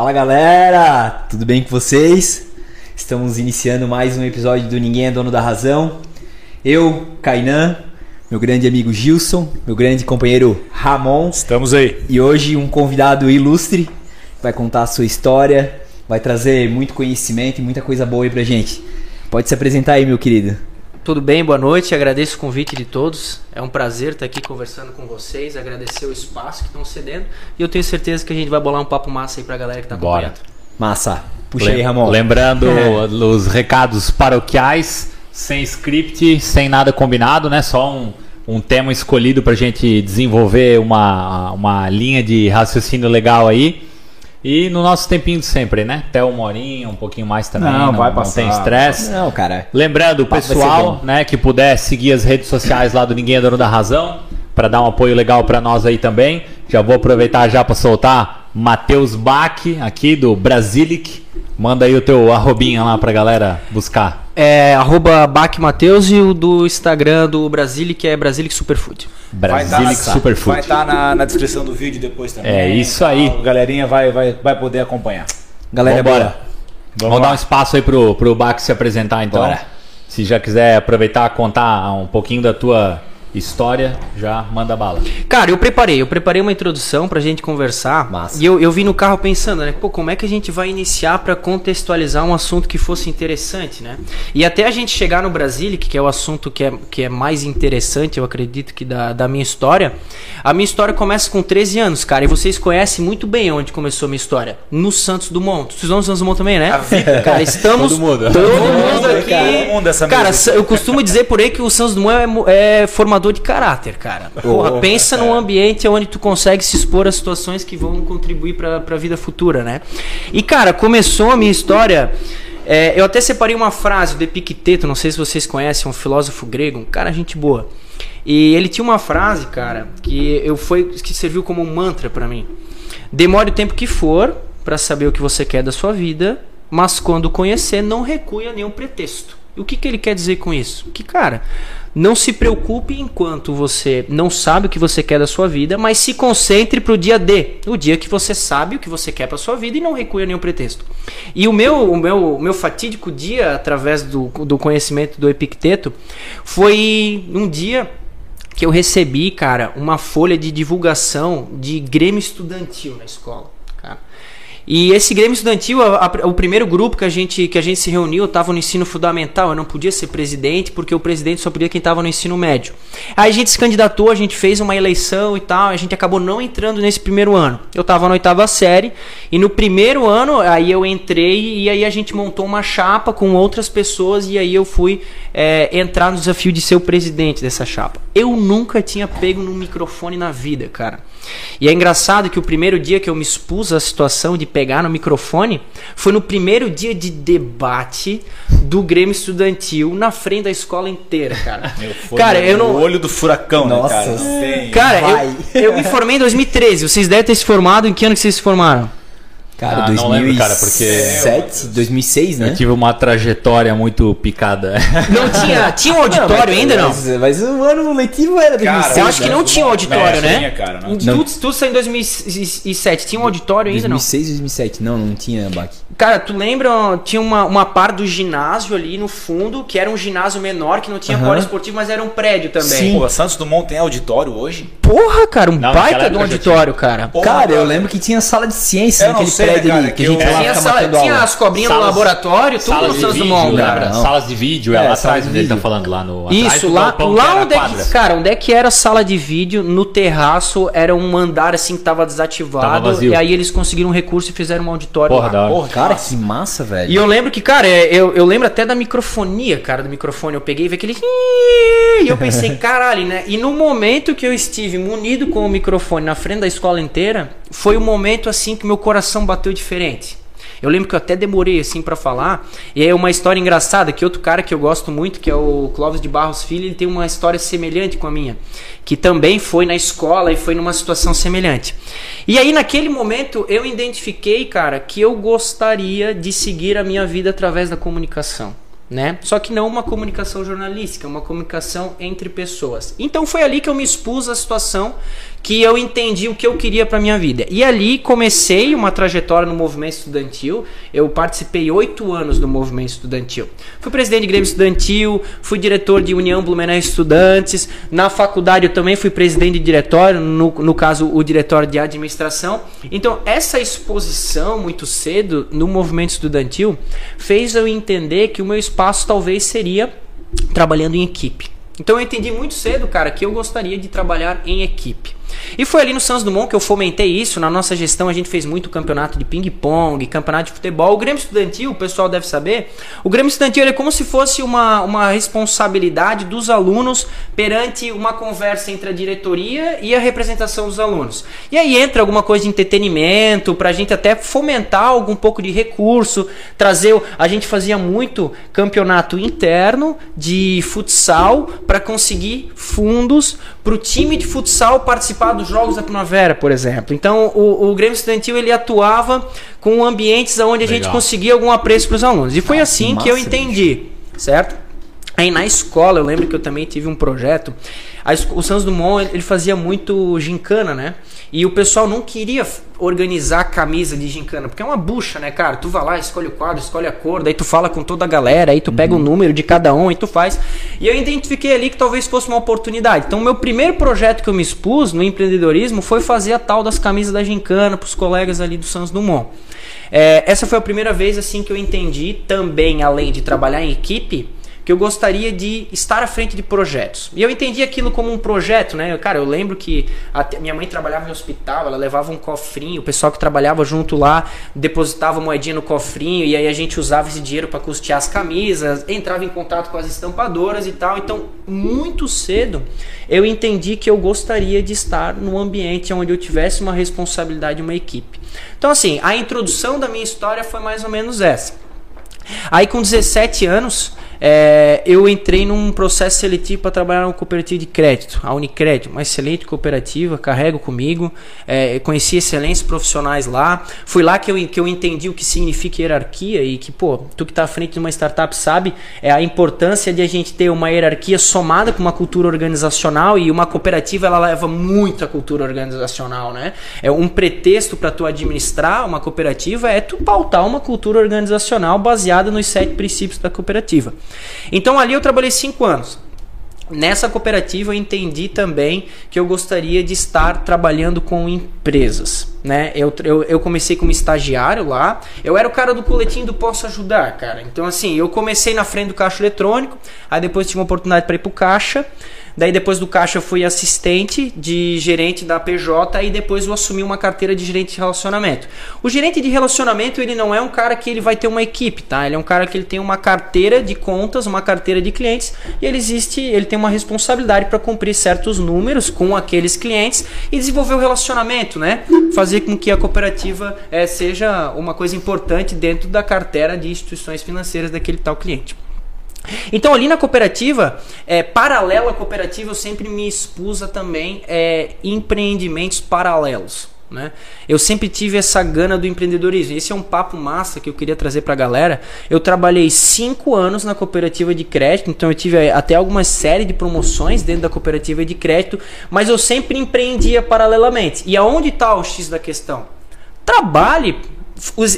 Fala galera, tudo bem com vocês? Estamos iniciando mais um episódio do Ninguém é Dono da Razão. Eu, Kainan, meu grande amigo Gilson, meu grande companheiro Ramon. Estamos aí. E hoje um convidado ilustre, vai contar a sua história, vai trazer muito conhecimento e muita coisa boa aí pra gente. Pode se apresentar aí, meu querido. Tudo bem, boa noite, agradeço o convite de todos. É um prazer estar aqui conversando com vocês, agradecer o espaço que estão cedendo e eu tenho certeza que a gente vai bolar um papo massa aí pra galera que tá Bora. acompanhando. Massa. Puxa Lem- aí, Ramon. Lembrando É. os recados paroquiais, sem script, sem nada combinado, né? Só um, um tema escolhido pra gente desenvolver uma, uma linha de raciocínio legal aí. E no nosso tempinho de sempre, né? Até uma horinha, um pouquinho mais também. Não, vai passar, tem estresse. Não, cara. Lembrando, o pessoal, né, que puder seguir as redes sociais lá do Ninguém é Dono da Razão, para dar um apoio legal para nós aí também. Já vou aproveitar já para soltar Matheus Bach aqui do Brasilic. Manda aí o teu arrobinha lá pra galera buscar. É arroba Bac Mateus e o do Instagram do Brasilic, que é Brasilic Superfood. Brasilic tá, Superfood. Vai estar na, na descrição do vídeo depois também. É isso aí. A galerinha vai, vai, vai poder acompanhar. Galera, bora. Vamos, dar um espaço aí pro, pro Bach se apresentar então. Bora. Se já quiser aproveitar contar um pouquinho da tua história, já manda bala. Cara, eu preparei, eu preparei uma introdução pra gente conversar. Massa. E eu, eu vim no carro pensando, né? Pô, como é que a gente vai iniciar pra contextualizar um assunto que fosse interessante, né? E até a gente chegar no Brasilic, que é o assunto que é, que é mais interessante, eu acredito que da, da minha história. A minha história começa com 13 anos, cara. E vocês conhecem muito bem onde começou a minha história. No Santos Dumont. Vocês vão no Santos Dumont também, né? Cara, estamos. Todo mundo. Todo mundo, aqui. cara. Todo mundo dessa Cara, mesa. eu costumo dizer por aí que o Santos Dumont é, é formador de caráter, cara. Porra, Oh, pensa num ambiente onde tu consegue se expor a situações que vão contribuir pra, pra vida futura, né? E, cara, começou a minha história. é, eu até separei uma frase do Epicteto, não sei se vocês conhecem, um filósofo grego, um cara gente boa. E ele tinha uma frase, cara, que eu foi que serviu como um mantra pra mim. Demore o tempo que for pra saber o que você quer da sua vida, mas quando conhecer, não recue a nenhum pretexto. E o que, que ele quer dizer com isso? Que, cara, não se preocupe enquanto você não sabe o que você quer da sua vida, mas se concentre pro dia D, o dia que você sabe o que você quer pra sua vida e não recue a nenhum pretexto. E o meu, o meu, o meu fatídico dia, através do, do conhecimento do Epicteto, foi um dia que eu recebi, cara, uma folha de divulgação de Grêmio Estudantil na escola. E esse Grêmio Estudantil, a- a- o primeiro grupo que a gente, que a gente se reuniu, eu estava no ensino fundamental, eu não podia ser presidente, porque o presidente só podia quem estava no ensino médio. Aí a gente se candidatou, a gente fez uma eleição e tal, a gente acabou não entrando nesse primeiro ano. Eu estava na oitava série, e no primeiro ano, aí eu entrei, e aí a gente montou uma chapa com outras pessoas, e aí eu fui é, entrar no desafio de ser o presidente dessa chapa. Eu nunca tinha pego num microfone na vida, cara. E é engraçado que o primeiro dia que eu me expus à situação de pegar no microfone foi no primeiro dia de debate do Grêmio Estudantil na frente da escola inteira, cara. Foi cara, eu não. olho do furacão, Nossa. né, cara? Cara, eu, eu me formei em 2013. Vocês devem ter se formado. Em que ano que vocês se formaram? Cara, Ah, não lembro, cara, porque- 2007, 2006, né? Eu tive uma trajetória muito picada. Não tinha. Tinha um auditório ainda, não? Mas, mas o ano letivo era 2006. Eu acho que não tinha um auditório, Não, né? tinha, cara, não. Tu, tu saiu em 2007. Tinha um auditório ainda, não? 2006, 2007. Não, não tinha, Bach. Cara, tu lembra? Tinha uma, uma parte do ginásio ali no fundo, que era um ginásio menor, que não tinha Aham. polo esportivo, mas era um prédio também. Sim. Pô, Santos Dumont tem auditório hoje? Porra, cara, um Não, baita de um auditório, cara. Porra, cara, eu cara. lembro que tinha sala de ciência Eu não naquele sei, né, prédio cara, que a gente eu- lá Tinha, sala- tinha aula. as cobrinhas no Salas- laboratório, tudo Salas no de Santos vídeo, Dumont, lembra? cara. Não. Salas de vídeo, É, é, lá sala atrás de onde ele tá falando, lá no atrás Isso, do lá, lá onde é que, cara, onde é que era a sala de vídeo? No terraço era um andar assim que tava desativado. Tava vazio. e aí eles conseguiram um recurso e fizeram um auditório Porra, lá. da hora. Porra, Cara, massa. que massa, velho. E eu lembro que, cara, é, eu, eu lembro até da microfonia, cara, do microfone. Eu peguei e vi aquele. E eu pensei, caralho, né? E no momento que eu estive munido com o microfone na frente da escola inteira, foi o momento assim que meu coração bateu diferente. Eu lembro que eu até demorei assim pra falar. E é uma história engraçada que outro cara que eu gosto muito, que é o Clóvis de Barros Filho, ele tem uma história semelhante com a minha, que também foi na escola e foi numa situação semelhante. E aí naquele momento eu identifiquei, cara, que eu gostaria de seguir a minha vida através da comunicação. né? Só que não uma comunicação jornalística, uma comunicação entre pessoas. Então foi ali que eu me expus à situação que eu entendi o que eu queria para minha vida. E ali comecei uma trajetória no movimento estudantil. Eu participei oito anos do movimento estudantil. Fui presidente de Grêmio Estudantil, fui diretor de União Blumenau Estudantes. Na faculdade eu também fui presidente de diretório, no, no caso o diretório de administração. Então essa exposição muito cedo no movimento estudantil fez eu entender que o meu espaço talvez seria trabalhando em equipe. Então eu entendi muito cedo, cara, que eu gostaria de trabalhar em equipe. E foi ali no Santos Dumont que eu fomentei isso. Na nossa gestão a gente fez muito campeonato de ping-pong, campeonato de futebol. O Grêmio Estudantil, o pessoal deve saber, o Grêmio Estudantil é como se fosse uma, uma responsabilidade dos alunos perante uma conversa entre a diretoria e a representação dos alunos. E aí entra alguma coisa de entretenimento, pra gente até fomentar algum pouco de recurso, trazer. A gente fazia muito campeonato interno de futsal para conseguir fundos para o time de futsal participar dos Jogos da Primavera, por exemplo. Então, o, o Grêmio Estudantil ele atuava com ambientes onde a gente Legal. conseguia algum apreço para os alunos. E foi Ah, assim que que eu entendi, certo? Aí na escola, eu lembro que eu também tive um projeto. a o Santos Dumont ele fazia muito gincana, né? E o pessoal não queria organizar camisa de gincana, porque é uma bucha, né, cara? Tu vai lá, escolhe o quadro, escolhe a cor, daí tu fala com toda a galera, aí tu pega o número de cada um e tu faz. E eu identifiquei ali que talvez fosse uma oportunidade. Então, o meu primeiro projeto que eu me expus no empreendedorismo foi fazer a tal das camisas da gincana pros colegas ali do Santos Dumont. É, essa foi a primeira vez assim que eu entendi também, além de trabalhar em equipe, que eu gostaria de estar à frente de projetos. E eu entendi aquilo como um projeto, né? Cara, eu lembro que minha mãe trabalhava em hospital, ela levava um cofrinho, o pessoal que trabalhava junto lá depositava moedinha no cofrinho e aí a gente usava esse dinheiro para custear as camisas, entrava em contato com as estampadoras e tal. Então, muito cedo eu entendi que eu gostaria de estar num ambiente onde eu tivesse uma responsabilidade, uma equipe. Então, assim, a introdução da minha história foi mais ou menos essa. Aí com 17 anos, é, eu entrei num processo seletivo para trabalhar numa cooperativa de crédito, a Unicred, uma excelente cooperativa, carrego comigo, é, conheci excelentes profissionais lá, foi lá que eu, que eu entendi o que significa hierarquia e que, pô, tu que está à frente de uma startup sabe é a importância de a gente ter uma hierarquia somada com uma cultura organizacional e uma cooperativa ela leva muito a cultura organizacional, né? É um pretexto para tu administrar uma cooperativa é tu pautar uma cultura organizacional baseada nos sete princípios da cooperativa. Então ali eu trabalhei cinco anos. Nessa cooperativa eu entendi também que eu gostaria de estar trabalhando com empresas, né? Eu, eu, eu comecei como estagiário lá, eu era o cara do coletinho do Posso Ajudar, cara. Então assim, eu comecei na frente do caixa eletrônico, aí depois tive uma oportunidade para ir pro caixa, daí depois do caixa eu fui assistente de gerente da PJ e depois eu assumi uma carteira de gerente de relacionamento. O gerente de relacionamento, ele não é um cara que ele vai ter uma equipe, tá? Ele é um cara que ele tem uma carteira de contas, uma carteira de clientes e ele existe, ele tem uma responsabilidade para cumprir certos números com aqueles clientes e desenvolver o relacionamento, né? Fazer com que a cooperativa eh, seja uma coisa importante dentro da carteira de instituições financeiras daquele tal cliente. Então ali na cooperativa, é, paralela à cooperativa, eu sempre me expus a também é, empreendimentos paralelos. Né? Eu sempre tive essa gana do empreendedorismo. Esse é um papo massa que eu queria trazer pra galera. Eu trabalhei cinco anos na cooperativa de crédito, então eu tive eh, até alguma série de promoções dentro da cooperativa de crédito, mas eu sempre empreendia paralelamente. E aonde está o X da questão? Trabalhe,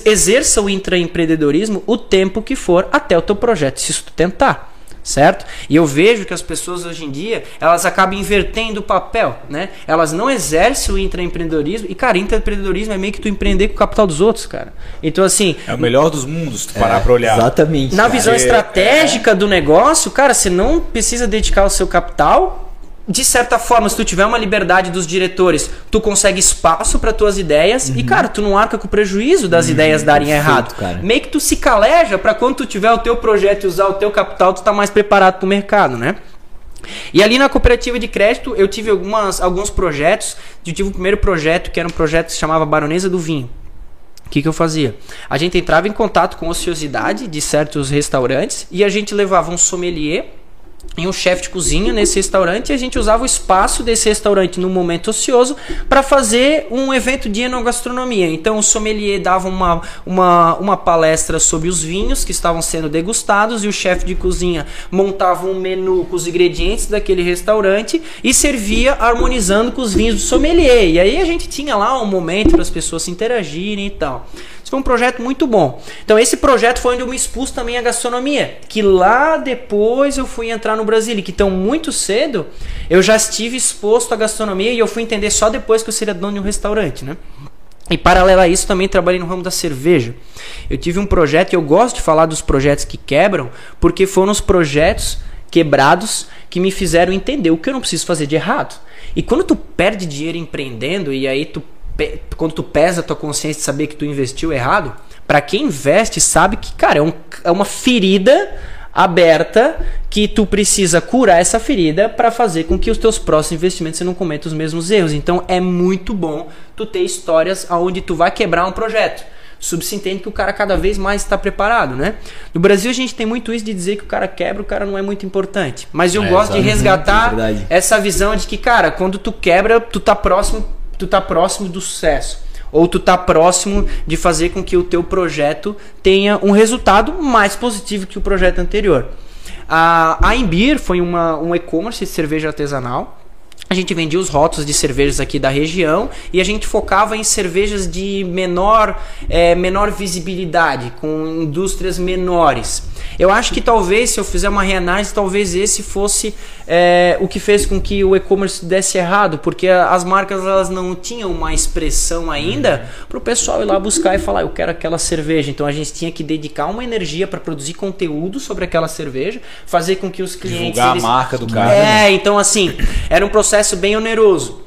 exerça o intraempreendedorismo o tempo que for até o teu projeto se sustentar. Certo? E eu vejo que as pessoas hoje em dia, elas acabam invertendo o papel, né? Elas não exercem o intraempreendedorismo. E, cara, intraempreendedorismo é meio que tu empreender com o capital dos outros, cara. Então, assim, É o melhor dos mundos, tu parar pra olhar. Exatamente. na cara. visão É, estratégica do negócio, cara, você não precisa dedicar o seu capital. De certa forma, se tu tiver uma liberdade dos diretores, tu consegue espaço para tuas ideias e, cara, tu não arca com o prejuízo das ideias darem perfeito, errado. cara. Meio que tu se caleja para quando tu tiver o teu projeto e usar o teu capital, tu tá mais preparado pro mercado, né? E ali na cooperativa de crédito, eu tive algumas, alguns projetos. Eu tive o primeiro projeto, que era um projeto que se chamava Baronesa do Vinho. O que, que eu fazia? A gente entrava em contato com ociosidade de certos restaurantes e a gente levava um sommelier em um chefe de cozinha nesse restaurante e a gente usava o espaço desse restaurante no momento ocioso para fazer um evento de enogastronomia. Então o sommelier dava uma, uma, uma palestra sobre os vinhos que estavam sendo degustados e o chefe de cozinha montava um menu com os ingredientes daquele restaurante e servia harmonizando com os vinhos do sommelier. E aí a gente tinha lá um momento para as pessoas se interagirem e tal foi um projeto muito bom. Então esse projeto foi onde eu me expus também a gastronomia, que lá depois eu fui entrar no Brasil, que então muito cedo eu já estive exposto à gastronomia e eu fui entender só depois que eu seria dono de um restaurante, né? E paralelo a isso também trabalhei no ramo da cerveja. Eu tive um projeto e eu gosto de falar dos projetos que quebram, porque foram os projetos quebrados que me fizeram entender o que eu não preciso fazer de errado. E quando tu perde dinheiro empreendendo e aí tu quando tu pesa a tua consciência de saber que tu investiu errado, para quem investe sabe que, cara, é, um, é uma ferida aberta que tu precisa curar essa ferida para fazer com que os teus próximos investimentos você não cometa os mesmos erros. Então é muito bom tu ter histórias aonde tu vai quebrar um projeto. Subsintende que o cara cada vez mais está preparado, né? No Brasil a gente tem muito isso de dizer que o cara quebra, o cara não é muito importante. Mas eu é, gosto de resgatar é essa visão de que, cara, quando tu quebra, tu tá próximo tu tá próximo do sucesso ou tu tá próximo de fazer com que o teu projeto tenha um resultado mais positivo que o projeto anterior. A, a Imbir foi uma, um e-commerce de cerveja artesanal a gente vendia os rótulos de cervejas aqui da região e a gente focava em cervejas de menor, é, menor visibilidade, com indústrias menores. Eu acho que talvez, se eu fizer uma reanálise, talvez esse fosse é, o que fez com que o e-commerce desse errado, porque as marcas elas não tinham uma expressão ainda para o pessoal ir lá buscar e falar, eu quero aquela cerveja. Então a gente tinha que dedicar uma energia para produzir conteúdo sobre aquela cerveja, fazer com que os clientes. Divulgar eles... a marca do cara. É, né? então assim, era um processo processo bem oneroso.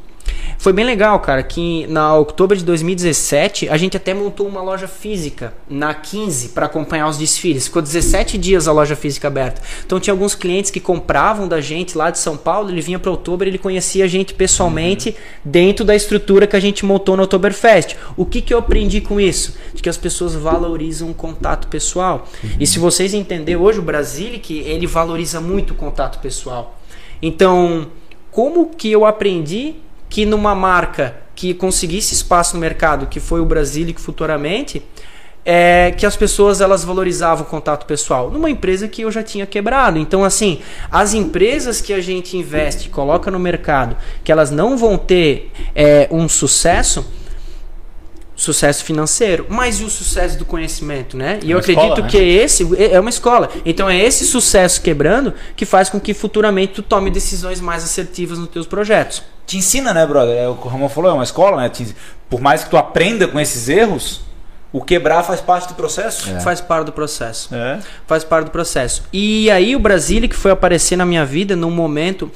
Foi bem legal, cara, que na outubro de 2017 a gente até montou uma loja física na 15 para acompanhar os desfiles. Ficou 17 dias a loja física aberta. Então tinha alguns clientes que compravam da gente lá de São Paulo, ele vinha para outubro, ele conhecia a gente pessoalmente uhum. dentro da estrutura que a gente montou no Oktoberfest. O que, que eu aprendi com isso? De que as pessoas valorizam o contato pessoal. Uhum. E se vocês entenderem hoje o Brasilic, ele valoriza muito o contato pessoal. Então, como que eu aprendi que numa marca que conseguisse espaço no mercado, que foi o Brasilic futuramente, é, que as pessoas elas valorizavam o contato pessoal numa empresa que eu já tinha quebrado. Então, assim, as empresas que a gente investe, coloca no mercado, que elas não vão ter é, um sucesso, sucesso financeiro, mas e o sucesso do conhecimento, né? E é eu acredito escola, né? que esse é uma escola. Então é esse sucesso quebrando que faz com que futuramente tu tome decisões mais assertivas nos teus projetos. Te ensina, né, brother? É o que o Ramon falou, é uma escola, né? Por mais que tu aprenda com esses erros, o quebrar faz parte do processo? É. Faz parte do processo. É. Faz parte do processo. E aí o Brasilic foi aparecer na minha vida num momento.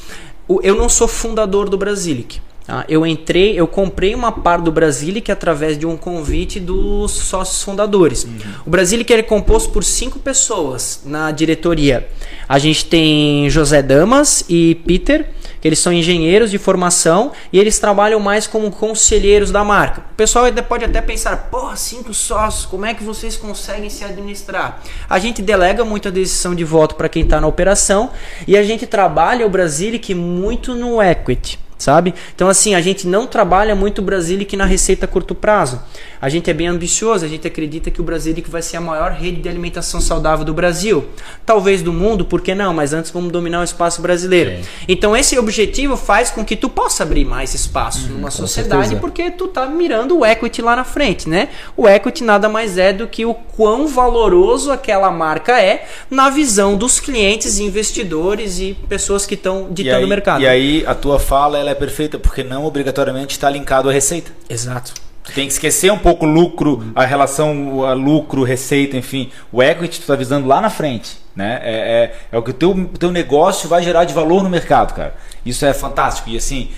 Eu não sou fundador do Brasilic. Tá? Eu entrei, eu comprei uma par do Brasilic através de um convite dos sócios fundadores. Uhum. O Brasilic é composto por cinco pessoas na diretoria. A gente tem José Damas e Peter, que eles são engenheiros de formação e eles trabalham mais como conselheiros da marca. O pessoal pode até pensar, porra, cinco sócios, como é que vocês conseguem se administrar? A gente delega muito a decisão de voto para quem está na operação e a gente trabalha o Brasilic muito no equity sabe? Então assim, a gente não trabalha muito o Brasilic na receita a curto prazo. A gente é bem ambicioso, a gente acredita que o Brasilic vai ser a maior rede de alimentação saudável do Brasil. Talvez do mundo, por que não? Mas antes vamos dominar o espaço brasileiro. Sim. Então esse objetivo faz com que tu possa abrir mais espaço uhum, numa sociedade, certeza. porque tu tá mirando o equity lá na frente, né? O equity nada mais é do que o quão valoroso aquela marca é na visão dos clientes, investidores e pessoas que estão ditando o mercado. E aí a tua fala ela é perfeita porque não obrigatoriamente está linkado à receita. Exato. Tu tem que esquecer um pouco o lucro, a relação a lucro, receita, enfim. O equity tu está visando lá na frente. Né? É, é, é o que o teu, teu negócio vai gerar de valor no mercado, cara. Isso é fantástico. E assim,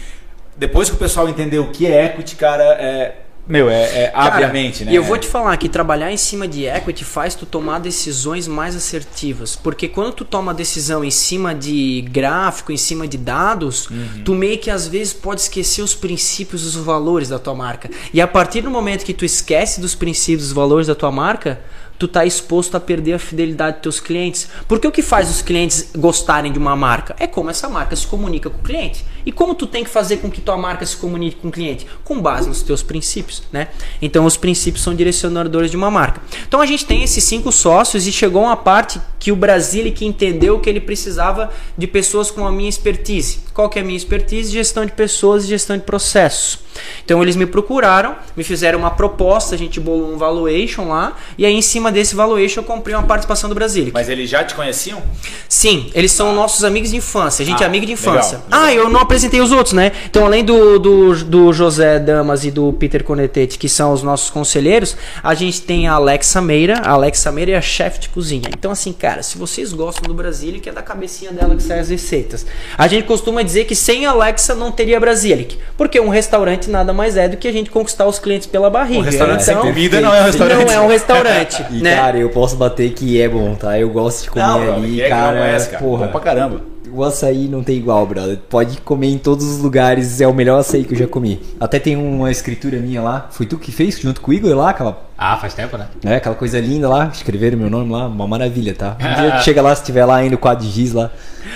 depois que o pessoal entender o que é equity, cara, é, meu, é, é abre a mente, né? E eu vou te falar que trabalhar em cima de equity faz tu tomar decisões mais assertivas. Porque quando tu toma decisão em cima de gráfico, em cima de dados, uhum. tu meio que às vezes pode esquecer os princípios e os valores da tua marca. E a partir do momento que tu esquece dos princípios e dos valores da tua marca, tu tá exposto a perder a fidelidade dos teus clientes. Porque o que faz os clientes gostarem de uma marca? É como essa marca se comunica com o cliente. E como tu tem que fazer com que tua marca se comunique com o cliente? Com base nos teus princípios, né? Então os princípios são direcionadores de uma marca. Então a gente tem esses cinco sócios e chegou uma parte que o Brasil que entendeu que ele precisava de pessoas com a minha expertise. Qual que é a minha expertise? Gestão de pessoas e gestão de processos. Então eles me procuraram, me fizeram uma proposta, a gente bolou um valuation lá, e aí em cima desse valuation eu comprei uma participação do Brasil. Mas eles já te conheciam? Sim, eles são nossos amigos de infância. A gente Ah, é amigo de infância. legal, legal. Ah, eu não apresentei os outros, né? Então, além do, do, do José Damas e do Peter Conetete, que são os nossos conselheiros, a gente tem a Alexa Meira. A Alexa Meira é a chefe de cozinha. Então, assim, cara, se vocês gostam do Brasilic, é da cabecinha dela que sai as receitas. A gente costuma dizer que sem a Alexa não teria Brasilic. Porque um restaurante nada mais é do que a gente conquistar os clientes pela barriga. Um restaurante sem então, comida não é um restaurante. Não é um restaurante, E, né? cara, eu posso bater que é bom, tá? Eu gosto de comer Não, ali, é cara. não conhece, cara. Porra, Bom pra caramba. O açaí não tem igual, brother. Pode comer em todos os lugares, é o melhor açaí que eu já comi. Até tem uma escritura minha lá, foi tu que fez junto com o Igor lá, aquela, Ah, faz tempo, né? é, aquela coisa linda lá, escreveram meu nome lá, uma maravilha, tá? Um dia que chega lá, se tiver lá ainda o quadro de giz lá,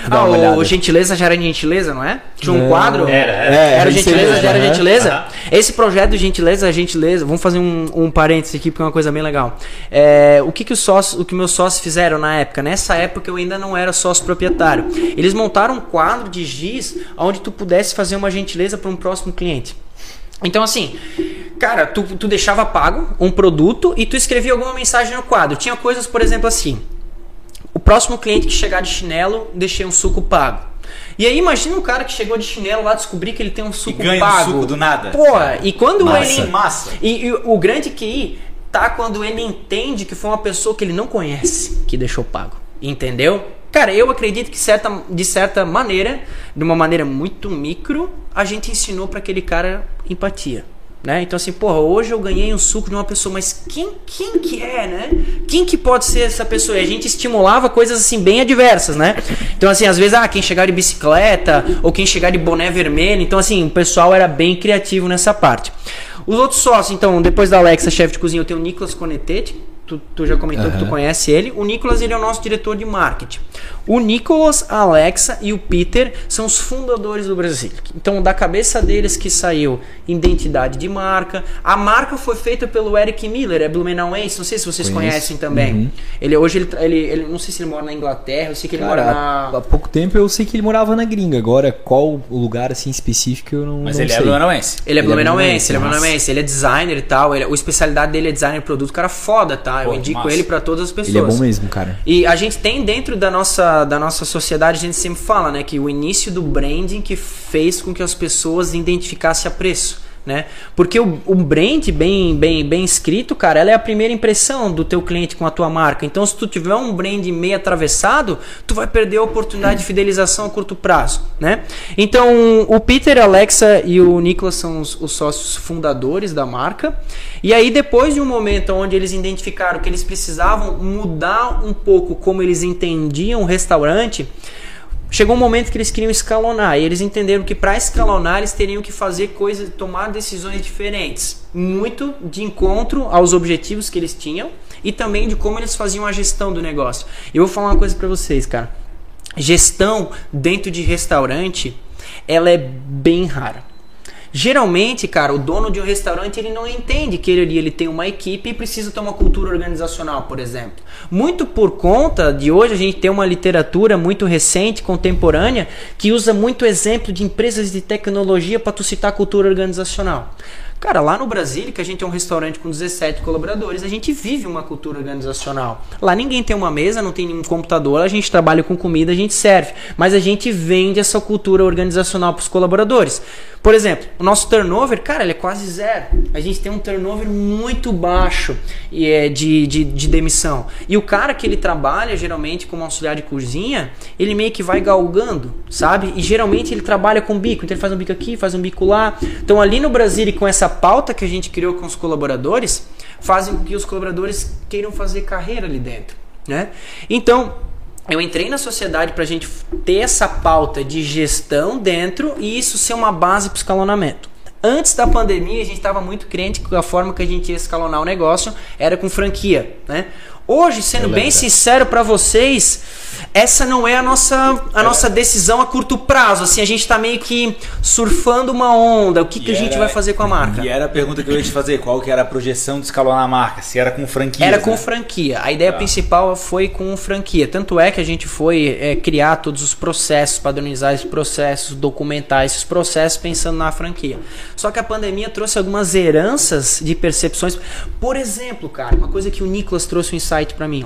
dá Ah, uma o olhada. Gentileza já era gentileza, não é? Tinha um Não. quadro? Era, era. É, Era o Gentileza, mesmo, já era aham. Gentileza? Aham. Esse projeto de Gentileza, Gentileza, vamos fazer um, um parênteses aqui porque é uma coisa bem legal. É, o que, que os sócios, o que meus sócios fizeram na época? Nessa época eu ainda não era sócio proprietário. Eles montaram um quadro de giz onde tu pudesse fazer uma gentileza para um próximo cliente. Então, assim, cara, tu, tu deixava pago um produto e tu escrevia alguma mensagem no quadro. Tinha coisas, por exemplo, assim: o próximo cliente que chegar de chinelo, deixei um suco pago. E aí, imagina um cara que chegou de chinelo lá descobrir que ele tem um E suco ganha pago. um suco do nada. Pô, e quando Massa. ele. Massa. E, e o grande QI tá quando ele entende que foi uma pessoa que ele não conhece que deixou pago. Entendeu? Cara, eu acredito que certa, de certa maneira, de uma maneira muito micro, a gente ensinou para aquele cara empatia. Né? Então assim, porra, hoje eu ganhei um suco de uma pessoa, mas quem, quem que é, né? Quem que pode ser essa pessoa? E a gente estimulava coisas assim bem adversas, né? Então assim, às vezes, ah, quem chegar de bicicleta ou quem chegar de boné vermelho. Então assim, o pessoal era bem criativo nessa parte. Os outros sócios, então, depois da Alexa, chefe de cozinha, eu tenho o Nicolas Conetete. Tu, tu já comentou que tu conhece ele. O Nicolas ele é o nosso diretor de marketing. O Nicolas, a Alexa e o Peter são os fundadores do Brasil. Então, da cabeça deles que saiu identidade de marca. A marca foi feita pelo Eric Miller, é Blumenauense. Não sei se vocês Conheço. conhecem também. Ele hoje ele, ele, ele não sei se ele mora na Inglaterra, eu sei que ele Cara, mora há, na há pouco tempo eu sei que ele morava na gringa, agora qual o lugar assim específico eu não, Mas não ele é sei. blumenauense. Ele é Ele é blumenauense, ele é blumenauense, blumenauense, ele é designer e tal. Ele, a especialidade dele é designer de produto, cara foda, tá? Eu Pô, indico massa. ele pra todas as pessoas. Ele é bom mesmo, cara. E a gente tem dentro da nossa, da nossa sociedade, a gente sempre fala, né, que o início do branding que fez com que as pessoas identificassem a preço. Né? Porque o, o brand bem, bem, bem escrito, cara, ela é a primeira impressão do teu cliente com a tua marca. Então, se tu tiver um brand meio atravessado, tu vai perder a oportunidade de fidelização a curto prazo, né? Então, o Peter, a Alexa e o Nicolas são os, os sócios fundadores da marca. E aí, depois de um momento onde eles identificaram que eles precisavam mudar um pouco como eles entendiam o restaurante, chegou um momento que eles queriam escalonar. E eles entenderam que para escalonar eles teriam que fazer coisas, tomar decisões diferentes, muito de encontro aos objetivos que eles tinham e também de como eles faziam a gestão do negócio. Eu vou falar uma coisa para vocês, cara. Gestão dentro de restaurante, ela é bem rara. Geralmente, cara, o dono de um restaurante ele não entende que ele, ele tem uma equipe e precisa ter uma cultura organizacional, por exemplo. Muito por conta de hoje a gente tem uma literatura muito recente, contemporânea, que usa muito exemplo de empresas de tecnologia para tu citar cultura organizacional. Cara, lá no Brasil, que a gente é um restaurante com 17 colaboradores, a gente vive uma cultura organizacional. Lá ninguém tem uma mesa, não tem nenhum computador, a gente trabalha com comida, a gente serve. Mas a gente vende essa cultura organizacional para os colaboradores. Por exemplo, o nosso turnover, cara, ele é quase zero. A gente tem um turnover muito baixo e é de, de, de demissão. E o cara que ele trabalha, geralmente, como auxiliar de cozinha, ele meio que vai galgando, sabe? E geralmente ele trabalha com bico. Então ele faz um bico aqui, faz um bico lá. Então ali no Brasil, com essa pauta que a gente criou com os colaboradores, fazem com que os colaboradores queiram fazer carreira ali dentro, né? Então, eu entrei na sociedade para a gente ter essa pauta de gestão dentro e isso ser uma base para escalonamento. Antes da pandemia, a gente estava muito crente que a forma que a gente ia escalonar o negócio era com franquia, né? Hoje, sendo bem sincero pra vocês, essa não é a nossa, a nossa decisão a curto prazo. Assim, a gente tá meio que surfando uma onda. O que, que a gente vai fazer com a marca? E era a pergunta que eu ia te fazer, qual que era a projeção de escalonar a marca? Se era com franquia. Era com franquia. A ideia principal foi com franquia. Tanto é que a gente foi é, criar todos os processos, padronizar esses processos, documentar esses processos pensando na franquia. Só que a pandemia trouxe algumas heranças de percepções. Por exemplo, cara, uma coisa que o Nicolas trouxe um insight pra mim.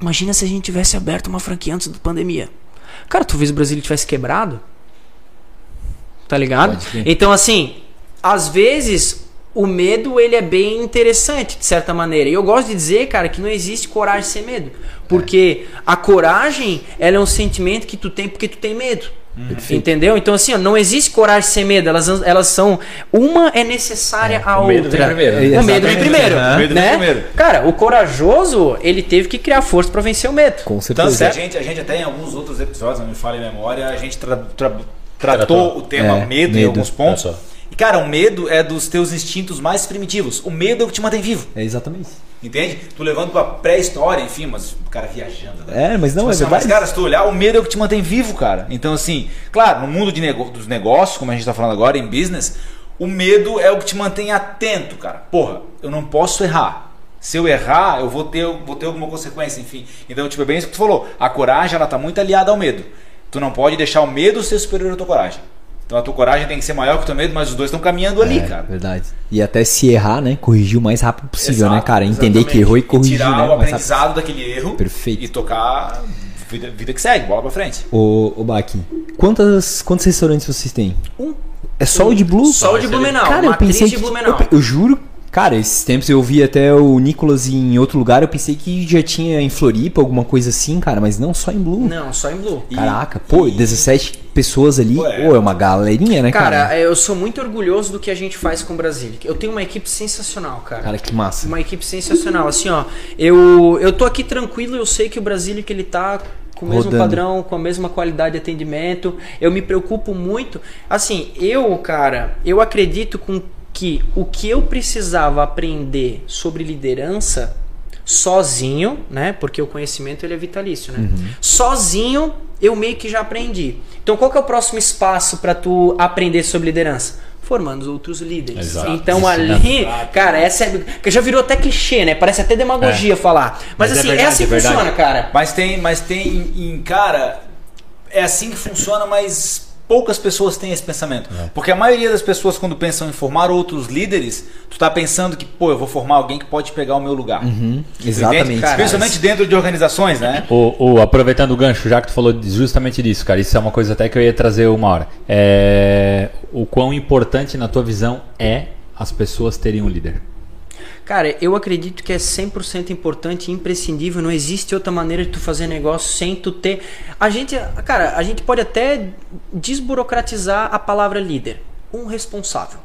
Imagina se a gente tivesse aberto uma franquia antes da pandemia. Cara, talvez o Brasil tivesse quebrado. Tá ligado? Então, assim, às vezes o medo ele é bem interessante, de certa maneira. E eu gosto de dizer, cara, que não existe coragem sem medo. Porque a coragem, ela é um sentimento que tu tem porque tu tem medo. Entendeu? Então, assim, ó, não existe coragem sem medo. Elas, elas são. Uma é necessária à o medo outra. vem primeiro. O medo vem primeiro. O medo vem né? primeiro. Cara, o corajoso, ele teve que criar força pra vencer o medo. Com Tanto que a certeza. gente, a gente até em alguns outros episódios, não me falha a memória, a gente tra- tra- tratou Tratou. o tema É, medo, em medo. alguns pontos. Cara, o medo é dos teus instintos mais primitivos. O medo é o que te mantém vivo. É exatamente. Entende? Tu levando pra pré-história, enfim, mas o cara viajando. né? É, mas não, Tipo é assim, verdade. Mas, cara, se tu olhar, o medo é o que te mantém vivo, cara. Então, assim, claro, no mundo de nego- dos negócios, como a gente tá falando agora, em business, o medo é o que te mantém atento, cara. Porra, eu não posso errar. Se eu errar, eu vou ter, vou ter alguma consequência, enfim. Então, tipo, é bem isso que tu falou. A coragem, ela tá muito aliada ao medo. Tu não pode deixar o medo ser superior à tua coragem. Então a tua coragem tem que ser maior que o teu medo, mas os dois estão caminhando ali, É, cara. verdade. E até se errar, né? Corrigir o mais rápido possível, né, Exato, cara? Entender exatamente. que errou e corrigir, tirar né? o mais rápido. aprendizado daquele erro Perfeito. e tocar vida, vida que segue, bola pra frente. Ô, ô Baki, quantas, quantos restaurantes vocês têm? Um. É só o de Blue? Só o de Blumenau. Cara, eu pensei de que, Blumenau. eu, eu juro, cara, esses tempos eu vi até o Nicolas em outro lugar, eu pensei que já tinha em Floripa, alguma coisa assim, cara, mas não, só em Blue. Não, só em Blue. E- Caraca, pô, e- 17 pessoas ali, Pô, pô, é. é, uma galerinha, né, cara? Cara, eu sou muito orgulhoso do que a gente faz com o Brasília. Eu tenho uma equipe sensacional, cara. Cara, que massa. Uma equipe sensacional. Assim, ó, eu, eu tô aqui tranquilo, eu sei que o Brasília que ele tá com o mesmo Rodando. padrão, com a mesma qualidade de atendimento. Eu me preocupo muito. Assim, eu, cara, eu acredito com que o que eu precisava aprender sobre liderança sozinho, né? Porque o conhecimento ele é vitalício, né? Sozinho eu meio que já aprendi. Então qual que é o próximo espaço para tu aprender sobre liderança? Formando os outros líderes. Exato. Então ali, cara, essa é, que já virou até clichê, né? Parece até demagogia falar. Mas, Mas é assim, é, verdade, assim é que verdade. funciona, cara. Mas tem, mas tem em, em- cara, é assim que funciona, mas poucas pessoas têm esse pensamento. Porque a maioria das pessoas quando pensam em formar outros líderes, tu tá pensando que, pô, eu vou formar alguém que pode pegar o meu lugar. Uhum, exatamente. cara. Principalmente dentro de organizações, né? O, o- aproveitando o gancho, já que tu falou justamente disso, cara, isso é uma coisa até que eu ia trazer uma hora. É, o quão importante na tua visão é as pessoas terem um líder? Cara, eu acredito que é 100% importante e imprescindível. Não existe outra maneira de tu fazer negócio sem tu ter. A gente, cara, a gente pode até desburocratizar a palavra líder. Um responsável.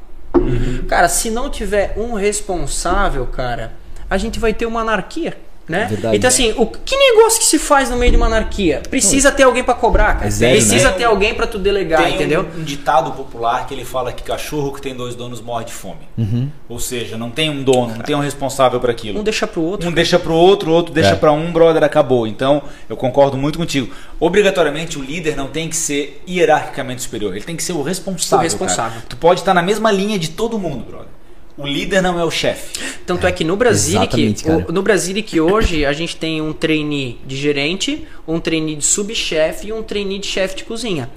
Cara, se não tiver um responsável, cara, a gente vai ter uma anarquia. Né? Verdade. então assim, o que negócio que se faz no meio de uma anarquia? Precisa ter alguém pra cobrar, cara. É zero, Precisa né? ter alguém pra tu delegar, Tem um- entendeu? Um, ditado popular que ele fala que cachorro que tem dois donos morre de fome. Uhum. Ou seja, não tem um dono, não tem um responsável por aquilo. Um deixa pro outro. Um deixa pro outro, o outro deixa É. pra um, brother, acabou. Então, eu concordo muito contigo. Obrigatoriamente, o líder não tem que ser hierarquicamente superior. Ele tem que ser o responsável. O responsável. cara. Tu pode estar na mesma linha de todo mundo, brother. O líder não é o chefe. Tanto é, que no exatamente, que, o- no Brasília que hoje a gente tem um trainee de gerente, um trainee de subchefe e um trainee de chefe de cozinha.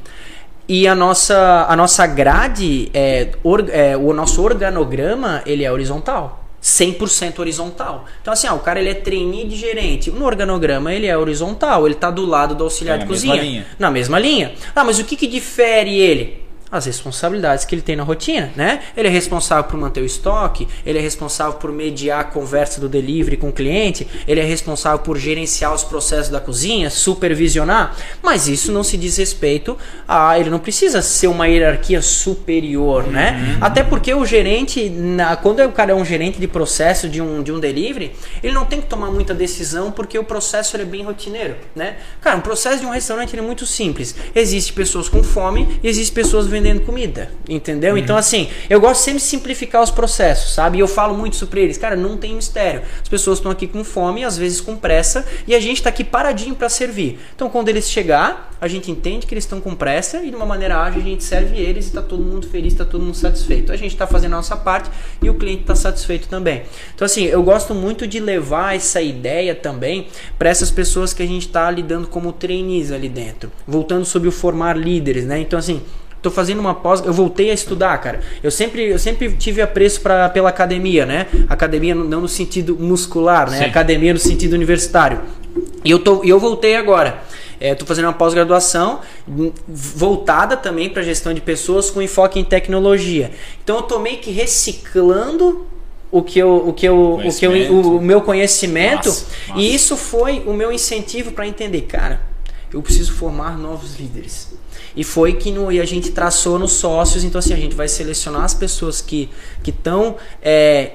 E a nossa, a nossa grade, é, or- é, o nosso organograma, ele é horizontal. 100% horizontal. Então assim, ah, o cara ele é trainee de gerente. No organograma ele é horizontal, ele tá do lado do auxiliar Tá de na mesma cozinha. linha. Na mesma linha. Ah, mas o que que difere ele? As responsabilidades que ele tem na rotina, né? Ele é responsável por manter o estoque, ele é responsável por mediar a conversa do delivery com o cliente, ele é responsável por gerenciar os processos da cozinha, supervisionar, mas isso não se diz respeito a ele não precisa ser uma hierarquia superior, né? Até porque o gerente, na- quando o cara é um gerente de processo de um, de um delivery, ele não tem que tomar muita decisão porque o processo é bem rotineiro, né? Cara, um processo de um restaurante é muito simples. Existe pessoas com fome e existe pessoas vendendo vendendo comida, entendeu? Então, assim, eu gosto sempre de simplificar os processos, sabe? E eu falo muito isso pra eles, cara, não tem mistério. As pessoas estão aqui com fome, às vezes com pressa, e a gente tá aqui paradinho para servir. Então, quando eles chegar, a gente entende que eles estão com pressa e de uma maneira ágil a gente serve eles e tá todo mundo feliz, tá todo mundo satisfeito. A gente tá fazendo a nossa parte e o cliente tá satisfeito também. Então, assim, eu gosto muito de levar essa ideia também para essas pessoas que a gente tá lidando como trainees ali dentro. Voltando sobre o formar líderes, né? Então, assim, Tô fazendo uma pós, eu voltei a estudar, cara. Eu sempre, eu sempre tive apreço pra, pela academia, né? Academia não no sentido muscular, né? Sim. Academia no sentido universitário. E eu, tô, e eu voltei agora. Estou fazendo uma pós-graduação hum, voltada também para gestão de pessoas com enfoque em tecnologia. Então eu tô meio que reciclando o que eu, o que eu, o que eu, o, o meu conhecimento Massa, massa. e isso foi o meu incentivo para entender, cara, eu preciso formar novos líderes. E foi que no, e a gente traçou nos sócios, então assim, a gente vai selecionar as pessoas que estão é,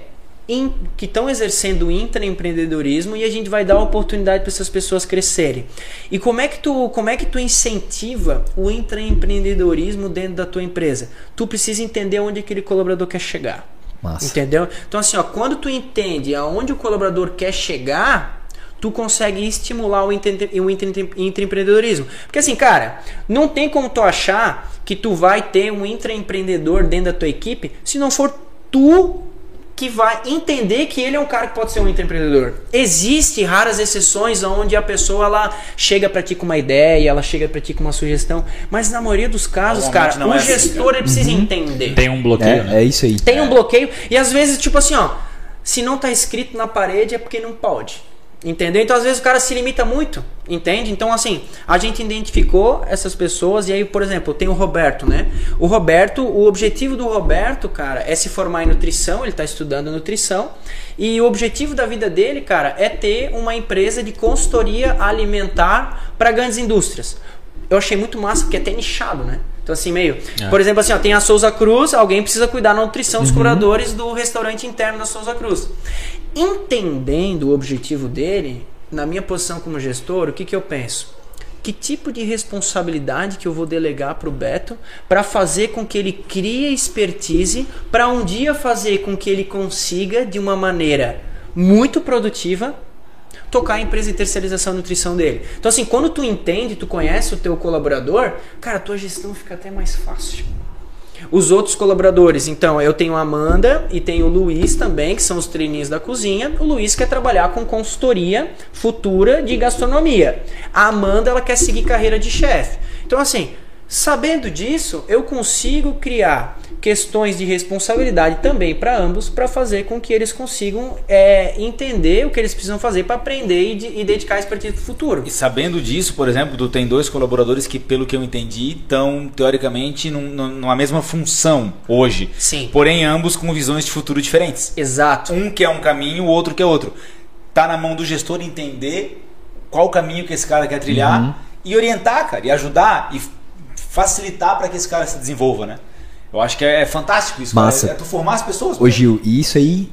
que estão exercendo o intraempreendedorismo e a gente vai dar oportunidade para essas pessoas crescerem. E como é que tu, como é que tu incentiva o intraempreendedorismo dentro da tua empresa? Tu precisa entender onde aquele colaborador quer chegar. Massa. Entendeu? Então assim, ó, quando tu entende aonde o colaborador quer chegar, tu consegue estimular o, intre- o intraempreendedorismo. Porque assim, cara, não tem como tu achar que tu vai ter um intraempreendedor dentro da tua equipe se não for tu que vai entender que ele é um cara que pode ser um intraempreendedor. Existem raras exceções onde a pessoa ela chega pra ti com uma ideia, ela chega pra ti com uma sugestão, mas na maioria dos casos, cara, não o é assim, gestor ele precisa entender. Tem um bloqueio, né? É, é isso aí. Tem um bloqueio e às vezes, tipo assim, ó, se não tá escrito na parede é porque não pode. Entendeu? Então às vezes o cara se limita muito, entende? Então assim, a gente identificou essas pessoas e aí, por exemplo, tem o Roberto, né? O Roberto, o objetivo do Roberto, cara, é se formar em nutrição, ele tá estudando nutrição, e o objetivo da vida dele, cara, é ter uma empresa de consultoria alimentar para grandes indústrias. Eu achei muito massa porque é até nichado, né? Então assim, meio, É. por exemplo, assim, ó, tem a Souza Cruz, alguém precisa cuidar da nutrição dos colaboradores do restaurante interno da Souza Cruz. Entendendo o objetivo dele, na minha posição como gestor, o que, que eu penso? Que tipo de responsabilidade que eu vou delegar para o Beto para fazer com que ele crie expertise para um dia fazer com que ele consiga, de uma maneira muito produtiva, tocar a empresa de terceirização e nutrição dele. Então assim, quando tu entende, tu conhece o teu colaborador, cara, tua gestão fica até mais fácil. Os outros colaboradores, então, eu tenho a Amanda e tenho o Luiz também, que são os treininhos da cozinha. O Luiz quer trabalhar com consultoria futura de gastronomia. A Amanda, ela quer seguir carreira de chefe. Então, assim, sabendo disso, eu consigo criar questões de responsabilidade também para ambos, para fazer com que eles consigam é, entender o que eles precisam fazer para aprender e, de- e dedicar a expertise para o futuro. E sabendo disso, por exemplo, tu tem dois colaboradores que, pelo que eu entendi, estão teoricamente num- num- numa mesma função hoje. Sim. Porém, ambos com visões de futuro diferentes. Exato. Um quer um caminho, o outro quer outro. Tá na mão do gestor entender qual o caminho que esse cara quer trilhar e orientar, cara, e ajudar e facilitar para que esse cara se desenvolva, né? Eu acho que é, é fantástico isso, Massa. cara. É tu formar as pessoas. Ô Gil, e isso aí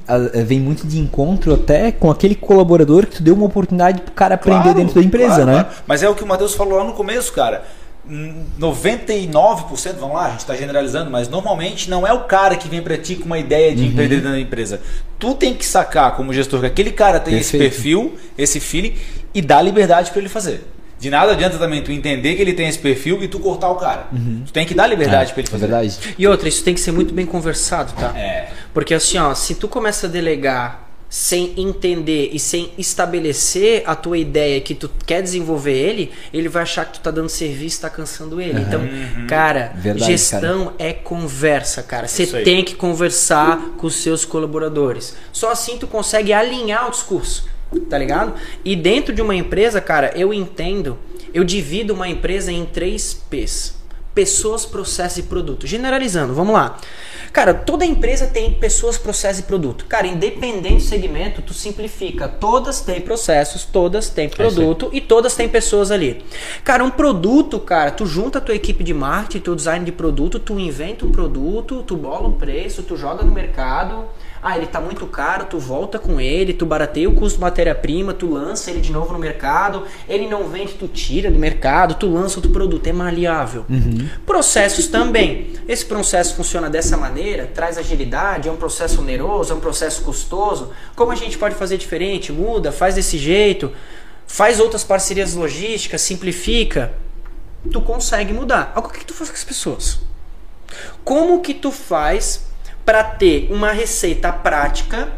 vem muito de encontro até com aquele colaborador que tu deu uma oportunidade pro cara aprender Claro, dentro da empresa, claro, né? claro. Mas é o que o Matheus falou lá no começo, cara. Hum, 99%, vamos lá, a gente está generalizando, mas normalmente não é o cara que vem para ti com uma ideia Uhum. de empreender dentro da empresa. Tu tem que sacar como gestor que aquele cara tem esse Perfeito. perfil, esse feeling e dar liberdade para ele fazer. De nada adianta também tu entender que ele tem esse perfil e tu cortar o cara. Tu tem que dar liberdade para ele É fazer. verdade. E outra, isso tem que ser muito bem conversado, tá? É. Porque assim, ó, se tu começa a delegar sem entender e sem estabelecer a tua ideia que tu quer desenvolver ele, ele vai achar que tu tá dando serviço e tá cansando ele. Então, cara, Verdade, gestão é conversa, cara. Você tem que conversar com os seus colaboradores. Só assim tu consegue alinhar o discurso, tá ligado? E dentro de uma empresa, cara, eu entendo, eu divido uma empresa em três P's. Pessoas, processo e produto. Generalizando, vamos lá. Cara, toda empresa tem pessoas, processo e produto. Cara, independente do segmento, tu simplifica. Todas têm processos, todas têm produto e todas têm pessoas ali. Cara, um produto, cara, tu junta a tua equipe de marketing, teu design de produto, tu inventa um produto, tu bola um preço, tu joga no mercado. Ah, ele tá muito caro, tu volta com ele, tu barateia o custo de matéria-prima, tu lança ele de novo no mercado, ele não vende, tu tira do mercado, tu lança outro produto, é maleável. Processos também. Esse processo funciona dessa maneira, traz agilidade, é um processo oneroso, é um processo custoso. Como a gente pode fazer diferente? Muda, faz desse jeito, faz outras parcerias logísticas, simplifica. Tu consegue mudar. Agora, o que tu faz com as pessoas? Como que tu faz para ter uma receita prática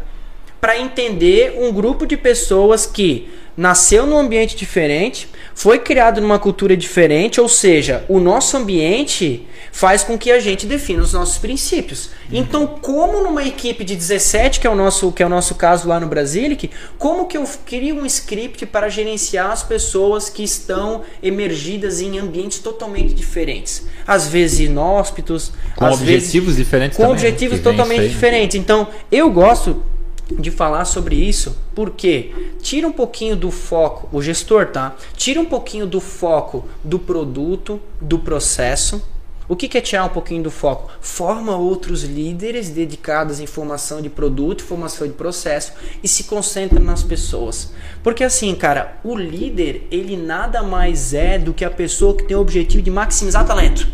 para entender um grupo de pessoas que nasceu num ambiente diferente, foi criado numa cultura diferente, ou seja, o nosso ambiente faz com que a gente defina os nossos princípios. Então, como numa equipe de 17, que é o nosso, que é o nosso caso lá no Brasilic, como que eu crio um script para gerenciar as pessoas que estão emergidas em ambientes totalmente diferentes? Às vezes inóspitos, Com objetivos vezes, diferentes com também, né? objetivos totalmente né? diferentes. Então, eu gosto de falar sobre isso porque tira um pouquinho do foco, o gestor, tá? Tira um pouquinho do foco do produto, do processo. O que que é tirar um pouquinho do foco? Forma outros líderes dedicados em formação de produto, formação de processo e se concentra nas pessoas. Porque assim, cara, o líder, ele nada mais é do que a pessoa que tem o objetivo de maximizar talento.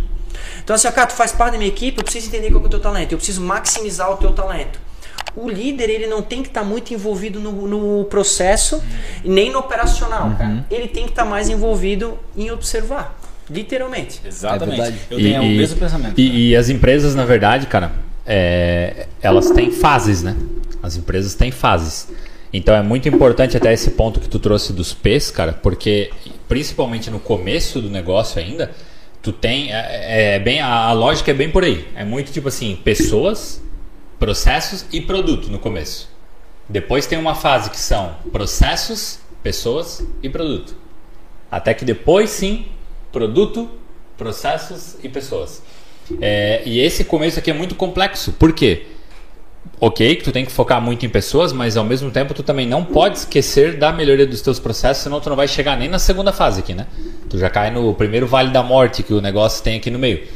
Então assim, ó, cara, tu faz parte da minha equipe, eu preciso entender qual é o teu talento, eu preciso maximizar o teu talento. O líder, ele não tem que estar muito envolvido no, no processo, nem no operacional, cara. Ele tem que estar mais envolvido em observar, literalmente. Exatamente. É eu tenho o mesmo pensamento. E, e as empresas, na verdade, cara, é, elas têm fases, né? As empresas têm fases. Então é muito importante até esse ponto que tu trouxe dos P's, cara, porque principalmente no começo do negócio ainda, tu tem. É, é bem, a, a lógica é bem por aí. É muito tipo assim, pessoas, processos e produto no começo. Depois tem uma fase que são processos, pessoas e produto. Até que depois sim, produto, processos e pessoas. É, e esse começo aqui é muito complexo. Por quê? Ok, que tu tem que focar muito em pessoas, mas ao mesmo tempo tu também não pode esquecer da melhoria dos teus processos, senão tu não vai chegar nem na segunda fase aqui, né? Tu já cai no primeiro vale da morte que o negócio tem aqui no meio.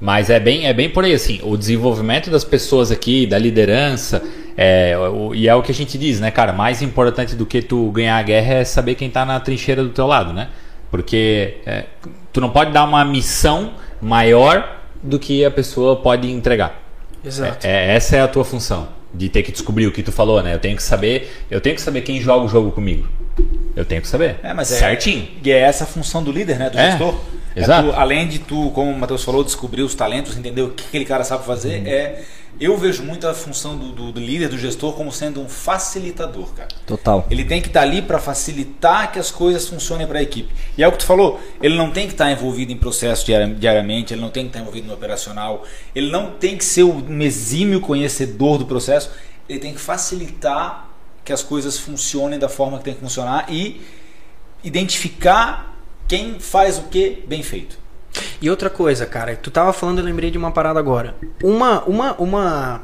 Mas é bem, é bem por aí, assim, o desenvolvimento das pessoas aqui, da liderança, é, o- e é o que a gente diz, né, cara? Mais importante do que tu ganhar a guerra é saber quem tá na trincheira do teu lado, né? Porque é, tu não pode dar uma missão maior do que a pessoa pode entregar. Exato. É, essa é a tua função, de ter que descobrir o que tu falou, né? Eu tenho que saber, eu tenho que saber quem joga o jogo comigo. Eu tenho que saber. É, mas é, certinho. E é essa a função do líder, né? Do É, É exato. tu, além de tu, como o Matheus falou, descobrir os talentos, entender o que aquele cara sabe fazer, Uhum. é. Eu vejo muito a função do, do- do líder, do gestor, como sendo um facilitador, cara. Total. Ele tem que estar ali para facilitar que as coisas funcionem para a equipe. E é o que tu falou, ele não tem que estar envolvido em processo diari- diariamente, ele não tem que estar envolvido no operacional, ele não tem que ser um exímio conhecedor do processo, ele tem que facilitar que as coisas funcionem da forma que tem que funcionar e identificar quem faz o que bem feito. E outra coisa, cara, tu tava falando, eu lembrei de uma parada agora. Uma, uma, uma,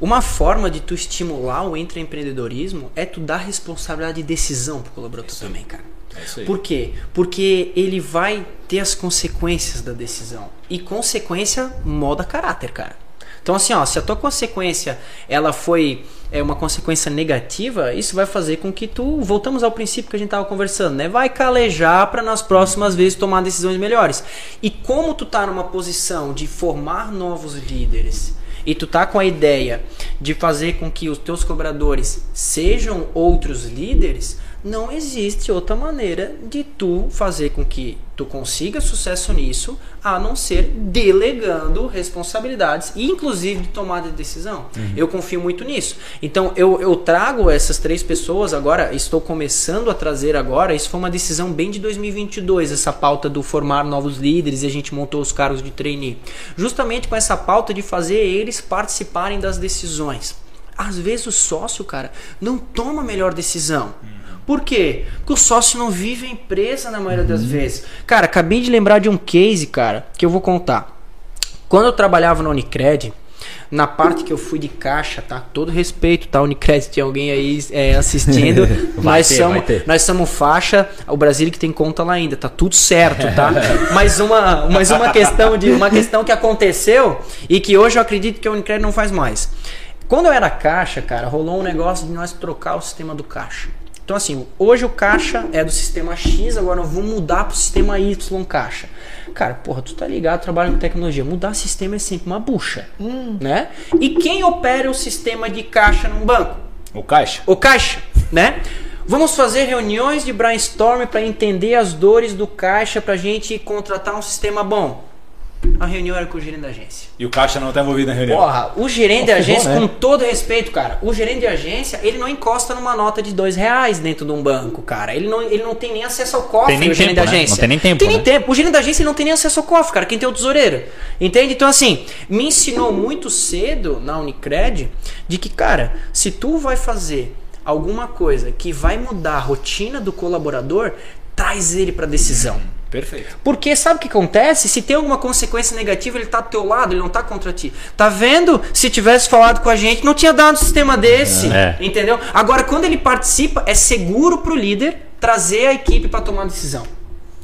uma forma de tu estimular o intraempreendedorismo é tu dar responsabilidade de decisão pro colaborador também, cara. É. Por quê? Porque ele vai ter as consequências da decisão. E consequência moda caráter, cara. Então assim, ó, se a tua consequência ela foi é uma consequência negativa, isso vai fazer com que tu voltamos ao princípio que a gente tava conversando, né? Vai calejar para nas próximas vezes tomar decisões melhores. E como tu tá numa posição de formar novos líderes, e tu tá com a ideia de fazer com que os teus cobradores sejam outros líderes, não existe outra maneira de tu fazer com que tu consiga sucesso nisso, a não ser delegando responsabilidades e inclusive de tomada de decisão. Eu confio muito nisso. Então eu, eu trago essas três pessoas agora, estou começando a trazer agora, isso foi uma decisão bem de 2022, essa pauta do formar novos líderes e a gente montou os cargos de trainee. Justamente com essa pauta de fazer eles participarem das decisões. Às vezes o sócio, cara, não toma a melhor decisão. Por quê? Porque o sócio não vive a empresa na maioria das vezes. Cara, acabei de lembrar de um case, cara, que eu vou contar. Quando eu trabalhava na Unicred, na parte que eu fui de caixa, tá? Todo respeito, tá? Unicred, tem alguém aí é, assistindo. Nós, ter, somos, nós somos faixa, o Brasil que tem conta lá ainda, tá tudo certo, tá? mas uma, mas uma questão de uma questão que aconteceu e que hoje eu acredito que a Unicred não faz mais. Quando eu era caixa, cara, rolou um negócio de nós trocar o sistema do caixa. Então, assim, hoje o caixa é do sistema X, agora eu vou mudar pro sistema Y caixa. Cara, porra, tu tá ligado, trabalha com tecnologia. Mudar sistema é sempre uma bucha, né? E quem opera o sistema de caixa num banco? O caixa? O caixa, né? Vamos fazer reuniões de brainstorm para entender as dores do caixa pra gente contratar um sistema bom. A reunião era com o gerente da agência. E o caixa não tá envolvido na reunião. Porra, o gerente de agência, né? com todo respeito, cara, o gerente de agência, ele não encosta numa nota de dois reais dentro de um banco, cara. Ele não, ele não tem nem acesso ao cofre, Tem nem o gerente tempo, da né? agência. Não tem nem tempo, Tem nem né? tempo. O gerente da agência não tem nem acesso ao cofre, cara. Quem tem é o tesoureiro. Entende? Então, assim, me ensinou muito cedo na Unicred de que, cara, se tu vai fazer alguma coisa que vai mudar a rotina do colaborador, traz ele pra decisão. Perfeito. Porque sabe o que acontece? Se tem alguma consequência negativa, ele tá do teu lado, ele não tá contra ti. Tá vendo? Se tivesse falado com a gente, não tinha dado um sistema desse. É. Entendeu? Agora, quando ele participa, é seguro pro líder trazer a equipe para tomar decisão.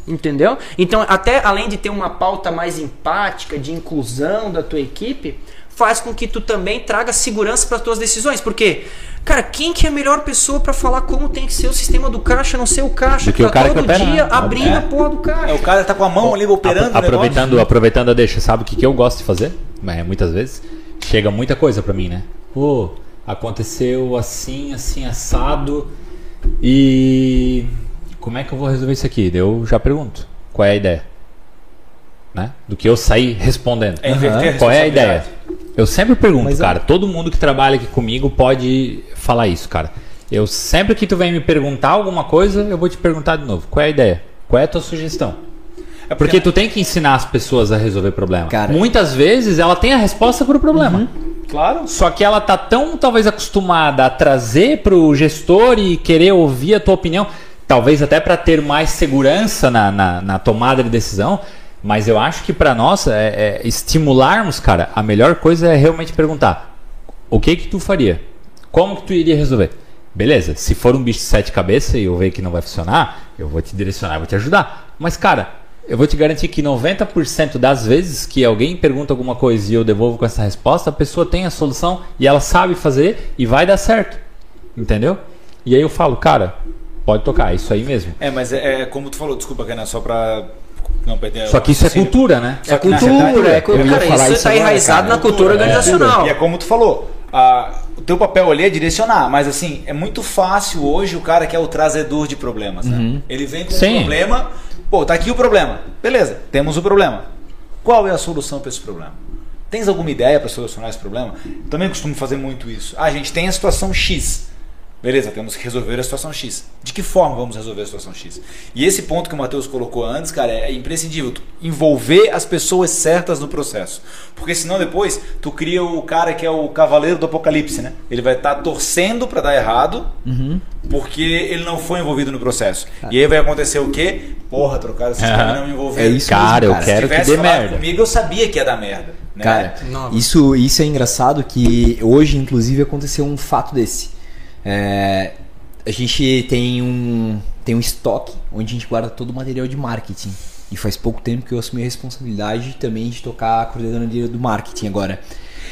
Entendeu? Então, até além de ter uma pauta mais empática, de inclusão da tua equipe, faz com que tu também traga segurança para tuas decisões. Porque, cara, quem que é a melhor pessoa para falar como tem que ser o sistema do caixa, não ser o caixa Do que o tá cara que todo opera, dia né? abrindo É. a porra do caixa. É, o cara tá com a mão ali operando o negócio. aproveitando, aproveitando a deixa, sabe o que, que eu gosto de fazer? É, muitas vezes chega muita coisa pra mim, né? Pô, aconteceu assim, assim, assado. E como é que eu vou resolver isso aqui? Eu já pergunto, qual é a ideia? Né? Do que eu sair respondendo. É a Qual é a ideia? Eu sempre pergunto, Mas cara. Todo mundo que trabalha aqui comigo pode falar isso, cara. Eu sempre que tu vem me perguntar alguma coisa, eu vou te perguntar de novo. Qual é a ideia? Qual é a tua sugestão? É Porque tu tem que ensinar as pessoas a resolver problema. Cara- Muitas vezes ela tem a resposta para o problema. Claro. Só que ela tá tão talvez acostumada a trazer pro gestor e querer ouvir a tua opinião, talvez até para ter mais segurança na, na, na tomada de decisão. Mas eu acho que para nós é, é estimularmos, cara, a melhor coisa é realmente perguntar: o que que tu faria? Como que tu iria resolver? Beleza, se for um bicho de sete cabeças e eu ver que não vai funcionar, eu vou te direcionar, vou te ajudar. Mas, cara, eu vou te garantir que 90% das vezes que alguém pergunta alguma coisa e eu devolvo com essa resposta, a pessoa tem a solução e ela sabe fazer e vai dar certo. Entendeu? E aí eu falo, cara, pode tocar, é isso aí mesmo. É, mas é, é como tu falou, desculpa, Renan, só pra não perder Só que isso é cultura, né? Na cultura, é cultura. Cara, isso está enraizado cara. na cultura organizacional. E é como tu falou, a- o teu papel ali é direcionar, mas assim, é muito fácil hoje o cara que é o trazedor de problemas, né? Ele vem com Sim. um problema, pô, tá aqui o problema. Beleza, temos o problema. Qual é a solução para esse problema? Tens alguma ideia para solucionar esse problema? Também costumo fazer muito isso. Ah, a gente tem a situação X. Beleza, temos que resolver a situação X. De que forma vamos resolver a situação X? E esse ponto que o Matheus colocou antes, cara, é imprescindível. Tu envolver as pessoas certas no processo. Porque senão depois tu cria o cara que é o cavaleiro do apocalipse, né? Ele vai estar torcendo para dar errado porque ele não foi envolvido no processo. E aí vai acontecer o quê? Porra, trocaram esses Aham. caras não me envolveram. É isso Cara, eu cara. quero Se que tivesse dê falado merda. comigo, eu sabia que ia dar merda. Né? Cara, Nova. isso, isso é engraçado que hoje, inclusive, aconteceu um fato desse. É, a gente tem um, tem um estoque onde a gente guarda todo o material de marketing. E faz pouco tempo que eu assumi a responsabilidade também de tocar a coordenadoria do marketing agora.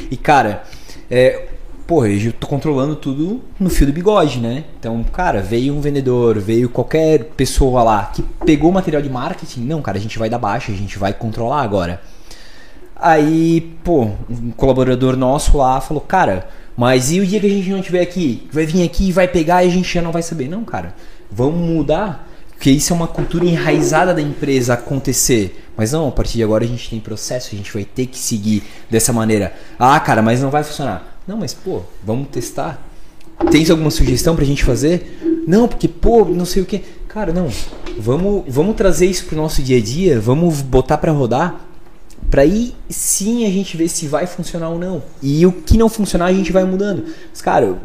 E cara, é, porra, eu tô controlando tudo no fio do bigode, né? Então, cara, veio um vendedor, veio qualquer pessoa lá que pegou o material de marketing. Não, cara, a gente vai dar baixa, a gente vai controlar agora. Aí, pô, um colaborador nosso lá falou, cara, mas e o dia que a gente não estiver aqui? Vai vir aqui e vai pegar e a gente já não vai saber. Não, cara, vamos mudar. Porque isso é uma cultura enraizada da empresa acontecer. Mas não, a partir de agora a gente tem processo, a gente vai ter que seguir dessa maneira. Ah, cara, mas não vai funcionar. Não, mas pô, vamos testar. Tens alguma sugestão pra gente fazer? Não, porque, pô, não sei o que. Cara, não. Vamos, vamos trazer isso pro nosso dia a dia, vamos botar pra rodar. Pra aí sim a gente ver se vai funcionar ou não. E o que não funcionar a gente vai mudando. Mas, cara,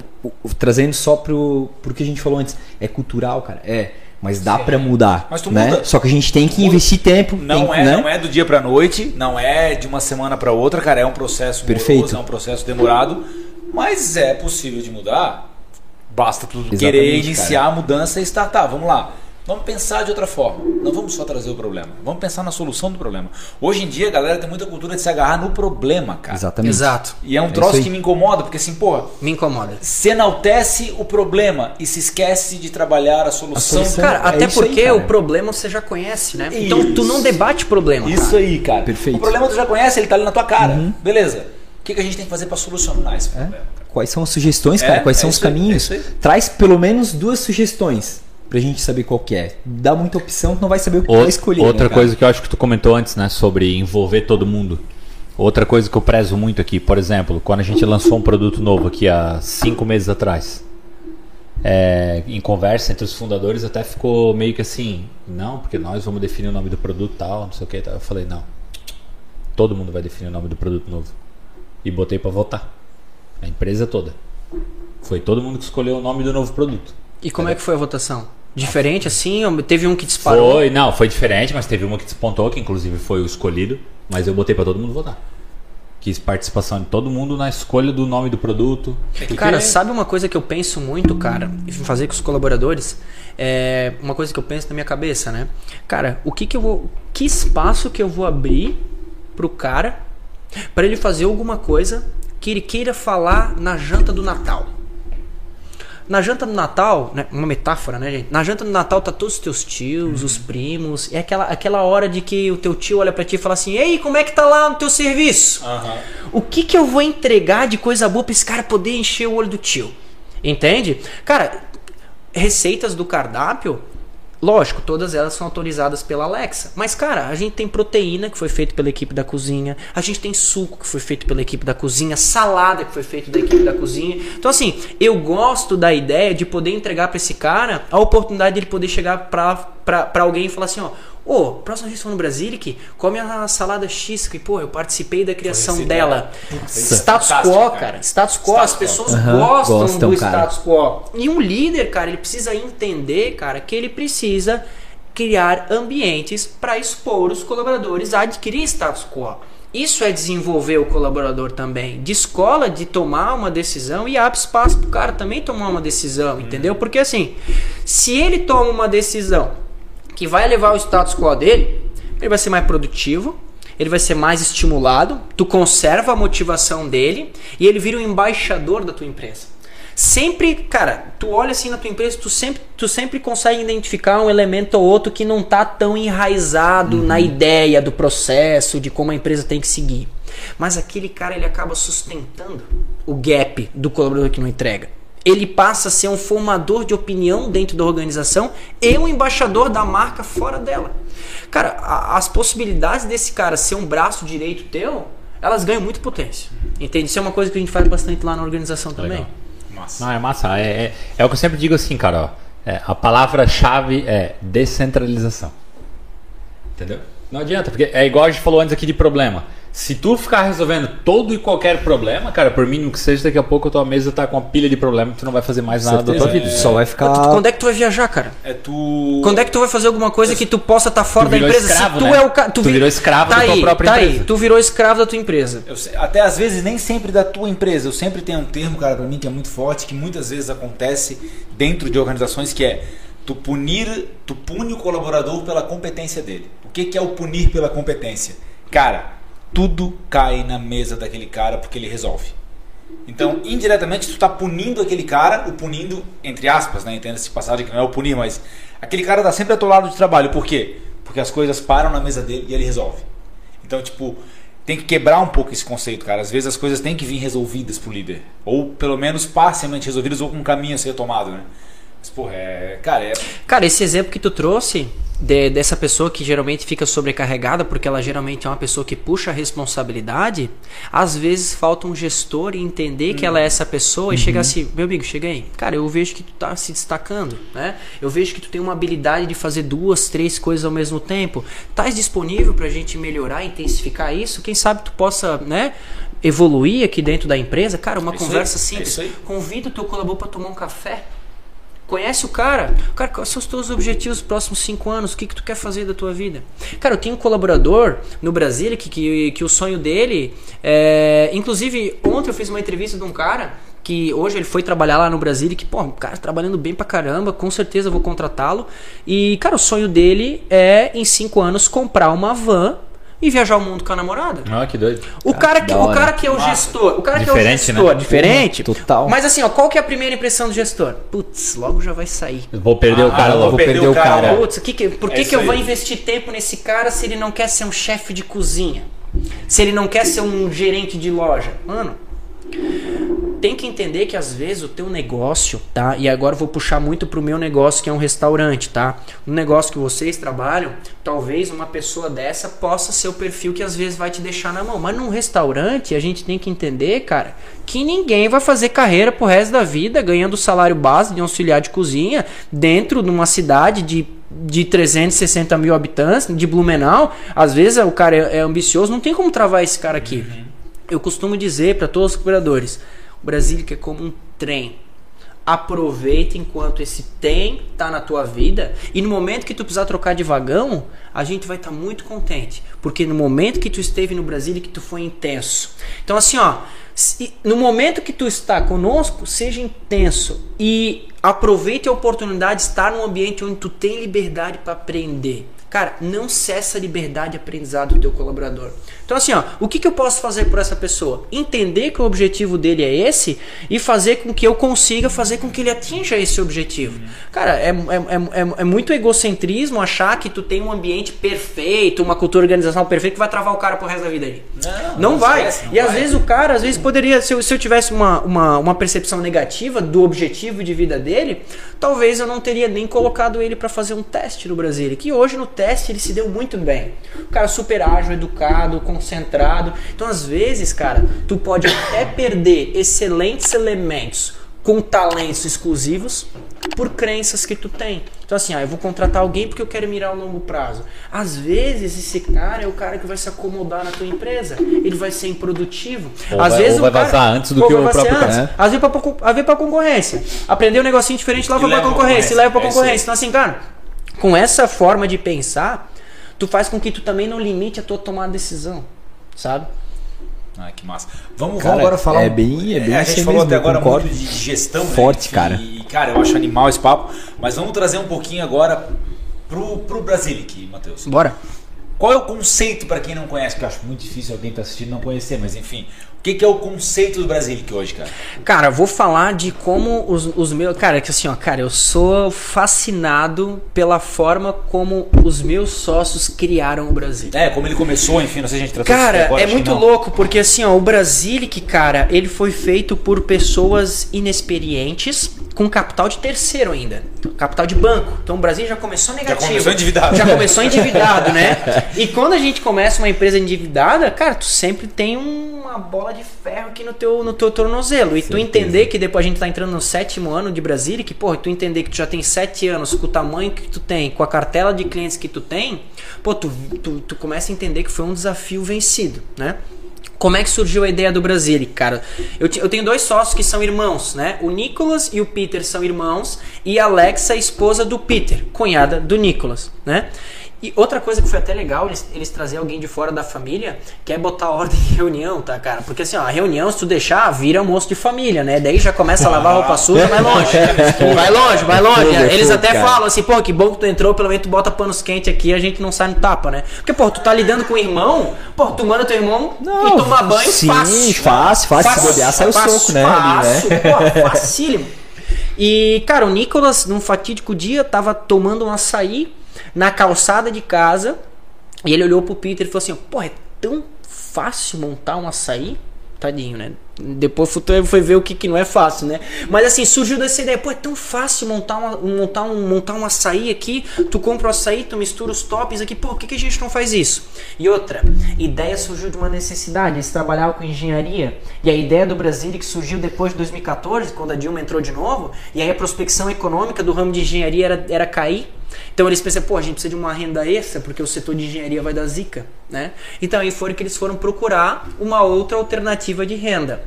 trazendo só pro, pro que a gente falou antes, é cultural, cara. É. Mas dá pra mudar. Mas tu né? muda. Só que a gente tem que investir tempo. Não tem- é, né? não é do dia pra noite, não é de uma semana pra outra, cara, é um processo Perfeito. moroso, é um processo demorado, mas é possível de mudar. Basta tu Exatamente, querer cara. iniciar a mudança e startar. Vamos lá. Vamos pensar de outra forma. Não vamos só trazer o problema. Vamos pensar na solução do problema. Hoje em dia, a galera tem muita cultura de se agarrar no problema, cara. Exatamente. Exato. E é um É troço que me incomoda, porque assim, pô, Me incomoda. se enaltece o problema e se esquece de trabalhar a solução. solução. Cara, É até isso aí, porque cara. o problema você já conhece, né? Então tu Isso. não debate problema. Isso cara. aí, cara. Perfeito. O problema tu já conhece, ele tá ali na tua cara. Beleza. O que, que a gente tem que fazer pra solucionar esse problema? Quais são as sugestões, É, cara? Quais é são os aí, caminhos? é isso aí. Traz pelo menos duas sugestões pra gente saber qual que é. Dá muita opção, tu não vai saber o que vai escolher. outra né, coisa que eu acho que tu comentou antes, né, sobre envolver todo mundo. Outra coisa que eu prezo muito aqui, por exemplo, quando a gente lançou um produto novo aqui há cinco meses atrás, é, em conversa entre os fundadores até ficou meio que assim, não, porque nós vamos definir o nome do produto tal, não sei o que. Eu falei, não, todo mundo vai definir o nome do produto novo. E botei pra votar. A empresa toda. Foi todo mundo que escolheu o nome do novo produto. E como é que foi a votação? Diferente assim? Teve um que disparou? Foi, não, foi diferente, mas teve uma que despontou, que inclusive foi o escolhido, mas eu botei pra todo mundo votar. Quis participação de todo mundo na escolha do nome do produto. Porque- Cara, sabe uma coisa que eu penso muito, cara, e fazer com os colaboradores? É uma coisa que eu penso na minha cabeça, né? Cara, o que que eu vou. Que espaço que eu vou abrir pro cara para ele fazer alguma coisa que ele queira falar na janta do Natal? Na janta do Natal, né, uma metáfora, né, gente? Na janta do Natal tá todos os teus tios, os primos, é aquela, aquela hora de que o teu tio olha pra ti e fala assim: "Ei, como é que tá lá no teu serviço?" O que que eu vou entregar de coisa boa pra esse cara poder encher o olho do tio? Entende? Cara, receitas do cardápio, lógico, todas elas são autorizadas pela Alexa. Mas, cara, a gente tem proteína que foi feito pela equipe da cozinha, a gente tem suco que foi feito pela equipe da cozinha, salada que foi feito da equipe da cozinha. Então, assim, eu gosto da ideia de poder entregar pra esse cara a oportunidade de ele poder chegar pra alguém e falar assim, ó. Ô, próxima vez que for no Brasilic, come a salada X, que, pô, eu participei da criação esse dela. dela. Status quo, cara. Status quo. As Status pessoas gostam, gostam, do cara. status quo. E um líder, cara, ele precisa entender, cara, que ele precisa criar ambientes para expor os colaboradores a adquirir status quo. Isso é desenvolver o colaborador também. Descola de tomar uma decisão e abre espaço pro cara também tomar uma decisão, entendeu? Porque assim, se ele toma uma decisão que vai levar o status quo dele, ele vai ser mais produtivo, ele vai ser mais estimulado, tu conserva a motivação dele e ele vira o embaixador da tua empresa. Sempre, cara, tu olha assim na tua empresa, tu sempre, tu sempre consegue identificar um elemento ou outro que não tá tão enraizado na ideia do processo, de como a empresa tem que seguir. Mas aquele cara ele acaba sustentando o gap do colaborador que não entrega. Ele passa a ser um formador de opinião dentro da organização e um embaixador da marca fora dela. Cara, a- as possibilidades desse cara ser um braço direito teu, elas ganham muito potência. Entende? Isso é uma coisa que a gente faz bastante lá na organização também. Legal. Massa. Não, é massa. É, é, é o que eu sempre digo assim, cara. Ó, É, a palavra-chave é descentralização. Entendeu? Não adianta, porque é igual a gente falou antes aqui de problema. Se tu ficar resolvendo todo e qualquer problema, cara, por mínimo que seja, daqui a pouco a tua mesa tá com uma pilha de problema e tu não vai fazer mais nada da tua vida. Só vai ficar. Tu- Quando é que tu vai viajar, cara? É tu. Quando é que tu vai fazer alguma coisa que tu possa estar fora Tu da empresa? escravo, Se tu né? é o ca... Tu vi- virou escravo tá da tua aí, própria tá empresa. Aí, tu virou escravo da tua empresa. Eu sei- até às vezes nem sempre da tua empresa. Eu sempre tenho um termo, cara, pra mim que é muito forte, que muitas vezes acontece dentro de organizações que é tu punir, tu pune o colaborador pela competência dele. O que, que é o punir pela competência? Cara, tudo cai na mesa daquele cara porque ele resolve. Então, indiretamente, tu tá punindo aquele cara, o punindo, entre aspas, né? Entenda-se de passagem que não é o punir, mas aquele cara tá sempre atolado de trabalho. Por quê? Porque as coisas param na mesa dele e ele resolve. Então, tipo, tem que quebrar um pouco esse conceito, cara. Às vezes as coisas têm que vir resolvidas pro líder. Ou pelo menos parcialmente resolvidas ou com um caminho a ser tomado, né? Mas, porra, é. Cara, é. Cara, esse exemplo que tu trouxe de- dessa pessoa que geralmente fica sobrecarregada, porque ela geralmente é uma pessoa que puxa a responsabilidade, às vezes falta um gestor e entender que ela é essa pessoa e chegar assim, meu amigo, chega aí. Cara, eu vejo que tu tá se destacando, né? Eu vejo que tu tem uma habilidade de fazer duas, três coisas ao mesmo tempo. Estás disponível pra gente melhorar, intensificar isso? Quem sabe tu possa, né? Evoluir aqui dentro da empresa, cara, uma É isso aí, conversa é simples. isso aí. Convida o teu colaborador para tomar um café. Conhece o cara. Cara, quais são os teus objetivos nos próximos cinco anos? O que, que tu quer fazer da tua vida? Cara, eu tenho um colaborador no Brasil que, que, que o sonho dele. É... Inclusive, ontem eu fiz uma entrevista de um cara que hoje ele foi trabalhar lá no Brasil e que, pô, o cara trabalhando bem pra caramba, com certeza vou contratá-lo. E, cara, o sonho dele é, em cinco anos, comprar uma van e viajar o mundo com a namorada. Ah, que doido. O cara, que, da o cara que é o gestor, o cara que é o Diferente, gestor, né? diferente. Total. Mas assim, ó, qual que é a primeira impressão do gestor? Putz, logo já vai sair. Vou perder o Ah, cara eu logo. vou perder o cara. Putz, que que- por É que, isso que eu aí. vou investir tempo nesse cara se ele não quer ser um chefe de cozinha? Se ele não quer ser um gerente de loja? Mano, tem que entender que às vezes o teu negócio, tá? E agora vou puxar muito pro meu negócio que é um restaurante, tá? Um negócio que vocês trabalham, talvez uma pessoa dessa possa ser o perfil que às vezes vai te deixar na mão. Mas num restaurante a gente tem que entender, cara, que ninguém vai fazer carreira pro resto da vida ganhando salário base de auxiliar de cozinha dentro de uma cidade de de 360 mil habitantes, de Blumenau, às vezes o cara é, é ambicioso, não tem como travar esse cara aqui. Eu costumo dizer para todos os cooperadores, o Brasil é como um trem. Aproveita enquanto esse trem tá na tua vida e no momento que tu precisar trocar de vagão, a gente vai estar muito contente, porque no momento que tu esteve no Brasil que tu foi intenso. Então assim, ó, se- no momento que tu está conosco, seja intenso e aproveite a oportunidade de estar num ambiente onde tu tem liberdade para aprender. Cara, não cessa a liberdade de aprendizado do teu colaborador. Então assim, ó, o que, que eu posso fazer por essa pessoa? Entender que o objetivo dele é esse e fazer com que eu consiga fazer com que ele atinja esse objetivo. Cara, é, é, é, é- é muito egocentrismo achar que tu tem um ambiente perfeito, uma cultura organizacional perfeita que vai travar o cara pro resto da vida aí. Não, não vai. esquece, não e às vai. vezes o cara, às vezes poderia, se eu, se eu tivesse uma, uma, uma percepção negativa do objetivo de vida dele, talvez eu não teria nem colocado ele para fazer um teste no Brasil. Que hoje no teste ele se deu muito bem. O cara super ágil, educado, concentrado. Então às vezes, cara, tu pode até perder excelentes elementos com talentos exclusivos por crenças que tu tem. Então assim, ah, eu vou contratar alguém porque eu quero mirar a longo prazo. Às vezes esse cara é o cara que vai se acomodar na tua empresa. Ele vai ser improdutivo. Ou Às vai- vezes ou o vai cara- vazar antes do ou que vai o próprio antes. cara. Às vezes pra, con- a ver pra concorrência. Aprender um negocinho diferente, leva E pra concorrência, e leva pra É isso concorrência. Então assim, cara, com essa forma de pensar, tu faz com que tu também não limite a tua tomada de decisão, sabe? Ah, que massa. Vamos, Cara, vamos agora falar. é bem- é bem a gente falou mesmo, até agora concordo. muito de gestão. né? Forte, E- cara. E, cara, eu acho animal esse papo. Mas vamos trazer um pouquinho agora pro, pro Brasilic, Matheus. Bora. Qual é o conceito para quem não conhece? Porque eu acho muito difícil alguém que tá assistindo não conhecer, mas enfim. O que, que é o conceito do Brasilic hoje, cara? Cara, vou falar de como os, os meus. Cara, que assim, ó, cara, eu sou fascinado pela forma como os meus sócios criaram o Brasil. É, como ele começou, enfim, não sei se a gente tratou Cara, agora, é muito louco, porque assim, ó, o Brasilic, cara, ele foi feito por pessoas inexperientes com capital de terceiro ainda. Capital de banco. Então o Brasil já começou negativo. começou endividado. Já começou endividado, né? E quando a gente começa uma empresa endividada, cara, tu sempre tem uma bola de ferro aqui no teu, no teu tornozelo. E tu entender que depois a gente tá entrando no sétimo ano de Brasília, que, porra, tu entender que tu já tem sete anos com o tamanho que tu tem, com a cartela de clientes que tu tem, pô, tu, tu, tu começa a entender que foi um desafio vencido, né? Como é que surgiu a ideia do Brasilic, cara? Eu, eu tenho dois sócios que são irmãos, né? O Nicolas e o Peter são irmãos e a Alexa, esposa do Peter, cunhada do Nicolas, né? E outra coisa que foi até legal, eles, eles trazer alguém de fora da família, que é botar ordem em reunião, tá, cara? Porque assim, ó, a reunião, se tu deixar, vira almoço de família, né? Daí já começa a lavar roupa suja, vai longe. Vai longe, vai longe. Eles até falam assim, pô, que bom que tu entrou, pelo menos tu bota panos quentes aqui a gente não sai no tapa, né? Porque, pô, tu tá lidando com o irmão, pô, tu manda teu irmão Não, e tomar banho sim, fácil. fácil, fácil, se bobear, sai o soco, né, ali, Fácil, pô, facílimo. E, cara, o Nicolas, num fatídico dia, tava tomando um açaí na calçada de casa e ele olhou pro Peter e falou assim: pô, é tão fácil montar um açaí? Tadinho, né? Depois foi ver o que, que não é fácil, né? Mas assim, surgiu dessa ideia, pô, é tão fácil montar, uma, montar, um, montar um açaí aqui, tu compra o açaí, tu mistura os toppings aqui, pô, por que, que a gente não faz isso? E outra, ideia surgiu de uma necessidade, eles trabalhavam com engenharia, e a ideia do Brasil que surgiu depois de 2014, quando a Dilma entrou de novo, e aí a prospecção econômica do ramo de engenharia era, era cair, então eles pensaram, pô, a gente precisa de uma renda extra, porque o setor de engenharia vai dar zica, né? Então aí foi que eles foram procurar uma outra alternativa de renda.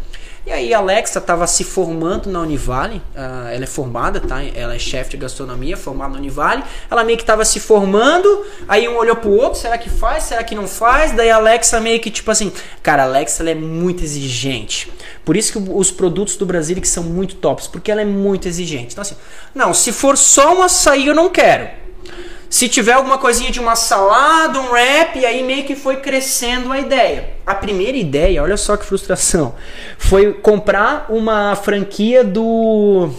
E aí a Alexa estava se formando na Univale, uh, ela é formada, tá? Ela é chefe de gastronomia, formada na Univale. Ela meio que estava se formando, aí um olhou pro outro, será que faz? Será que não faz? Daí a Alexa meio que tipo assim, cara, a Alexa ela é muito exigente. Por isso que os produtos do Brasil que são muito tops, porque ela é muito exigente. Então assim, não, se for só um açaí eu não quero. Se tiver alguma coisinha de uma salada, um wrap, e aí meio que foi crescendo a ideia. A primeira ideia, olha só que frustração, foi comprar uma franquia do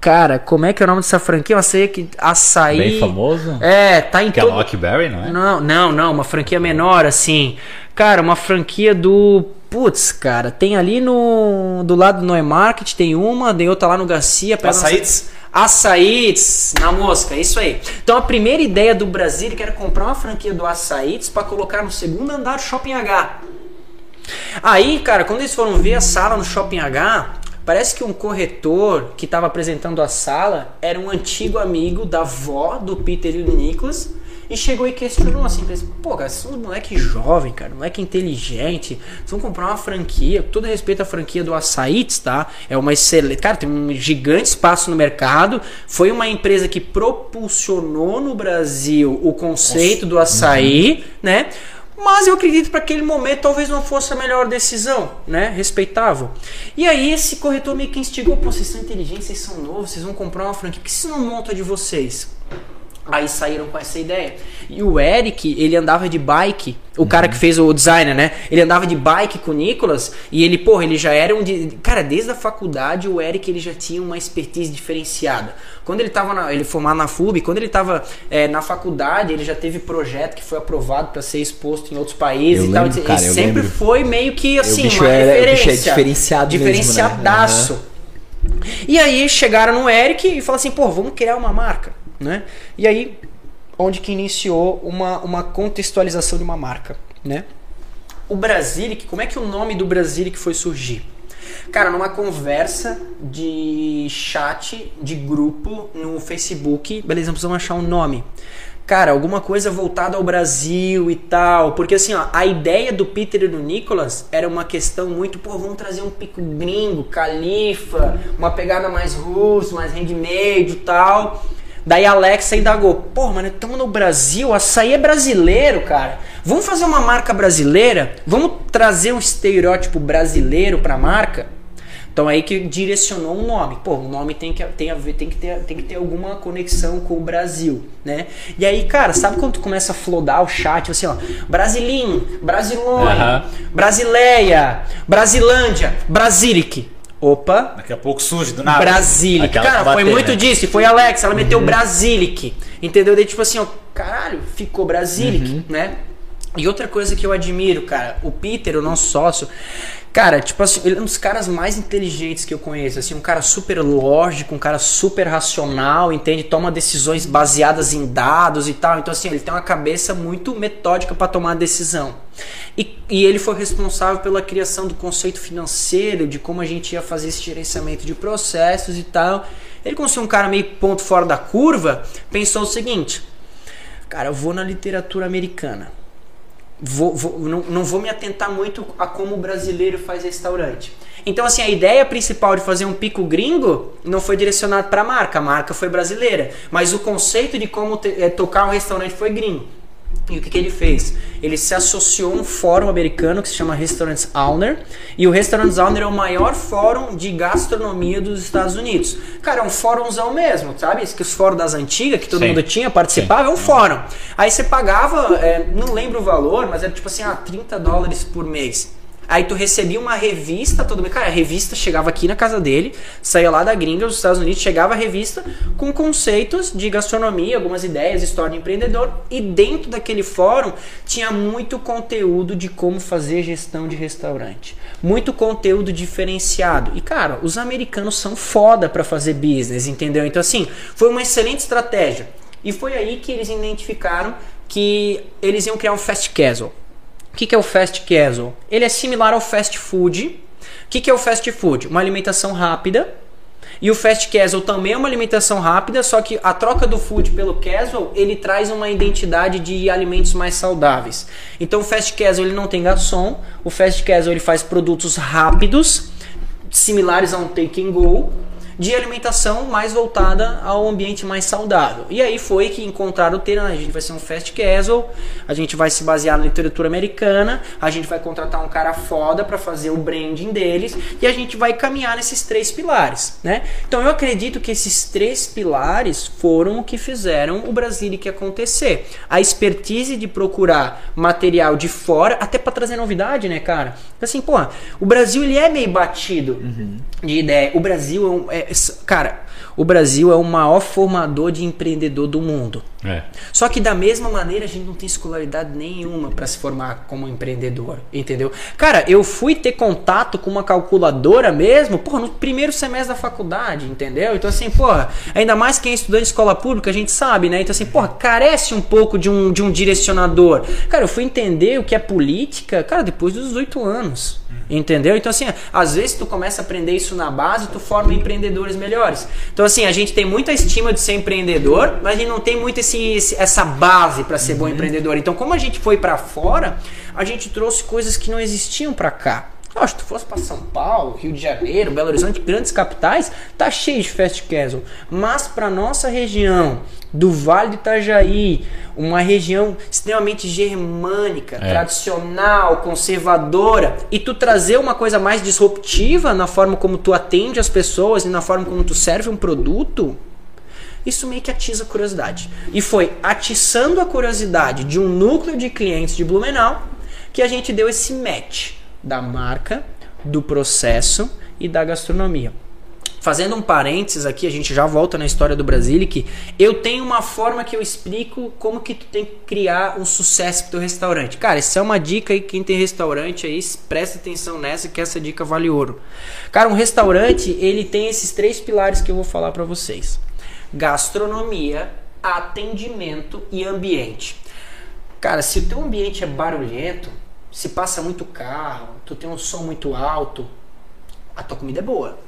Cara, como é que é o nome dessa franquia? Eu sei que açaí. Bem famoso? É, tá em que todo... é Lockberry, não é? Não, não, não, uma franquia menor assim. Cara, uma franquia do Putz, cara, tem ali no do lado do Neumarket tem uma, tem outra lá no Garcia. Açaites? Açaites, na mosca, isso aí. Então a primeira ideia do Brasil era comprar uma franquia do Açaites para colocar no segundo andar do Shopping H. Aí, cara, quando eles foram ver a sala no Shopping H, parece que um corretor que estava apresentando a sala era um antigo amigo da avó do Peter e do Nicholas e chegou e questionou assim, pô, cara, vocês são um moleque jovem, cara, moleque inteligente, vocês vão comprar uma franquia, com todo respeito à franquia do Açaites, tá? É uma excelente, cara, tem um gigante espaço no mercado, foi uma empresa que propulsionou no Brasil o conceito do açaí, né? Mas eu acredito que para aquele momento talvez não fosse a melhor decisão, né? Respeitável. E aí esse corretor meio que instigou, pô, vocês são inteligentes, vocês são novos, vocês vão comprar uma franquia, por que vocês não montam de vocês? Aí saíram com essa ideia. E o Eric, ele andava de bike, o cara que fez o designer, né? Ele andava de bike com o Nicolas e ele, porra, ele já era um. De... Cara, desde a faculdade o Eric ele já tinha uma expertise diferenciada. Quando ele tava na, ele formado na FUB, quando ele tava é, na faculdade, ele já teve projeto que foi aprovado para ser exposto em outros países eu e tal. Lembro, cara, ele sempre lembro. foi meio que assim, uma era, referência. O bicho é diferenciado diferenciadaço. Mesmo, né? E aí chegaram no Eric e falaram assim, pô, vamos criar uma marca, né? E aí onde que iniciou uma, uma contextualização de uma marca, né? O Brasilic, como é que o nome do Brasilic foi surgir? Cara, numa conversa de chat, de grupo no Facebook, beleza, precisamos achar um nome. Cara, alguma coisa voltada ao Brasil e tal. Porque assim, ó, a ideia do Peter e do Nicholas era uma questão muito, pô, vamos trazer um pico gringo, califa, uma pegada mais russa, mais handmade e tal. Daí a Alexa indagou: pô, mano, estamos no Brasil, açaí é brasileiro, cara. Vamos fazer uma marca brasileira? Vamos trazer um estereótipo brasileiro para a marca? Então aí que direcionou um nome. Pô, o nome tem que, tem, a ver, tem, que ter, tem que ter alguma conexão com o Brasil, né? E aí, cara, sabe quando tu começa a flodar o chat, assim, ó, Brasilim, Brasilônia, uhum. Brasileia, Brasilândia, Brasilic. Opa. Daqui a pouco surge do nada. Brasilic. Cara, bater, foi muito né? disso. Foi Alex, ela meteu uhum. Brasilic. Entendeu? Daí, tipo assim, ó, caralho, ficou Brasilic, uhum. né? E outra coisa que eu admiro, cara, o Peter, o nosso sócio, Cara, tipo assim, ele é um dos caras mais inteligentes que eu conheço, assim, um cara super lógico, um cara super racional, entende? Toma decisões baseadas em dados e tal. Então, assim, ele tem uma cabeça muito metódica para tomar decisão. E, e ele foi responsável pela criação do conceito financeiro, de como a gente ia fazer esse gerenciamento de processos e tal. Ele, como um cara meio ponto fora da curva, pensou o seguinte: cara, eu vou na literatura americana vou, vou, não, não vou me atentar muito a como o brasileiro faz restaurante. Então, assim, a ideia principal de fazer um pico gringo não foi direcionado para a marca, a marca foi brasileira. Mas o conceito de como te, é, tocar um restaurante foi gringo. E o que, que, ele fez? Ele se associou a um fórum americano que se chama Restaurants Owner. E o Restaurants Owner é o maior fórum de gastronomia dos Estados Unidos. Cara, é um fórumzão mesmo, sabe? Esse que os fóruns das antigas, que todo Sim. mundo tinha, participava, Sim. é um fórum. Aí você pagava, é, não lembro o valor, mas era tipo assim, ah, 30 dólares por mês. Aí tu recebia uma revista todo mês. Cara, a revista chegava aqui na casa dele, saía lá da gringa, dos Estados Unidos, chegava a revista com conceitos de gastronomia, algumas ideias, história de empreendedor. E dentro daquele fórum tinha muito conteúdo de como fazer gestão de restaurante. Muito conteúdo diferenciado. E, cara, os americanos são foda para fazer business, entendeu? Então, assim, foi uma excelente estratégia. E foi aí que eles identificaram que eles iam criar um fast casual. O que, que é o fast casual? Ele é similar ao fast food. O que, que é o fast food? Uma alimentação rápida. E o fast casual também é uma alimentação rápida, só que a troca do food pelo casual, ele traz uma identidade de alimentos mais saudáveis. Então o fast casual ele não tem garçom, o fast casual ele faz produtos rápidos, similares a um take and go, de alimentação mais voltada ao ambiente mais saudável. E aí foi que encontraram o termo, a gente vai ser um fast casual, a gente vai se basear na literatura americana, a gente vai contratar um cara foda para fazer o branding deles e a gente vai caminhar nesses três pilares, né? Então eu acredito que esses três pilares foram o que fizeram o Brasilic acontecer. A expertise de procurar material de fora, até para trazer novidade, né, cara? Assim, pô, o Brasil ele é meio batido de ideia. O Brasil é, um, é cara, o Brasil é o maior formador de empreendedor do mundo. É. Só que da mesma maneira a gente não tem escolaridade nenhuma para se formar como empreendedor, entendeu? Cara, eu fui ter contato com uma calculadora mesmo, porra, no primeiro semestre da faculdade, entendeu? Então assim, porra, ainda mais quem é estudante de escola pública, a gente sabe, né? Então assim, porra, carece um pouco de um, de um direcionador. Cara, eu fui entender o que é política, cara, depois dos oito anos. Entendeu? Então, assim, às vezes tu começa a aprender isso na base, tu forma empreendedores melhores. Então, assim, a gente tem muita estima de ser empreendedor, mas a gente não tem muito esse, esse- essa base para ser bom empreendedor. Então, como a gente foi para fora, a gente trouxe coisas que não existiam para cá. Acho que tu fosse para São Paulo, Rio de Janeiro, Belo Horizonte, grandes capitais, tá cheio de fast casual. Mas para nossa região do Vale do Itajaí, uma região extremamente germânica, É. tradicional, conservadora, e tu trazer uma coisa mais disruptiva na forma como tu atende as pessoas e na forma como tu serve um produto, isso meio que atiça a curiosidade. E foi atiçando a curiosidade de um núcleo de clientes de Blumenau que a gente deu esse match da marca, do processo e da gastronomia. Fazendo um parênteses aqui, a gente já volta na história do Brasilic. Eu tenho uma forma que eu explico como que tu tem que criar um sucesso pro teu restaurante. Cara, essa é uma dica aí, quem tem restaurante aí, presta atenção nessa que essa dica vale ouro. Cara, um restaurante, ele tem esses três pilares que eu vou falar pra vocês. Gastronomia, atendimento e ambiente. Cara, se o teu ambiente é barulhento, se passa muito carro, tu tem um som muito alto, a tua comida é boa.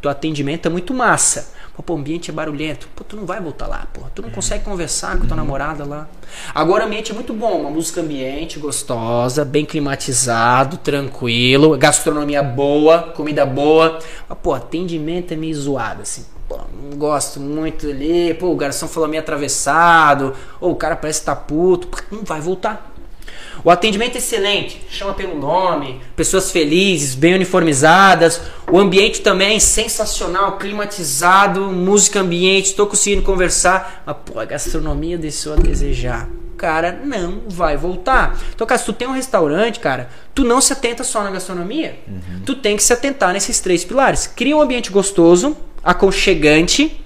Teu atendimento é muito massa. Pô, pô, o ambiente é barulhento. Pô, tu não vai voltar lá, pô. Tu não consegue conversar com tua namorada lá. Agora o ambiente é muito bom. Uma música ambiente, gostosa, bem climatizado, tranquilo, gastronomia boa, comida boa. Mas, pô, atendimento é meio zoado, assim. Pô, não gosto muito ali. Pô, o garçom falou meio atravessado. Ou o cara parece estar puto. Pô, Não vai voltar. O atendimento é excelente, chama pelo nome, pessoas felizes, bem uniformizadas. O ambiente também é sensacional, climatizado, música ambiente, estou conseguindo conversar. Mas, pô, a gastronomia deixou a desejar. Cara, não vai voltar. Então, cara, se tu tem um restaurante, cara, tu não se atenta só na gastronomia. Tu tem que se atentar nesses três pilares. Cria um ambiente gostoso, aconchegante,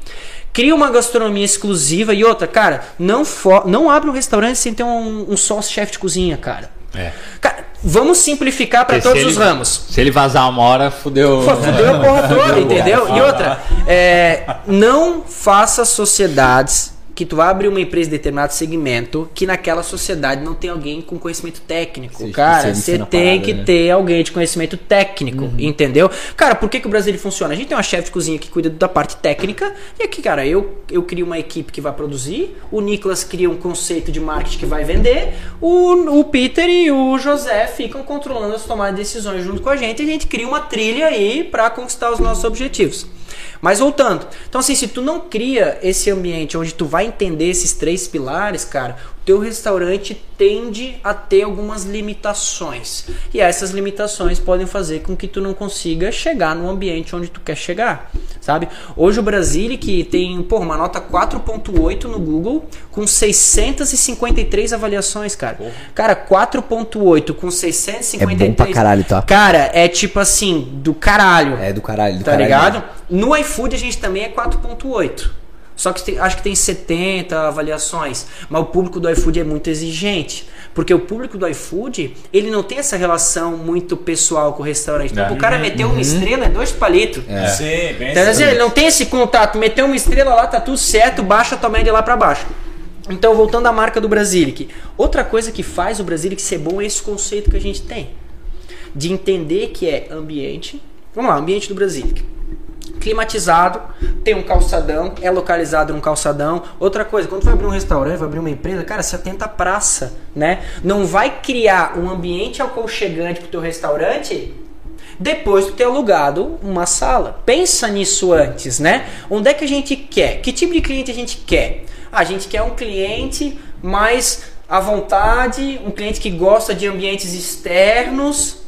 Cria uma gastronomia exclusiva e outra, cara, não, não abre um restaurante sem ter um, um sócio-chefe de cozinha, cara. É. Cara, vamos simplificar para todos se os ele- ramos. Se ele vazar uma hora, fudeu. Fudeu a porra toda, entendeu? E outra, é, não faça sociedades que tu abrir uma empresa de determinado segmento que naquela sociedade não tem alguém com conhecimento técnico. Seja Cara, você tem parada, que né? ter alguém de conhecimento técnico, entendeu? Cara, por que, que o Brasil funciona? A gente tem uma chefe de cozinha que cuida da parte técnica e aqui, cara, eu, eu crio uma equipe que vai produzir, o Nicolas cria um conceito de marketing que vai vender, o, o Peter e o José ficam controlando as tomadas de decisões junto com a gente e a gente cria uma trilha aí para conquistar os nossos objetivos. Mas voltando, então assim, se tu não cria esse ambiente onde tu vai entender esses três pilares, cara, teu restaurante tende a ter algumas limitações. E essas limitações podem fazer com que tu não consiga chegar no ambiente onde tu quer chegar, sabe? Hoje o Brasilic tem, pô, uma nota 4.8 no Google com 653 avaliações, cara. Cara, 4.8 com 653. É bom pra caralho, tá? Cara, é tipo assim, do caralho. É do caralho, do Tá caralho ligado? mesmo. No iFood a gente também é 4.8. Só que tem- acho que tem 70 avaliações. Mas o público do iFood é muito exigente. Porque o público do iFood, ele não tem essa relação muito pessoal com o restaurante. Então, É. o cara meteu uma estrela, é dois palitos. É. Sim, bem Então, assim. ele não tem esse contato. Meteu uma estrela lá, tá tudo certo, baixa a tua média lá pra baixo. Então, voltando à marca do Brasilic. Outra coisa que faz o Brasilic ser bom é esse conceito que a gente tem. De entender que é ambiente. Vamos lá, ambiente do Brasilic. Climatizado, tem um calçadão, é localizado num calçadão. Outra coisa, quando vai abrir um restaurante, vai abrir uma empresa, cara, se atenta à praça, né? Não vai criar um ambiente aconchegante pro teu restaurante depois de ter alugado uma sala. Pensa nisso antes, né? Onde é que a gente quer? Que tipo de cliente a gente quer? A gente quer um cliente mais à vontade, um cliente que gosta de ambientes externos.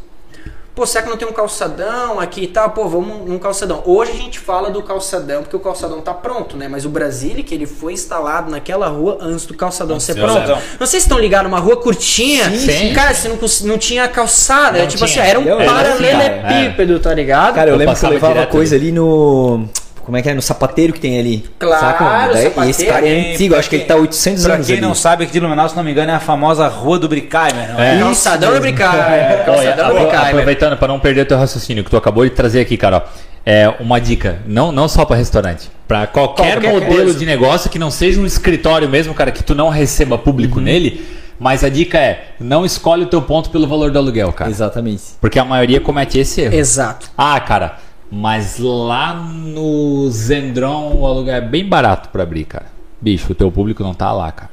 Pô, será que não tem um calçadão aqui e tal? Pô, vamos num calçadão. Hoje a gente fala do calçadão porque o calçadão tá pronto, né? Mas o Brasília, que ele foi instalado naquela rua antes do calçadão ser pronto. calçadão. Não sei se estão ligados numa rua curtinha. Sim, sim. Cara, você não, não tinha calçada. Não tipo tinha. assim, era um paralelepípedo, tá ligado? Cara, eu, Eu lembro que eu levava direto coisa ali no. Como é que é? No sapateiro que tem ali. Claro, Daí- sapateiro. E esse cara é antigo, pra acho que ele tá 800 Pra anos quem ali. não sabe, aqui de Blumenau, se não me engano, é a famosa Rua do Bricai, meu irmão. É. Calçadão do Bricai. Olha, Calçadão do Bricai. aproveitando para não perder o teu raciocínio que tu acabou de trazer aqui, cara, ó, é uma dica, não, não só para restaurante, para qualquer, Qualquer modelo coisa. de negócio que não seja um escritório mesmo, cara, que tu não receba público nele, mas a dica é, não escolhe o teu ponto pelo valor do aluguel, cara. Exatamente. Porque a maioria comete esse erro. Exato. Ah, cara, mas lá no Zendron o aluguel é bem barato para abrir, cara. Bicho, o teu público não tá lá, cara.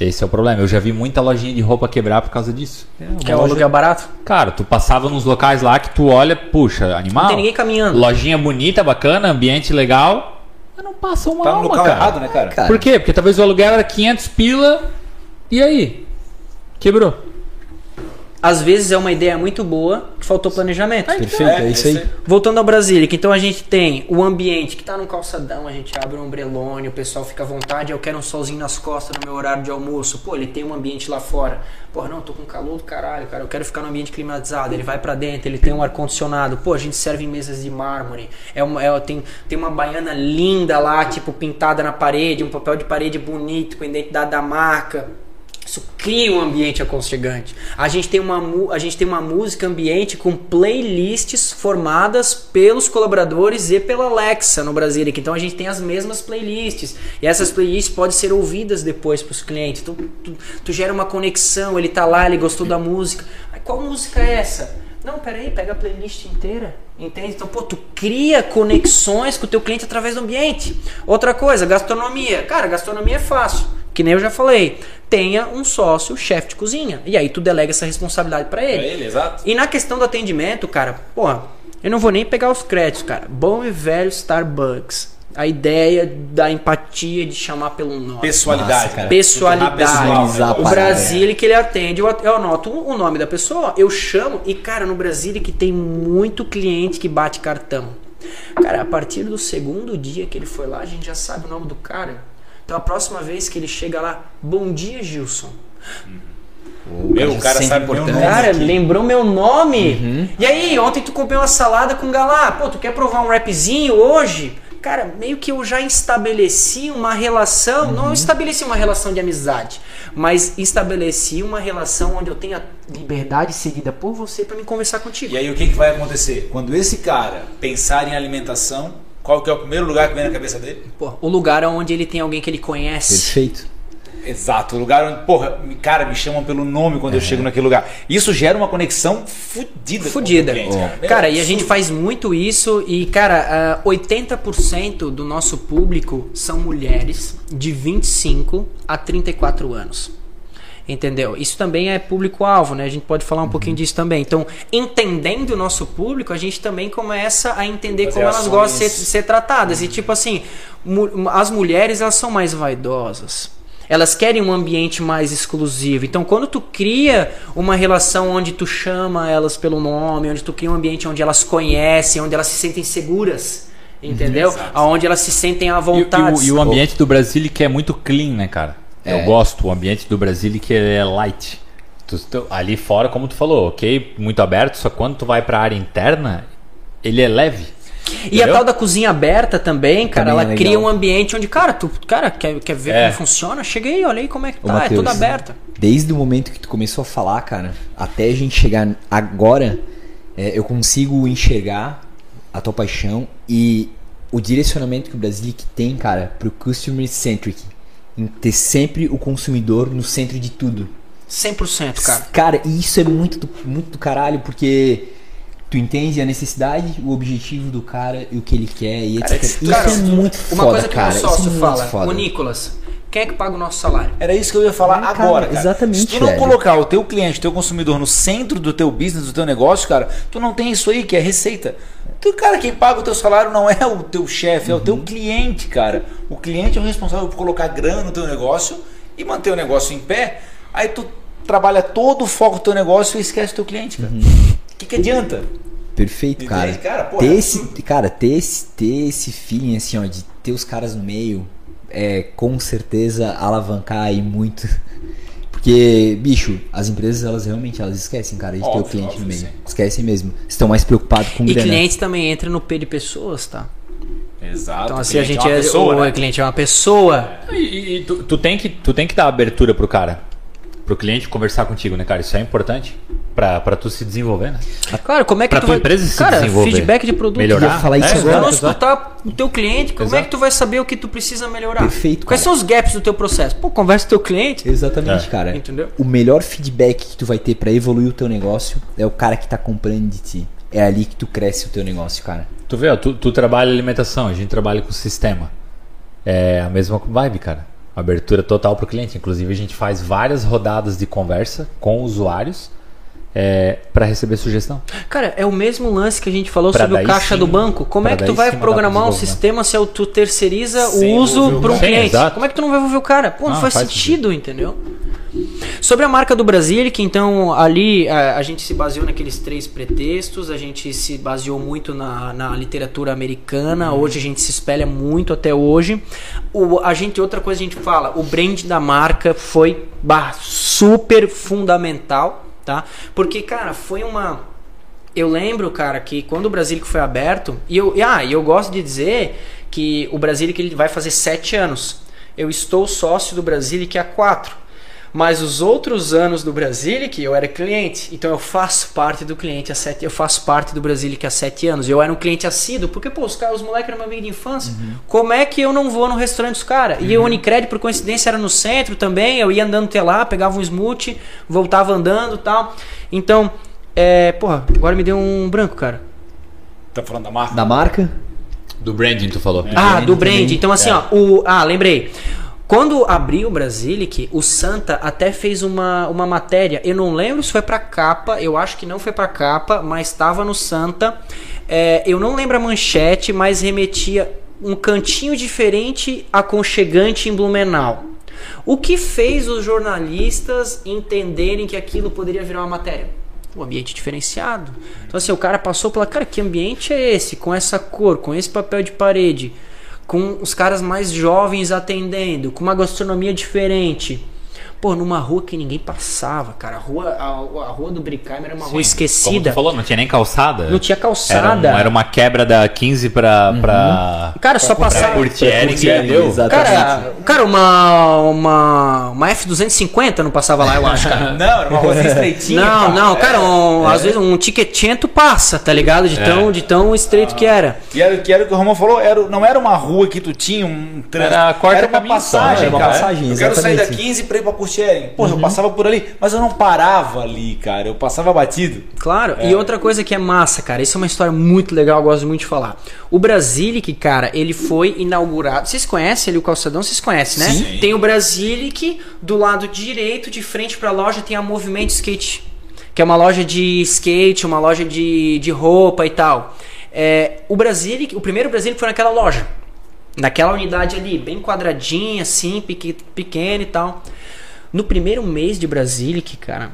Esse é o problema. Eu já vi muita lojinha de roupa quebrar por causa disso. Que é o aluguel barato? Cara, tu passava nos locais lá que tu olha, puxa, animal. Não tem ninguém caminhando. Lojinha bonita, bacana, ambiente legal. Mas não passa uma Tá no alma, local cara. errado, né, cara? Cara, Por quê? Porque talvez o aluguel era 500 pila. E aí? Quebrou. Às vezes é uma ideia muito boa que faltou planejamento. Perfeito, é, isso aí. Voltando ao Brasília, que então a gente tem o ambiente que tá num calçadão, a gente abre um ombrelone, o pessoal fica à vontade, eu quero um solzinho nas costas no meu horário de almoço. Pô, ele tem um ambiente lá fora. Pô, não, tô com calor do caralho, cara, eu quero ficar no ambiente climatizado. Ele vai pra dentro, ele tem um ar-condicionado. Pô, a gente serve em mesas de mármore. É uma, é, tem, tem uma baiana linda lá, tipo, pintada na parede, um papel de parede bonito, com a identidade da marca. Isso cria um ambiente aconchegante. A gente tem uma, a gente tem uma música ambiente com playlists formadas pelos colaboradores e pela Alexa no Brasil. Então a gente tem as mesmas playlists. E essas playlists podem ser ouvidas depois para os clientes. Então tu, tu gera uma conexão, ele tá lá, ele gostou da música. Aí, qual música é essa? Não, peraí, pega a playlist inteira. Entende? Então, pô, tu cria conexões com o teu cliente através do ambiente. Outra coisa, gastronomia. Cara, gastronomia é fácil. Que nem eu já falei. Tenha um sócio, chefe de cozinha. E aí tu delega essa responsabilidade pra Pra ele. ele, exato. E na questão do atendimento, cara, porra, eu não vou nem pegar os créditos, cara. Bom e velho Starbucks. A ideia da empatia de chamar pelo nome. Pessoalidade, Nossa, cara. Pessoalidade. Personalizar a o Brasília que ele atende, eu eu anoto o nome da pessoa, eu chamo e cara, no Brasília que tem muito cliente que bate cartão. Cara, a partir do segundo dia que ele foi lá, a gente já sabe o nome do cara. Então a próxima vez que ele chega lá, bom dia, Gilson. Meu, o cara sabe meu importante. nome. Cara, aqui. lembrou meu nome. E aí, ontem tu comprou uma salada com galá. Pô, tu quer provar um rapzinho hoje? Cara, meio que eu já estabeleci uma relação, não estabeleci uma relação de amizade, mas estabeleci uma relação onde eu tenho a liberdade cedida por você pra me conversar contigo. E aí o que, que vai acontecer? Quando esse cara pensar em alimentação, qual que é o primeiro lugar que vem na cabeça dele? Pô, o lugar onde ele tem alguém que ele conhece. Perfeito. Exato, o lugar onde, porra, cara, me chamam pelo nome quando eu chego naquele lugar. Isso gera uma conexão fudida. com o Fudida. cliente, cara. Cara, e a gente faz muito isso e, cara, ah, 80% do nosso público são mulheres de 25 a 34 anos. Entendeu? Isso também é público-alvo, né? A gente pode falar um pouquinho disso também. Então, entendendo o nosso público, a gente também começa a entender Fazer como elas ações. gostam de ser, ser tratadas. E tipo assim, as mulheres elas são mais vaidosas. Elas querem um ambiente mais exclusivo. Então, quando tu cria uma relação onde tu chama elas pelo nome, onde tu cria um ambiente onde elas conhecem, onde elas se sentem seguras, entendeu? Exato. Aonde elas se sentem à E, e vontade. o, e o ambiente do Brasília que é muito clean, né, cara? É. Eu gosto. O ambiente do Brasília que é light. Tu- tu- ali fora, como tu falou, ok, muito aberto, só quando tu vai pra área interna, ele é leve. E a Entendeu? tal da cozinha aberta também, cara, Também é ela legal. cria um ambiente onde, cara, tu cara, quer, quer ver É. como funciona? Chega aí, olha aí como é que Ô, tá, é Matheus, toda aberta. Desde o momento que tu começou a falar, cara, até a gente chegar agora, é, eu consigo enxergar a tua paixão e o direcionamento que o Brasilic tem, cara, pro customer centric. Em ter sempre o consumidor no centro de tudo. 100%, cara. Cara, e isso é muito do, muito do caralho, porque tu entende a necessidade, o objetivo do cara e o que ele quer e etc. Cara, isso cara, é muito foda, Uma coisa que cara. é sócio muito fala, foda. o Nicolas, Quem é que paga o nosso salário? Era isso que eu ia falar É, cara, agora, cara. exatamente, Se tu não velho. colocar o teu cliente, o teu consumidor no centro do teu business, do teu negócio, cara, tu não tem isso aí que é receita. Tu, cara, quem paga o teu salário não é o teu chefe, é o Uhum. teu cliente, cara. O cliente é o responsável por colocar grana no teu negócio e manter o negócio em pé. Aí tu trabalha todo o foco do teu negócio e esquece o teu cliente, cara. O Uhum. que, que adianta? Perfeito, cara. Entende? Cara, pô, ter esse, cara, ter esse, ter esse feeling assim, ó, de ter os caras no meio, é com certeza alavancar aí muito. Porque, bicho, as empresas elas realmente elas esquecem, cara, de ter o Óbvio, cliente óbvio, no meio. sim. Esquecem mesmo. Estão mais preocupados com E grana. clientes também entram no P de pessoas, tá? Exato. Então o assim, a cliente gente é, uma pessoa, o né? cliente é uma pessoa. E, e tu, tu tem que, tu tem que dar abertura pro cara, pro cliente conversar contigo, né, cara? Isso é importante pra, pra tu se desenvolver, né? Cara, como é que Pra tu tua vai... empresa se Cara, desenvolver. feedback de produto. Melhorar. Falar isso É, agora. não escutar o teu cliente, como é Exato. que tu vai saber o que tu precisa melhorar? Perfeito, Quais cara. são os gaps do teu processo? Pô, conversa com o teu cliente. Exatamente, É. cara. Entendeu? O melhor feedback que tu vai ter pra evoluir o teu negócio é o cara que tá comprando de ti. É ali que tu cresce o teu negócio, cara. Tu vê, ó, tu, tu trabalha alimentação, a gente trabalha com sistema. É a mesma vibe, cara. Abertura total pro cliente. Inclusive, a gente faz várias rodadas de conversa com usuários é, para receber sugestão. Cara, é o mesmo lance que a gente falou Pra sobre o caixa sim- do banco. Como pra é que tu vai sim programar pro um sistema se tu terceiriza Sem o uso o para um. Sim, cliente? exato. Como é que tu não vai envolver o cara? Pô, não, Não, faz, faz sentido, entendeu? Sobre a marca do Brasil, que então ali a, a gente se baseou naqueles três pretextos, a gente se baseou muito na, na literatura americana, hoje a gente se espelha muito até hoje. O, a gente, outra coisa a gente fala, o brand da marca foi bah, super fundamental, tá? Porque, cara, foi uma. Eu lembro, cara, que quando o Brasílico foi aberto, e eu, e, ah, eu gosto de dizer que o Brasílico ele vai fazer sete anos. Eu estou sócio do Brasílico há quatro. Mas os outros anos do Brasilic eu era cliente. Então eu faço parte do cliente há sete. Eu faço parte do Brasilic há sete anos. Eu era um cliente assíduo, porque, pô, os, caras, os moleques eram meu amigo de infância. Como é que eu não vou no restaurante dos caras? E o Unicred, por coincidência, era no centro também. Eu ia andando até lá, pegava um smoothie, voltava andando e tal. Então, é. Porra, agora me deu um branco, cara. Tá falando da marca? Da marca? Do branding, tu falou. Ah, brand do brand. também. Então, assim, É. ó, o. Ah, lembrei. Quando abriu o Brasilic, o Santa até fez uma, uma matéria. Eu não lembro se foi pra capa, eu acho que não foi pra capa, mas estava no Santa. É, eu não lembro a manchete, mas remetia um cantinho diferente, aconchegante em Blumenau. O que fez os jornalistas entenderem que aquilo poderia virar uma matéria? O ambiente diferenciado. Então, assim, o cara passou pela. Cara, que ambiente é esse? Com essa cor, com esse papel de parede, com os caras mais jovens atendendo, com uma gastronomia diferente. Pô, numa rua que ninguém passava, cara. A rua, a, a rua do Brickheimer era uma rua Como esquecida. tu falou, não tinha nem calçada. Não tinha Era, calçada. um- era uma quebra da 15 pra. pra... Cara, só pra passava. Curtieri, Curtieri, entendeu? exatamente. Cara, cara, uma, uma, uma F250 não passava lá, eu acho, cara. Não, era uma rosinha estreitinha. Não, não, É. cara, um- às vezes um tiquetento passa, tá ligado? De tão, de tão estreito que era. E era, que era o que o Romão falou, era, não era uma rua que tu tinha um trânsito. Era era uma caminho só, passagem, era uma cara. passagem, eu quero sair da exatamente. 15 pra ir pra Curtieri. Porra, eu passava por ali, mas eu não parava ali, cara. Eu passava batido. Claro, e outra coisa que é massa, cara, isso é uma história muito legal, eu gosto muito de falar. O Brasilic, cara, ele foi inaugurado. Vocês conhecem ali o calçadão? Vocês conhecem, né? Sim. Tem o Brasilic, do lado direito, de frente pra loja, tem a Movimento Skate, que é uma loja de skate, uma loja de, de roupa e tal. É, o Brasilic, o primeiro Brasilic foi naquela loja. Naquela unidade ali, bem quadradinha, assim, peque- pequena e tal. No primeiro mês de Brasilic, cara,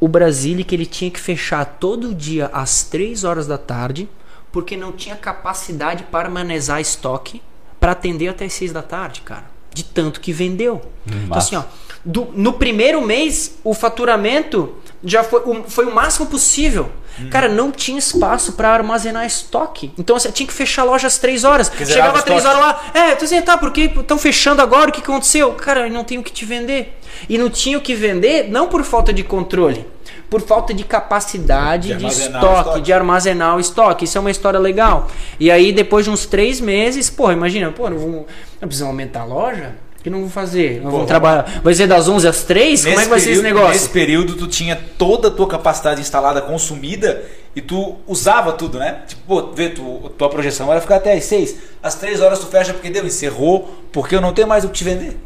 o Brasilic ele tinha que fechar todo dia às 3 horas da tarde, porque não tinha capacidade para manejar estoque para atender até as 6 da tarde, cara. De tanto que vendeu. Então, assim, ó, do- no primeiro mês, o faturamento já foi o, foi o máximo possível. Cara, não tinha espaço para armazenar estoque. Então, você tinha que fechar a loja às 3 horas. zerava Chegava às 3 estoque. horas lá, é, tu dizendo, tá, porque estão fechando agora, o que aconteceu? Cara, eu não tenho o que te vender. E não tinha o que vender, não por falta de controle, por falta de capacidade De de, estoque, estoque. de armazenar o estoque. Isso é uma história legal. E aí, depois de uns três meses, porra, imagina, pô, não, vamos, não precisamos aumentar a loja? O que não vamos fazer? Nós vamos trabalhar. Vai ser das 11 às 3? Como é que vai ser esse negócio? Nesse período, tu tinha toda a tua capacidade instalada, consumida, e tu usava tudo, né? Tipo, pô, vê, tu, tua projeção era ficar até às 6. Às 3 horas tu fecha porque deu, encerrou, porque eu não tenho mais o que te vender.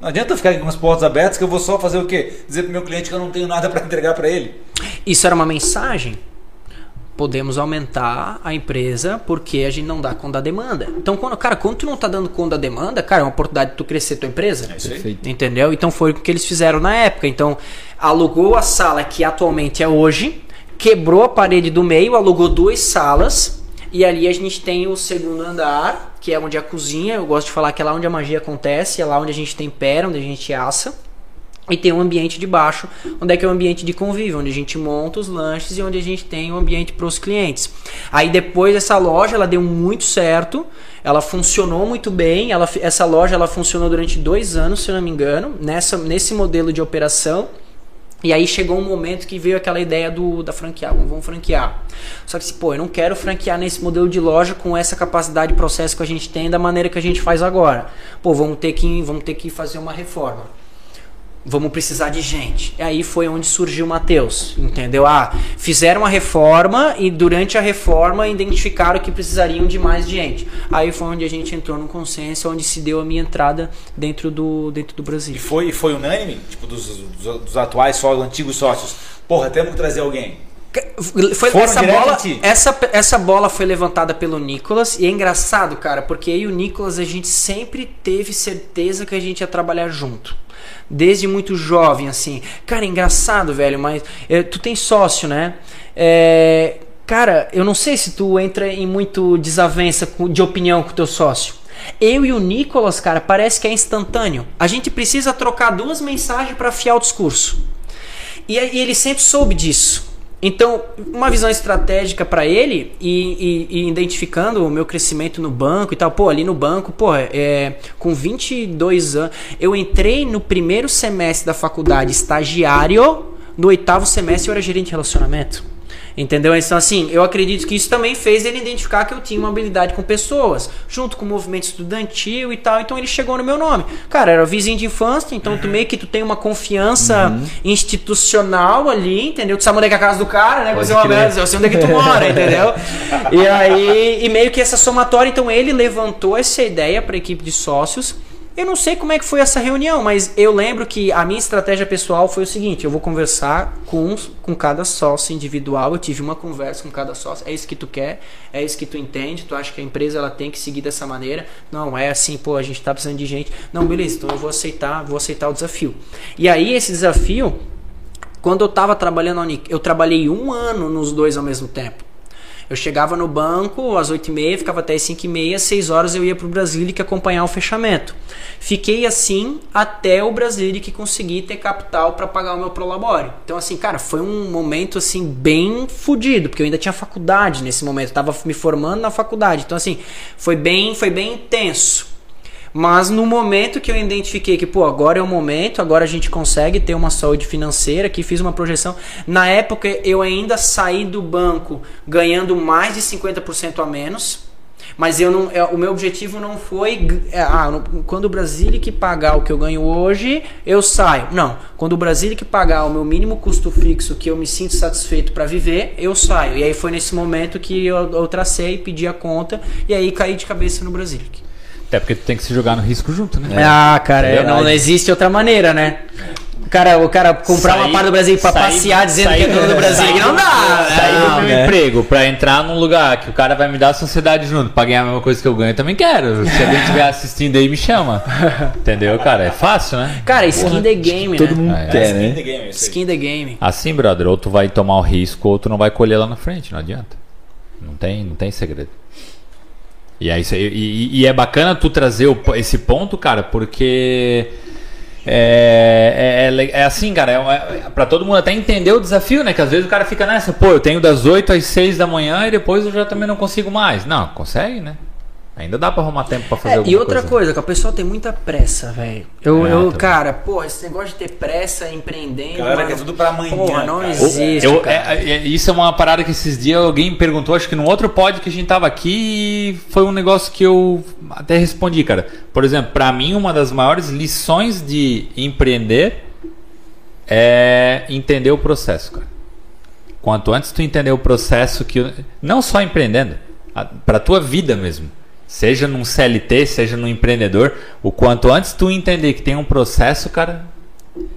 Não adianta eu ficar com as portas abertas que eu vou só fazer o quê? Dizer pro meu cliente que eu não tenho nada para entregar para ele. Isso era uma mensagem? Podemos aumentar a empresa porque a gente não dá conta da demanda. Então, quando, cara, quando tu não tá dando conta da demanda, cara, é uma oportunidade de tu crescer tua empresa. É isso aí. Entendeu? Então foi o que eles fizeram na época. Então, alugou a sala que atualmente é hoje, quebrou a parede do meio, alugou duas salas, e ali a gente tem o segundo andar, que é onde a cozinha. Eu gosto de falar que é lá onde a magia acontece, é lá onde a gente tempera, onde a gente assa. E tem um ambiente de baixo, onde é que é o ambiente de convívio, onde a gente monta os lanches e onde a gente tem o um ambiente para os clientes. Aí depois essa loja, ela deu muito certo, ela funcionou muito bem. Ela, essa loja ela funcionou durante dois anos, se eu não me engano, nessa, nesse modelo de operação. E aí chegou um momento que veio aquela ideia do da franquear, vamos, franquear. Só que se, pô, eu não quero franquear nesse modelo de loja com essa capacidade de processo que a gente tem da maneira que a gente faz agora. Pô, vamos ter que, vamos ter que fazer uma reforma vamos precisar de gente. E aí foi onde surgiu o Matheus, entendeu? Ah, fizeram a reforma e durante a reforma identificaram que precisariam de mais gente. Aí foi onde a gente entrou no consenso, onde se deu a minha entrada dentro do, dentro do Brasil. E foi, foi unânime, tipo, dos, dos, dos atuais sócios, antigos sócios. Porra, temos que trazer alguém. Foi, Foram essa, bola, essa, essa bola foi levantada pelo Nicolas e é engraçado, cara, porque eu e o Nicolas a gente sempre teve certeza que a gente ia trabalhar junto. Desde muito jovem, assim. Cara, é engraçado, velho, mas é, tu tem sócio, né? É, cara, eu não sei se tu entra em muito desavença de opinião com teu sócio. Eu e o Nicolas, cara, parece que é instantâneo. A gente precisa trocar duas mensagens para afiar o discurso. E, e ele sempre soube disso. Então, uma visão estratégica para ele e, e- e identificando o meu crescimento no banco e tal. Pô, ali no banco, pô, é, com 22 anos, eu entrei no primeiro semestre da faculdade estagiário, no oitavo semestre eu era gerente de relacionamento. Entendeu? Então, assim, eu acredito que isso também fez ele identificar que eu tinha uma habilidade com pessoas, junto com o movimento estudantil e tal. Então, ele chegou no meu nome. Cara, era vizinho de infância, então tu meio que tu tem uma confiança institucional ali, entendeu? Tu sabe onde é que é a casa do cara, né? Você eu sei onde é que tu mora, entendeu? E aí, e meio que essa somatória, então ele levantou essa ideia para a equipe de sócios. Eu não sei como é que foi essa reunião, mas eu lembro que a minha estratégia pessoal foi o seguinte: eu vou conversar com, com cada sócio individual. Eu tive uma conversa com cada sócio. É isso que tu quer? É isso que tu entende? Tu acha que a empresa ela tem que seguir dessa maneira? Não, é assim, pô, a gente tá precisando de gente. Não, beleza, então eu vou aceitar, vou aceitar o desafio. E aí, esse desafio, quando eu tava trabalhando na Unic, eu trabalhei um ano nos dois ao mesmo tempo. Eu chegava no banco às 8h30, ficava até às 5h30, 6 horas eu ia pro Brasilic acompanhar o fechamento. Fiquei assim até o Brasilic conseguir ter capital para pagar o meu prolabore. Então assim, cara, foi um momento assim bem fudido, porque eu ainda tinha faculdade nesse momento, eu tava me formando na faculdade. Então assim, foi bem, foi bem intenso. Mas no momento que eu identifiquei que, pô, agora é o momento, agora a gente consegue ter uma saúde financeira, que fiz uma projeção. Na época eu ainda saí do banco ganhando mais de 50% a menos. Mas eu não, é, o meu objetivo não foi é, ah, quando o Brasilic pagar o que eu ganho hoje, eu saio. Não, quando o Brasilic pagar o meu mínimo custo fixo que eu me sinto satisfeito para viver, eu saio. E aí foi nesse momento que eu, eu tracei, pedi a conta e aí caí de cabeça no Brasilic. Até porque tu tem que se jogar no risco junto, né? Ah, cara, É é, não, não existe outra maneira, né? O cara, o cara comprar uma Sair- parte do Brasil pra sair- passear dizendo sair- que é dono do Brasil, sair não do- dá. Sair do Não, meu né? emprego pra entrar num lugar que o cara vai me dar a sociedade junto pra ganhar a mesma coisa que eu ganho, eu também quero. Se alguém estiver assistindo aí, me chama. Entendeu, cara? É fácil, né? Cara, skin the game, Todo né? mundo É, quer, Skin né? the game, é. Skin the game. Assim, brother, ou tu vai tomar o risco ou tu não vai colher lá na frente, não adianta. Não tem, não tem segredo. E, é isso aí, e, e é bacana tu trazer o esse ponto, cara, porque é, é, é é assim, cara, é, é pra todo mundo até entender o desafio, né? Que às vezes o cara fica nessa, pô, eu tenho das 8 às 6 da manhã e depois eu já também não consigo mais. Não, consegue, né? Ainda dá pra arrumar tempo pra fazer É, alguma e outra coisa. coisa, que a pessoa tem muita pressa, velho. Eu, É, eu também. cara, porra, esse negócio de ter pressa empreendendo. Mano, quer tudo pra amanhã, Porra, não cara. existe. Eu, cara. é- é- isso é uma parada que esses dias alguém me perguntou, acho que num outro pod que a gente tava aqui, e foi um negócio que eu até respondi, cara. Por exemplo, pra mim, uma das maiores lições de empreender é entender o processo, cara. Quanto antes tu entender o processo que não só empreendendo, a- pra tua vida mesmo. Seja num CLT, seja num empreendedor, o quanto antes tu entender que tem um processo, cara,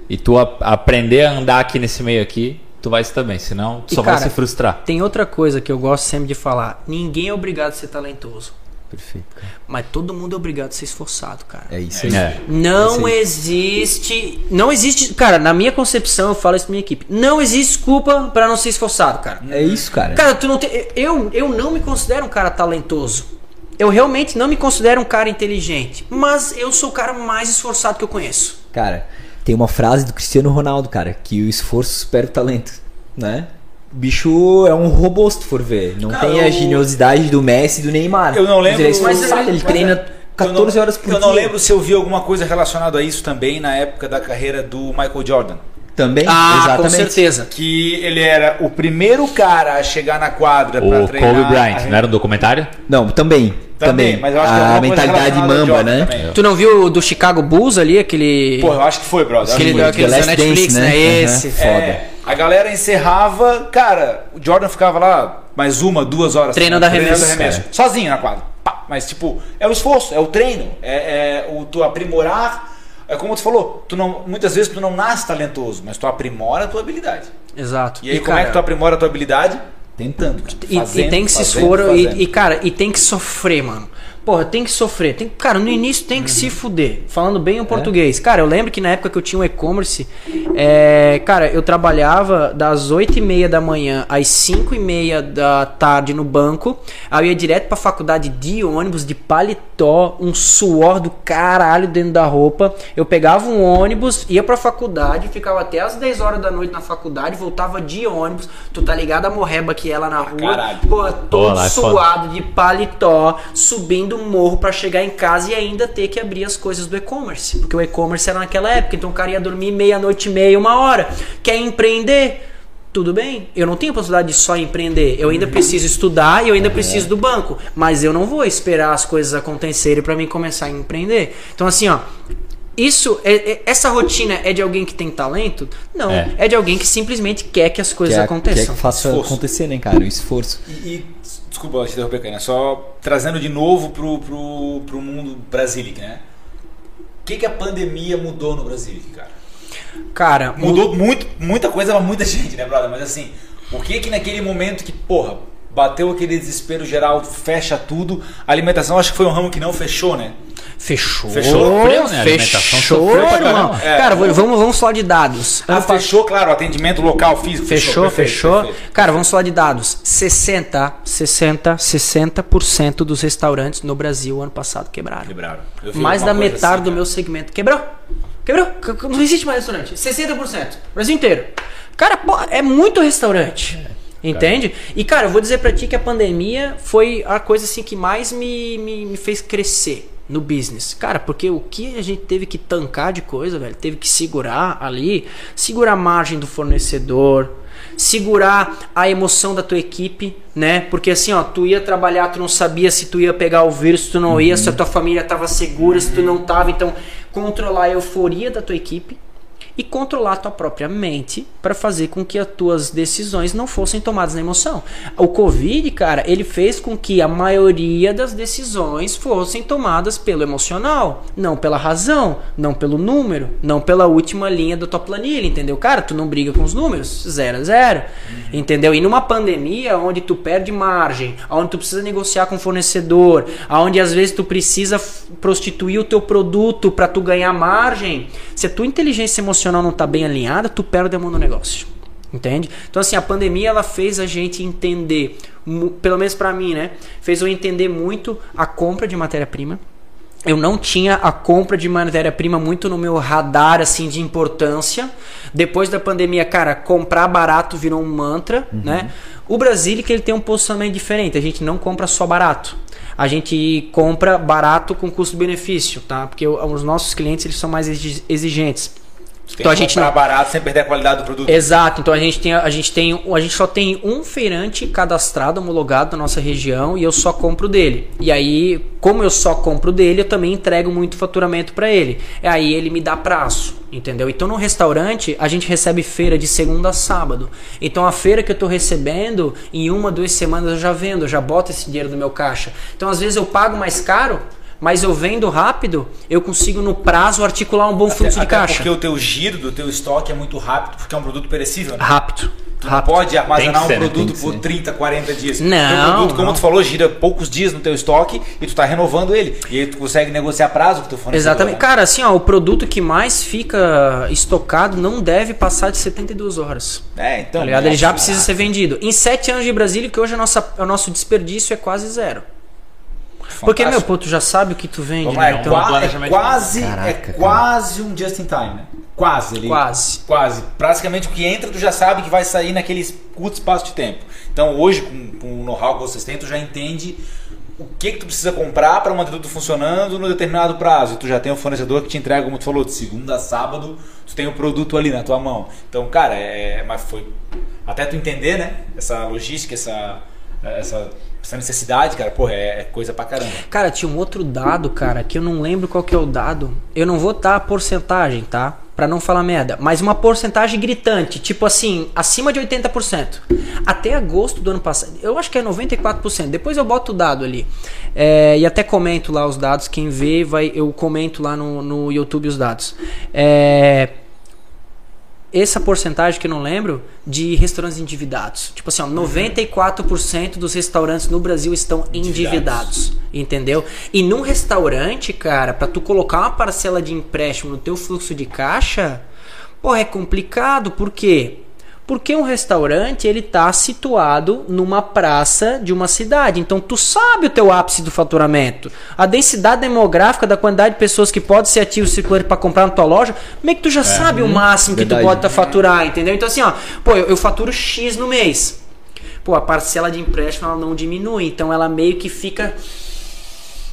e tu a- aprender a andar aqui nesse meio aqui, tu vai estar bem, senão tu E, só cara, vai se frustrar. Tem outra coisa que eu gosto sempre de falar: ninguém é obrigado a ser talentoso. Perfeito, cara. Mas todo mundo é obrigado a ser esforçado, cara. É isso aí. É. Não É existe. Não existe. Cara, na minha concepção, eu falo isso pra minha equipe. Não existe desculpa pra não ser esforçado, cara. É isso, cara. Cara, tu não tem. Eu, eu não me considero um cara talentoso. Eu realmente não me considero um cara inteligente. Mas eu sou o cara mais esforçado que eu conheço. Cara, tem uma frase do Cristiano Ronaldo, cara, que o esforço supera o talento, né? O bicho é um robô, se tu for ver. Não Cara, tem a eu- geniosidade do Messi e do Neymar. Eu não lembro- Ele é Mas- esforçado, ele mas- treina Eu 14 não- horas por Eu dia. não lembro se eu vi alguma coisa relacionada a isso também na época da carreira do Michael Jordan. Também, Ah, exatamente. com certeza. Que ele era o primeiro cara a chegar na quadra pra O treinar. Kobe Bryant, a- não era um documentário? Não, também. Também, Também. mas eu acho que é a mentalidade mamba, né? também. Tu não viu o do Chicago Bulls ali, aquele. Pô, eu acho que foi, brother. aquele aquele The da Last Netflix, Dance, né? né? Esse. Aham. foi. foda. É, a galera encerrava, cara, o Jordan ficava lá mais uma, duas horas Treinando arremesso. Sozinho na quadra. Pá, Mas, tipo, é o esforço, é o treino, é, é o tu aprimorar. É como tu falou, tu não, muitas vezes tu não nasce talentoso, mas tu aprimora a tua habilidade. Exato. E aí, como é que tu aprimora a tua habilidade? Tentando. cara. E, Fazendo, e tem que se fazendo, esfor fazendo. e, e, cara, e tem que sofrer, mano. Porra, tem que sofrer. Tem, cara, no início tem que Uhum. se fuder. Falando bem É? o português. Cara, eu lembro que na época que eu tinha um e-commerce, é, cara, eu trabalhava das 8 e meia da manhã às 5 e meia da tarde no banco. Aí eu ia direto pra faculdade de ônibus, de paletó, um suor do caralho dentro da roupa. Eu pegava um ônibus, ia pra faculdade, ficava até às 10 horas da noite na faculdade, voltava de ônibus. Tu tá ligado a morreba que é lá na rua? caralho. Pô, todo lá é suado de paletó, subindo o morro pra chegar em casa e ainda ter que abrir as coisas do e-commerce. Porque o e-commerce era naquela época, então o cara ia dormir meia-noite e meia, uma hora. Quer empreender? Tudo bem, eu não tenho a possibilidade de só empreender. Eu ainda preciso estudar e eu ainda preciso do banco. Mas eu não vou esperar as coisas acontecerem pra mim começar a empreender. Então, assim, ó. Isso, é, é- essa rotina é de alguém que tem talento? Não, É. é, de alguém que simplesmente quer que as coisas Quer, quer aconteçam. que faça Esforço. acontecer, né, cara? O esforço. E, e desculpa te interromper, Caína, só trazendo de novo pro, pro, pro mundo Brasilic, né? O que, que a pandemia mudou no Brasilic, cara? Cara, Mudou muito, muita coisa pra muita gente, né, brother? Mas assim, o que que naquele momento que, porra, bateu aquele desespero geral, fecha tudo, a alimentação acho que foi um ramo que não fechou, né? Fechou. Fechou. Sofreu, né? A alimentação Fechou, sofreu pra irmão. caramba. É. Cara, vamos, vamos falar de dados. Ah, fechou, claro, atendimento local, físico. Fechou, perfeito, fechou. perfeito. Cara, vamos falar de dados. 60, 60, 60% dos restaurantes no Brasil ano passado quebraram. Quebraram. Mais da metade assim, do cara. meu segmento quebrou. Quebrou. Não existe mais restaurante. 60%. Brasil inteiro. Cara, pô, é muito restaurante. Entende? E, cara, eu vou dizer pra ti que a pandemia foi a coisa assim que mais me, me, me fez crescer no business. Cara, porque o que a gente teve que tancar de coisa, velho, teve que segurar ali, segurar a margem do fornecedor, segurar a emoção da tua equipe, né? Porque assim, ó, tu ia trabalhar, tu não sabia se tu ia pegar o vírus, se tu não ia, se a tua família tava segura, se tu não tava, então controlar a euforia da tua equipe e controlar a tua própria mente para fazer com que as tuas decisões não fossem tomadas na emoção. O Covid, cara, ele fez com que a maioria das decisões fossem tomadas pelo emocional, não pela razão, não pelo número, não pela última linha da tua planilha, entendeu? Cara, tu não briga com os números, zero a zero, entendeu? E numa pandemia onde tu perde margem, onde tu precisa negociar com o fornecedor, onde às vezes tu precisa prostituir o teu produto para tu ganhar margem, se a tua inteligência emocional não tá bem alinhada, tu perde a mão no negócio. Entende? Então assim, a pandemia ela fez a gente entender, pelo menos para mim, né? Fez eu entender muito a compra de matéria-prima. Eu não tinha a compra de matéria-prima muito no meu radar assim de importância. Depois da pandemia, cara, comprar barato virou um mantra, né? O Brasília que ele tem um posicionamento diferente. A gente não compra só barato. A gente compra barato com custo-benefício, tá? Porque os nossos clientes eles são mais exi- exigentes. Então a gente não. barato sem perder a qualidade do produto. Exato, então a gente tem a gente tem a gente só tem um feirante cadastrado, homologado na nossa região e eu só compro dele. E aí, como eu só compro dele, eu também entrego muito faturamento para ele. E aí ele me dá prazo, entendeu? Então no restaurante a gente recebe feira de segunda a sábado. Então a feira que eu tô recebendo, em uma, duas semanas eu já vendo, eu já boto esse dinheiro no meu caixa. Então às vezes eu pago mais caro, mas eu vendo rápido, eu consigo no prazo articular um bom fluxo de Até caixa. porque o teu giro do teu estoque é muito rápido, porque é um produto perecível. Né? Rápido. Tu não rápido. pode armazenar Tem um ser, né? produto por ser. 30, 40 dias. Não, Teu produto, como não. tu falou, gira poucos dias no teu estoque e tu tá renovando ele. E aí tu consegue negociar prazo com o teu fornecedor. Exatamente. né? Cara, assim, ó, o produto que mais fica estocado não deve passar de 72 horas. É, então. Tá ligado? Ele já precisa ser vendido. Em 7 anos de Brasília, que hoje a nossa, o nosso desperdício é quase zero. Porque, meu, pô, tu já sabe o que tu vende, Vamos lá, né? é, Então, qua- é planejamento. quase, Caraca, é quase um just in time, né? Quase. Ele, Quase. Quase. Praticamente o que entra, tu já sabe que vai sair naquele curto espaço de tempo. Então hoje, com, com o know-how que vocês têm, tu já entende o que, que tu precisa comprar para manter tudo funcionando no determinado prazo. E tu já tem um fornecedor que te entrega, como tu falou, de segunda a sábado, tu tem o produto ali na tua mão. Então, cara, é, mas foi. Até tu entender, né? Essa logística, essa, essa, essa necessidade, cara, porra, é, é coisa pra caramba. Cara, tinha um outro dado, cara, que eu não lembro qual que é o dado. Eu não vou dar a porcentagem, tá? Pra não falar merda. Mas uma porcentagem gritante, tipo assim, acima de 80%. Até agosto do ano passado, eu acho que é 94%. Depois eu boto o dado ali. É, e até comento lá os dados. Quem vê, vai, eu comento lá no, no YouTube os dados. É, essa porcentagem que eu não lembro de restaurantes endividados. Tipo assim, ó, 94% dos restaurantes no Brasil estão endividados. Entendeu? E num restaurante, cara, pra tu colocar uma parcela de empréstimo no teu fluxo de caixa, porra, é complicado. Por quê? Porque um restaurante, ele tá situado numa praça de uma cidade. Então tu sabe o teu ápice do faturamento. A densidade demográfica da quantidade de pessoas que pode ser ativo circulante para comprar na tua loja, meio que tu já sabe o máximo que tu pode tá faturar, entendeu? Então assim, ó, pô, eu, eu faturo X no mês. Pô, a parcela de empréstimo ela não diminui, então ela meio que fica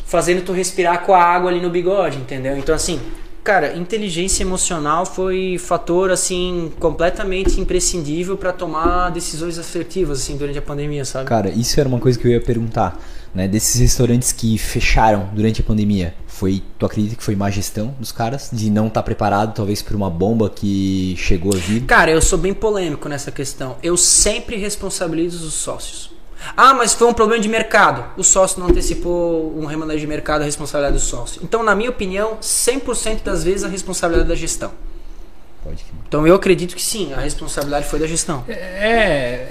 fazendo tu respirar com a água ali no bigode, entendeu? Então assim, cara, inteligência emocional foi fator assim completamente imprescindível para tomar decisões assertivas assim durante a pandemia, sabe? Cara, isso era uma coisa que eu ia perguntar, né? Desses restaurantes que fecharam durante a pandemia, foi, tu acredita que foi má gestão dos caras de não estar preparado, talvez por uma bomba que chegou a vir? Cara, eu sou bem polêmico nessa questão. Eu sempre responsabilizo os sócios. Ah, mas foi um problema de mercado. O sócio não antecipou um remanejo de mercado, a responsabilidade do sócio. Então, na minha opinião, 100% das vezes a responsabilidade é da gestão. Pode que Então, eu acredito que sim, a responsabilidade foi da gestão. É,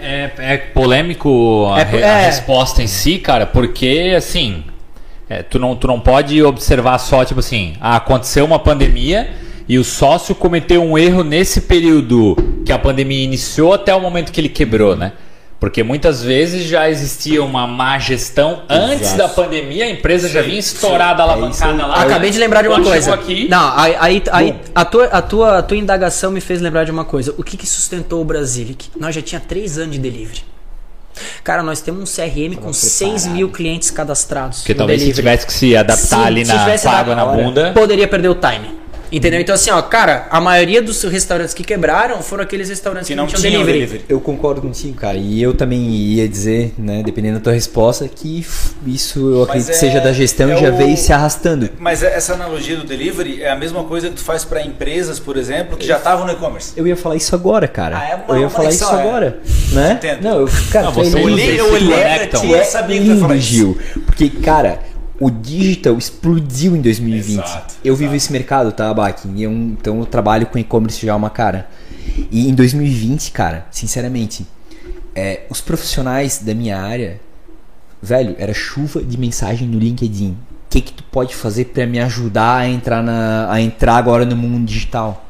é, é polêmico a, É, re- é. a resposta em si, cara, porque assim, é, tu, não, tu não pode observar só, tipo assim, ah, aconteceu uma pandemia e o sócio cometeu um erro nesse período que a pandemia iniciou até o momento que ele quebrou, né? Porque muitas vezes já existia uma má gestão antes Exato. da pandemia, a empresa já Sim, vinha estourada, É alavancada isso. lá. Acabei de lembrar de uma coisa. Aqui, Não, aí, aí, aí a, tua, a, tua, a tua indagação me fez lembrar de uma coisa. O que, que sustentou o Brasilic? Nós já tinha três anos de delivery. Cara, nós temos um CRM com 6 mil clientes cadastrados. Porque talvez se delivery. tivesse que se adaptar Sim, ali se na água na bunda. Poderia perder o time. Entendeu? Então, assim, ó, cara, a maioria dos restaurantes que quebraram foram aqueles restaurantes que, Que não tinham tinham delivery. delivery. Eu concordo contigo, cara. E eu também ia dizer, né, dependendo da tua resposta, que isso eu acredito é- que seja da gestão é e já o- veio se arrastando. Mas essa analogia do delivery é a mesma coisa que tu faz para empresas, por exemplo, que já estavam no e-commerce. Eu ia falar isso agora, cara. Ah, é uma- eu ia uma falar isso é. agora, né? Entendo. Não, eu, cara, Não, é você lindo, olhei- eu olhei é- pra ti, é eu sabia que tu ia falar isso. Porque, cara, o digital explodiu em 2020. Exato, eu vivo exato. esse mercado, tá? E eu, então eu trabalho com e-commerce já há uma cara. E em 2020, cara, sinceramente, é, os profissionais da minha área, velho, era chuva de mensagem no LinkedIn. O que que tu pode fazer pra me ajudar a entrar na a entrar agora no mundo digital?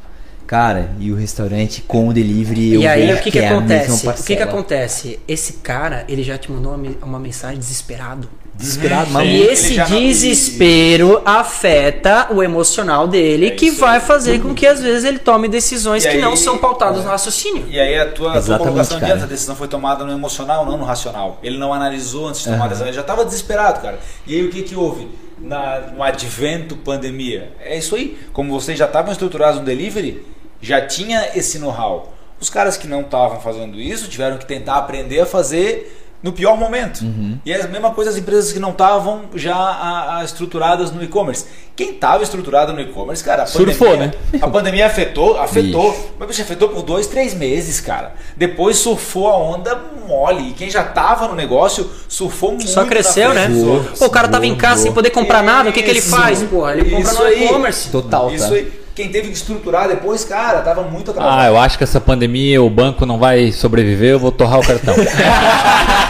Cara, e o restaurante com o delivery eu E aí, vejo o que que é acontece? O que que acontece? Esse cara, ele já te mandou uma mensagem desesperado. Desesperado, E maluco. Ele esse desespero afeta o emocional dele, É que vai fazer com que às vezes ele tome decisões E que aí- não são pautadas no raciocínio. E aí a tua, a tua colocação cara. diante, a decisão foi tomada no emocional, não no racional. Ele não analisou antes de tomar a decisão, ele já estava desesperado, cara. E aí o que que houve? Na, no advento pandemia. É isso aí. Como vocês já estavam estruturados no delivery, já tinha esse know-how. Os caras que não estavam fazendo isso tiveram que tentar aprender a fazer no pior momento. Uhum. E é a mesma coisa as empresas que não estavam já a- a estruturadas no e-commerce. Quem estava estruturado no e-commerce, cara, a Surfou, pandemia, né? A pandemia afetou, afetou. Bicho. Mas bicho, afetou por dois, três meses, cara. Depois surfou a onda mole. E quem já tava no negócio surfou muito. Só cresceu, na né? Pô, o cara tava em casa sem poder comprar nada, o que, que ele faz? Porra, ele compra Isso no aí. e-commerce. Total, Isso tá? aí. Quem teve que estruturar depois, cara, tava muito atrasado. Ah, eu acho que essa pandemia o banco não vai sobreviver, eu vou torrar o cartão.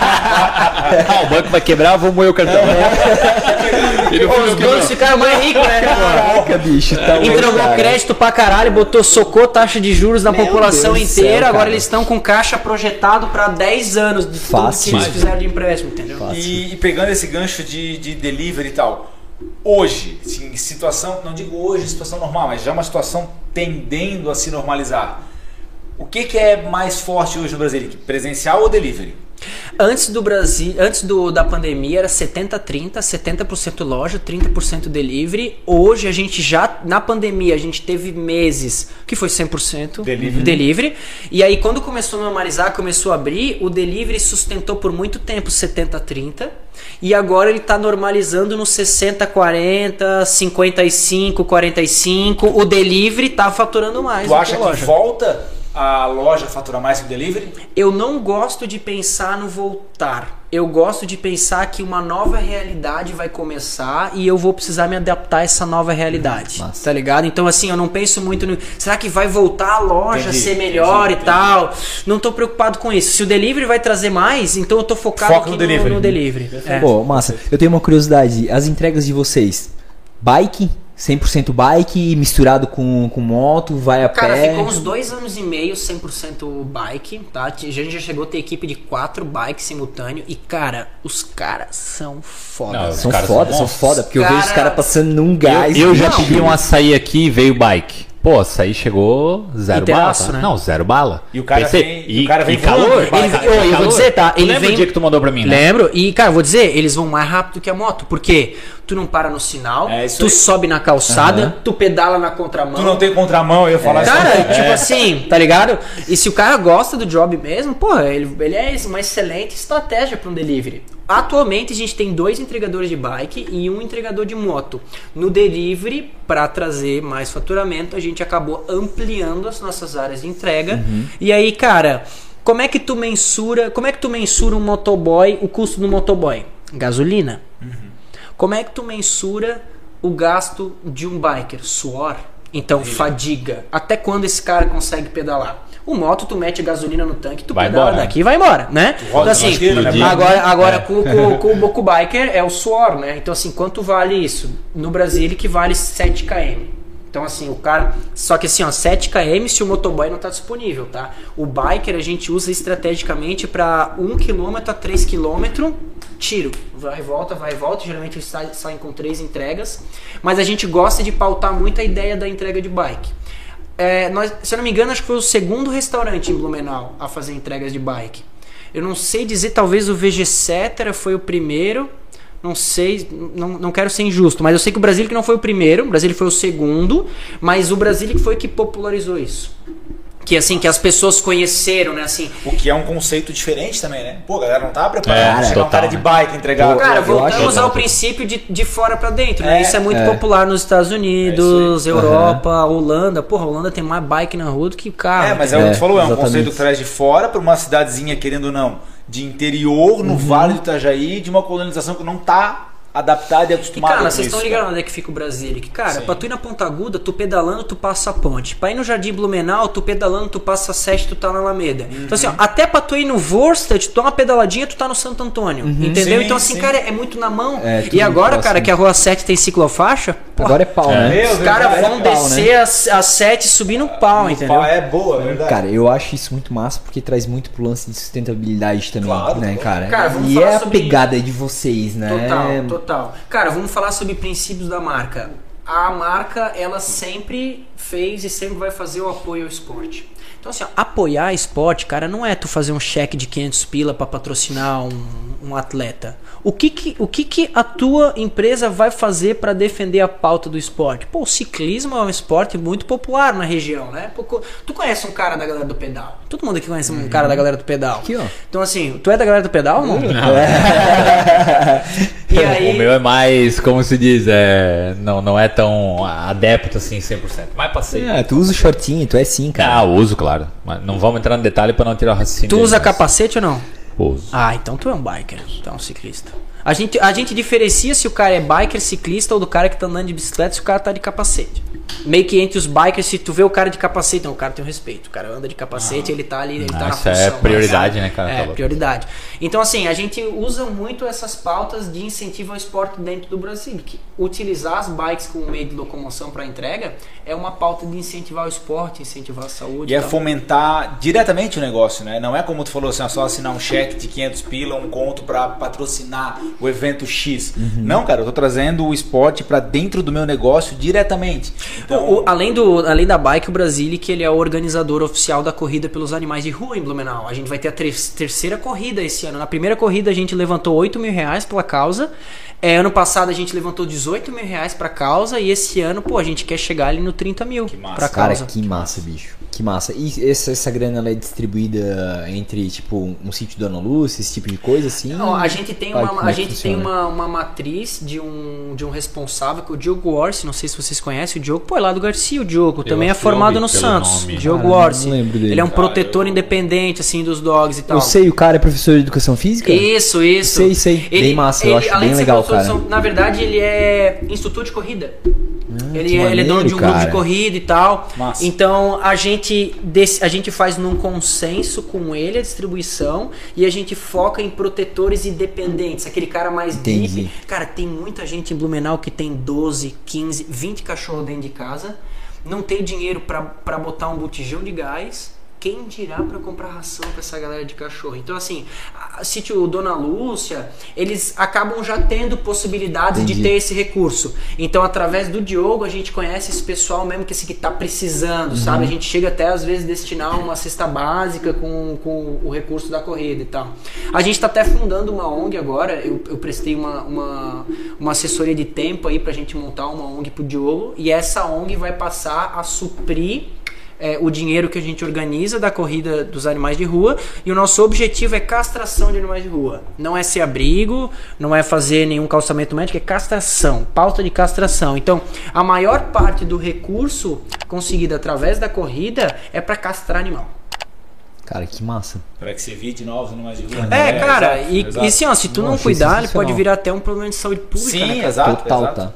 ah, o banco vai quebrar, eu vou moer o cartão. Ele Pô, os bancos ficaram mais ricos, né? Caraca, bicho, tá Entregou cara. crédito pra caralho, botou, socou taxa de juros na Meu população Deus do céu, inteira. agora eles estão com caixa projetado pra 10 anos de tudo que Fácil. eles fizeram de empréstimo, entendeu? Fácil. E, e pegando esse gancho de, de delivery e tal, hoje, assim, situação, não digo hoje situação normal, mas já uma situação tendendo a se normalizar. O que, que é mais forte hoje no Brasil? Presencial ou delivery? Antes do Brasil, antes do, da pandemia era 70-30, 70% loja, 30% delivery. Hoje a gente já, na pandemia, a gente teve meses que foi 100% Delivery. delivery. E aí quando começou a normalizar, começou a abrir, o delivery sustentou por muito tempo 70-30. E agora ele está normalizando no 60-40, 55-45. O delivery tá faturando mais Tu acha que que volta a loja a faturar mais que o delivery? Eu não gosto de pensar no voltar. Eu gosto de pensar que uma nova realidade vai começar e eu vou precisar me adaptar a essa nova realidade. Massa. Tá ligado? Então, assim, eu não penso muito no. Será que vai voltar a loja Entendi, a ser melhor entendi, e tal? Não tô preocupado com isso. Se o delivery vai trazer mais, então eu tô focado Foco aqui no no delivery. no delivery. É. Pô, massa. Eu tenho uma curiosidade. As entregas de vocês, bike, 100% bike, misturado com, com moto, vai a Cara, pé. ficou uns dois anos e meio 100% bike, tá? A gente já chegou a ter equipe de quatro bikes simultâneo e, cara, os caras são foda. Não, São caras foda, são são foda, porque eu vejo os Cara, caras passando num gás. Eu já Não. pedi um açaí aqui e veio bike. Pô, açaí chegou zero Inteiraço, bala. tá? né? Não, zero bala. E o cara Pensei, vem- e, e o cara vem e calor. bike. Ele- Cara, eu- eu vou calor. dizer, tá, ele lembra vem- o dia que tu mandou pra mim, né? Lembro, e cara, vou dizer, eles vão mais rápido que a moto, porque tu não para no sinal, É tu aí. sobe na calçada, Aham. tu pedala na contramão. Tu não tem contramão, eu ia falar Cara, isso. tipo É. assim, tá ligado? E se o cara gosta do job mesmo, porra, ele, ele é uma excelente estratégia para um delivery. Atualmente a gente tem dois entregadores de bike e um entregador de moto. No delivery, para trazer mais faturamento, a gente acabou ampliando as nossas áreas de entrega. E aí, cara, como é que tu mensura, como é que tu mensura um motoboy, o custo do motoboy? Gasolina. Como é que tu mensura o gasto de um biker? Suor. Então, fadiga. Até quando esse cara consegue pedalar? O moto, tu mete gasolina no tanque, tu Vai pedala embora. daqui e vai embora, né? Então, assim, agora, agora É. com, com, com o Boku Biker é o suor, né? Então, assim, quanto vale isso? No Brasil, ele que vale 7 km. Então, assim, o cara. Só que assim, ó, 7 km se o motoboy não tá disponível, tá? O biker a gente usa estrategicamente para 1 km a 3 km, tiro. Vai e volta, vai e volta. Geralmente eles sa- saem com três entregas. Mas a gente gosta de pautar muito a ideia da entrega de bike. É, nós, se eu não me engano, acho que foi o segundo restaurante em Blumenau a fazer entregas de bike. Eu não sei dizer, talvez o VG Cetera foi o primeiro. Não sei, não, não quero ser injusto, mas eu sei que o Brasil que não foi o primeiro, o Brasil foi o segundo, mas o Brasil que foi que popularizou isso. Que assim, que as pessoas conheceram, né? Assim, O que é um conceito diferente também, né? Pô, a galera não tava preparada. É, pra chegar um cara né? de bike entregar. Cara, eu voltamos ao princípio de, de fora pra dentro, né? É, isso é muito é. popular nos Estados Unidos, É Europa, Holanda. Porra, a Holanda tem mais bike na rua do que carro. É, mas é, o que É, tu falou, é um exatamente. conceito que traz de fora para uma cidadezinha, querendo ou não, de interior, Uhum. no Vale do Itajaí, de uma colonização que não tá adaptada e E acostumada cara, com vocês estão ligados onde é que fica o Brasília? Que, cara, Sim. pra tu ir na Ponta Aguda, tu pedalando, tu passa a ponte. Pra ir no Jardim Blumenau, tu pedalando, tu passa a sete, tu tá na Alameda. Então, assim, ó, Uhum. até pra tu ir no Vorstadt, tu dá uma pedaladinha, tu tá no Santo Antônio. Entendeu? Sim, então, assim, sim. cara, é muito na mão. É, e agora, próximo. cara, que a Rua 7 tem ciclofaixa, Agora é pau, É. né? Meu, Os caras verdade, vão é pau, descer às, às 7 e subir no pau, entendeu? É boa, é verdade. Cara, eu acho isso muito massa porque traz muito pro lance de sustentabilidade também, Claro, né, cara? Cara, vamos e é a pegada de vocês, né? Total, total. Cara, vamos falar sobre princípios da marca. A marca, ela sempre fez e sempre vai fazer o apoio ao esporte. Então, assim, ó, apoiar esporte, cara, não é tu fazer um cheque de 500 pila pra patrocinar um, um atleta. O que que, o que que a tua empresa vai fazer pra defender a pauta do esporte? Pô, o ciclismo é um esporte muito popular na região, né? Tu conhece um cara da galera do pedal? Todo mundo aqui conhece um cara da galera do pedal. Aqui, ó. Então, assim, tu é da galera do pedal, não? E aí... O meu é mais, como se diz, é, não, não é tão adepto assim 100%. Mais passeio. É, tu usa o shortinho, tu é sim, cara. Ah, uso, claro. Mas não vamos entrar no detalhe pra não tirar o raciocínio. Tu dele, usa mas capacete ou não? Uso. Ah, então tu é um biker. Tu é um ciclista. A gente, a gente diferencia se o cara é biker, ciclista ou do cara que tá andando de bicicleta se o cara tá de capacete. Meio que entre os bikers, se tu vê o cara de capacete, não, o cara tem um respeito. O cara anda de capacete, ele tá ali, ele tá Ah, na isso é função. prioridade, mas- né, cara? Tá É, louco. prioridade. Então, assim, a gente usa muito essas pautas de incentivo ao esporte dentro do Brasil. Que utilizar as bikes como meio de locomoção para entrega é uma pauta de incentivar o esporte, incentivar a saúde. E é fomentar diretamente o negócio, né? Não é como tu falou assim, é só assinar um cheque de 500 pila, um conto pra patrocinar o evento X. Não, cara, eu tô trazendo o esporte pra dentro do meu negócio diretamente. Então, O- o- além, do, além da Bike, o Brasilic ele é o organizador oficial da corrida pelos animais de rua em Blumenau. A gente vai ter a ter- terceira corrida esse ano. Na primeira corrida a gente levantou 8 mil reais pela causa. É, ano passado a gente levantou 18 mil reais pra causa. E esse ano, pô, a gente quer chegar ali no 30 mil massa. pra Cara, causa. que massa, bicho. Que massa. E essa, essa grana ela é distribuída entre, tipo, um sítio Dona Lúcia, esse tipo de coisa, assim? Não, a gente tem Vai, uma, a é que gente tem uma, uma matriz de um, de um responsável, que é o Diogo Orsi, não sei se vocês conhecem o Diogo, pô, é lá do Garcia, o Diogo, também é formado no Santos, nome. Diogo Orsi. lembro dele. Ele é um Ah, protetor eu- independente, assim, dos dogs e tal. Eu sei, o cara é professor de educação física? Isso, isso. Sei, sei. Bem massa, eu acho além bem de ser legal, cara. Na verdade, ele é instrutor de corrida. Ele, que é, ele é dono de um maneiro, grupo de cara. corrida e tal. Massa. Então a gente, a gente faz num consenso com ele a distribuição e a gente foca em protetores independentes. Aquele cara mais Entendi. deep. Cara, tem muita gente em Blumenau que tem 12, 15, 20 cachorros dentro de casa. Não tem dinheiro pra botar um botijão de gás. Quem dirá pra comprar ração pra essa galera de cachorro? Então, assim, a, a sítio Dona Lúcia, eles acabam já tendo possibilidades de Entendi. ter esse recurso. Então, através do Diogo, a gente conhece esse pessoal mesmo que, assim, que tá precisando, sabe? A gente chega até, às vezes, destinar uma cesta básica com, com o recurso da corrida e tal. A gente tá até fundando uma ONG agora. Eu, eu prestei uma, uma, uma assessoria de tempo aí pra gente montar uma ONG pro Diogo. E essa ONG vai passar a suprir é, o dinheiro que a gente organiza da corrida dos animais de rua e o nosso objetivo é castração de animais de rua. Não é ser abrigo, não é fazer nenhum calçamento médico, é castração, pauta de castração. Então, a maior parte do recurso conseguido através da corrida é para castrar animal. Cara, que massa. para que você evite novos animais de rua. É, né? cara, exato, e, exato. e assim, ó, se tu não cuidar, ele pode virar até um problema de saúde pública, Sim, né, exato. Total, exato. tá?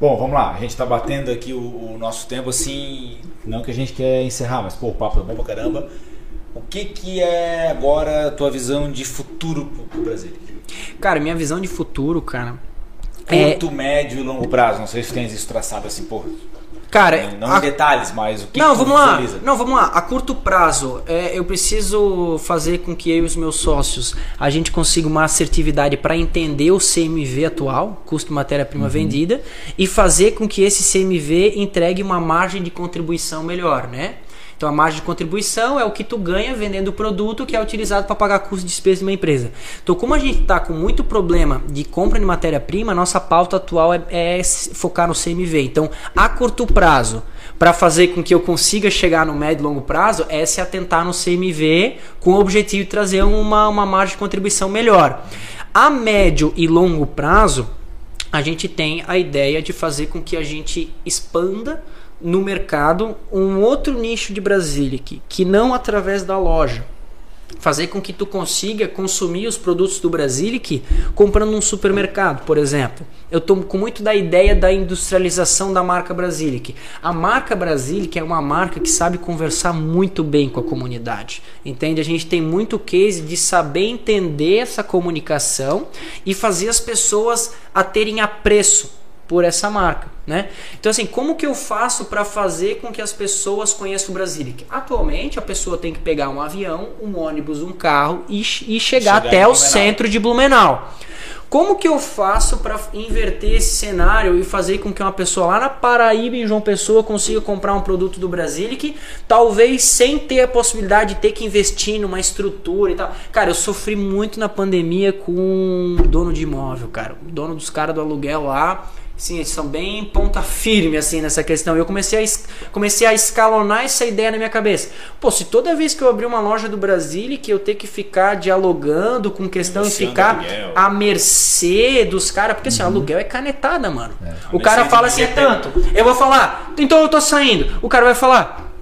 Bom, vamos lá. A gente tá batendo aqui o, o nosso tempo assim. Não que a gente quer encerrar, mas pô, o papo é bom pra caramba. O que que é agora a tua visão de futuro pro, pro Brasil? Cara, minha visão de futuro, cara, é, Curto, médio e longo prazo. Não sei se tens isso traçado assim, pô. Cara, Não a- em detalhes, mas o que não, que vamos lá. visualiza? Não, vamos lá. A curto prazo, é, eu preciso fazer com que eu e os meus sócios a gente consiga uma assertividade para entender o CMV atual, custo matéria-prima vendida, e fazer com que esse CMV entregue uma margem de contribuição melhor, né? Então a margem de contribuição é o que tu ganha vendendo o produto que é utilizado para pagar custo de despesa de uma empresa. Então, como a gente está com muito problema de compra de matéria-prima, nossa pauta atual é, é focar no CMV. Então, a curto prazo, para fazer com que eu consiga chegar no médio e longo prazo, é se atentar no CMV com o objetivo de trazer uma, uma margem de contribuição melhor. A médio e longo prazo, a gente tem a ideia de fazer com que a gente expanda no mercado um outro nicho de Brasilic, que não através da loja. Fazer com que tu consiga consumir os produtos do Brasilic comprando num supermercado, por exemplo. Eu estou com muito da ideia da industrialização da marca Brasilic. A marca Brasilic é uma marca que sabe conversar muito bem com a comunidade. Entende? A gente tem muito case de saber entender essa comunicação e fazer as pessoas a terem apreço por essa marca, né? Então assim, como que eu faço para fazer com que as pessoas conheçam o Brasilic? Atualmente a pessoa tem que pegar um avião, um ônibus, um carro e, e chegar, Chegar até o centro de Blumenau. Como que eu faço para inverter esse cenário e fazer com que uma pessoa lá na Paraíba, em João Pessoa, consiga comprar um produto do Brasilic, talvez sem ter a possibilidade de ter que investir numa estrutura e tal? Cara, eu sofri muito na pandemia com dono de imóvel, cara. O dono dos caras do aluguel lá. Sim, eles são bem ponta firme assim nessa questão. Eu comecei a, comecei a escalonar essa ideia na minha cabeça. Pô, se toda vez que eu abrir uma loja do Brasil que eu ter que ficar dialogando com questão e ficar a à mercê dos caras, porque assim, uhum. assim, aluguel é canetada, mano. É. O cara fala é assim, é tanto. Eu vou falar, então eu tô saindo. O cara vai falar,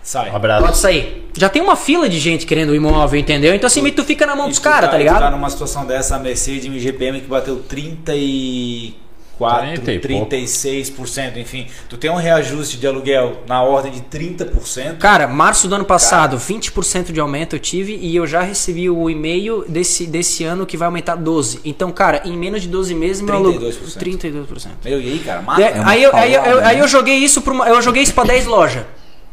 Sai. Um abraço. Pode sair. Já tem uma fila de gente querendo o imóvel, entendeu? Então assim, tu fica na mão dos caras, tá, tá ligado? Tu tá numa situação dessa, a Mercedes e um GPM que bateu 30 4, 30 36%, enfim. Tu tem um reajuste de aluguel na ordem de 30%. Cara, março do ano passado, Cara. 20% de aumento eu tive e eu já recebi o e-mail desse, desse ano que vai aumentar 12%. Então, cara, em menos de 12 meses, 32%. meu aluguel. 32%. Meu, e aí, cara? Mata. É, aí, eu, aí, eu, aí, eu, joguei isso pra eu joguei isso pra 10 lojas.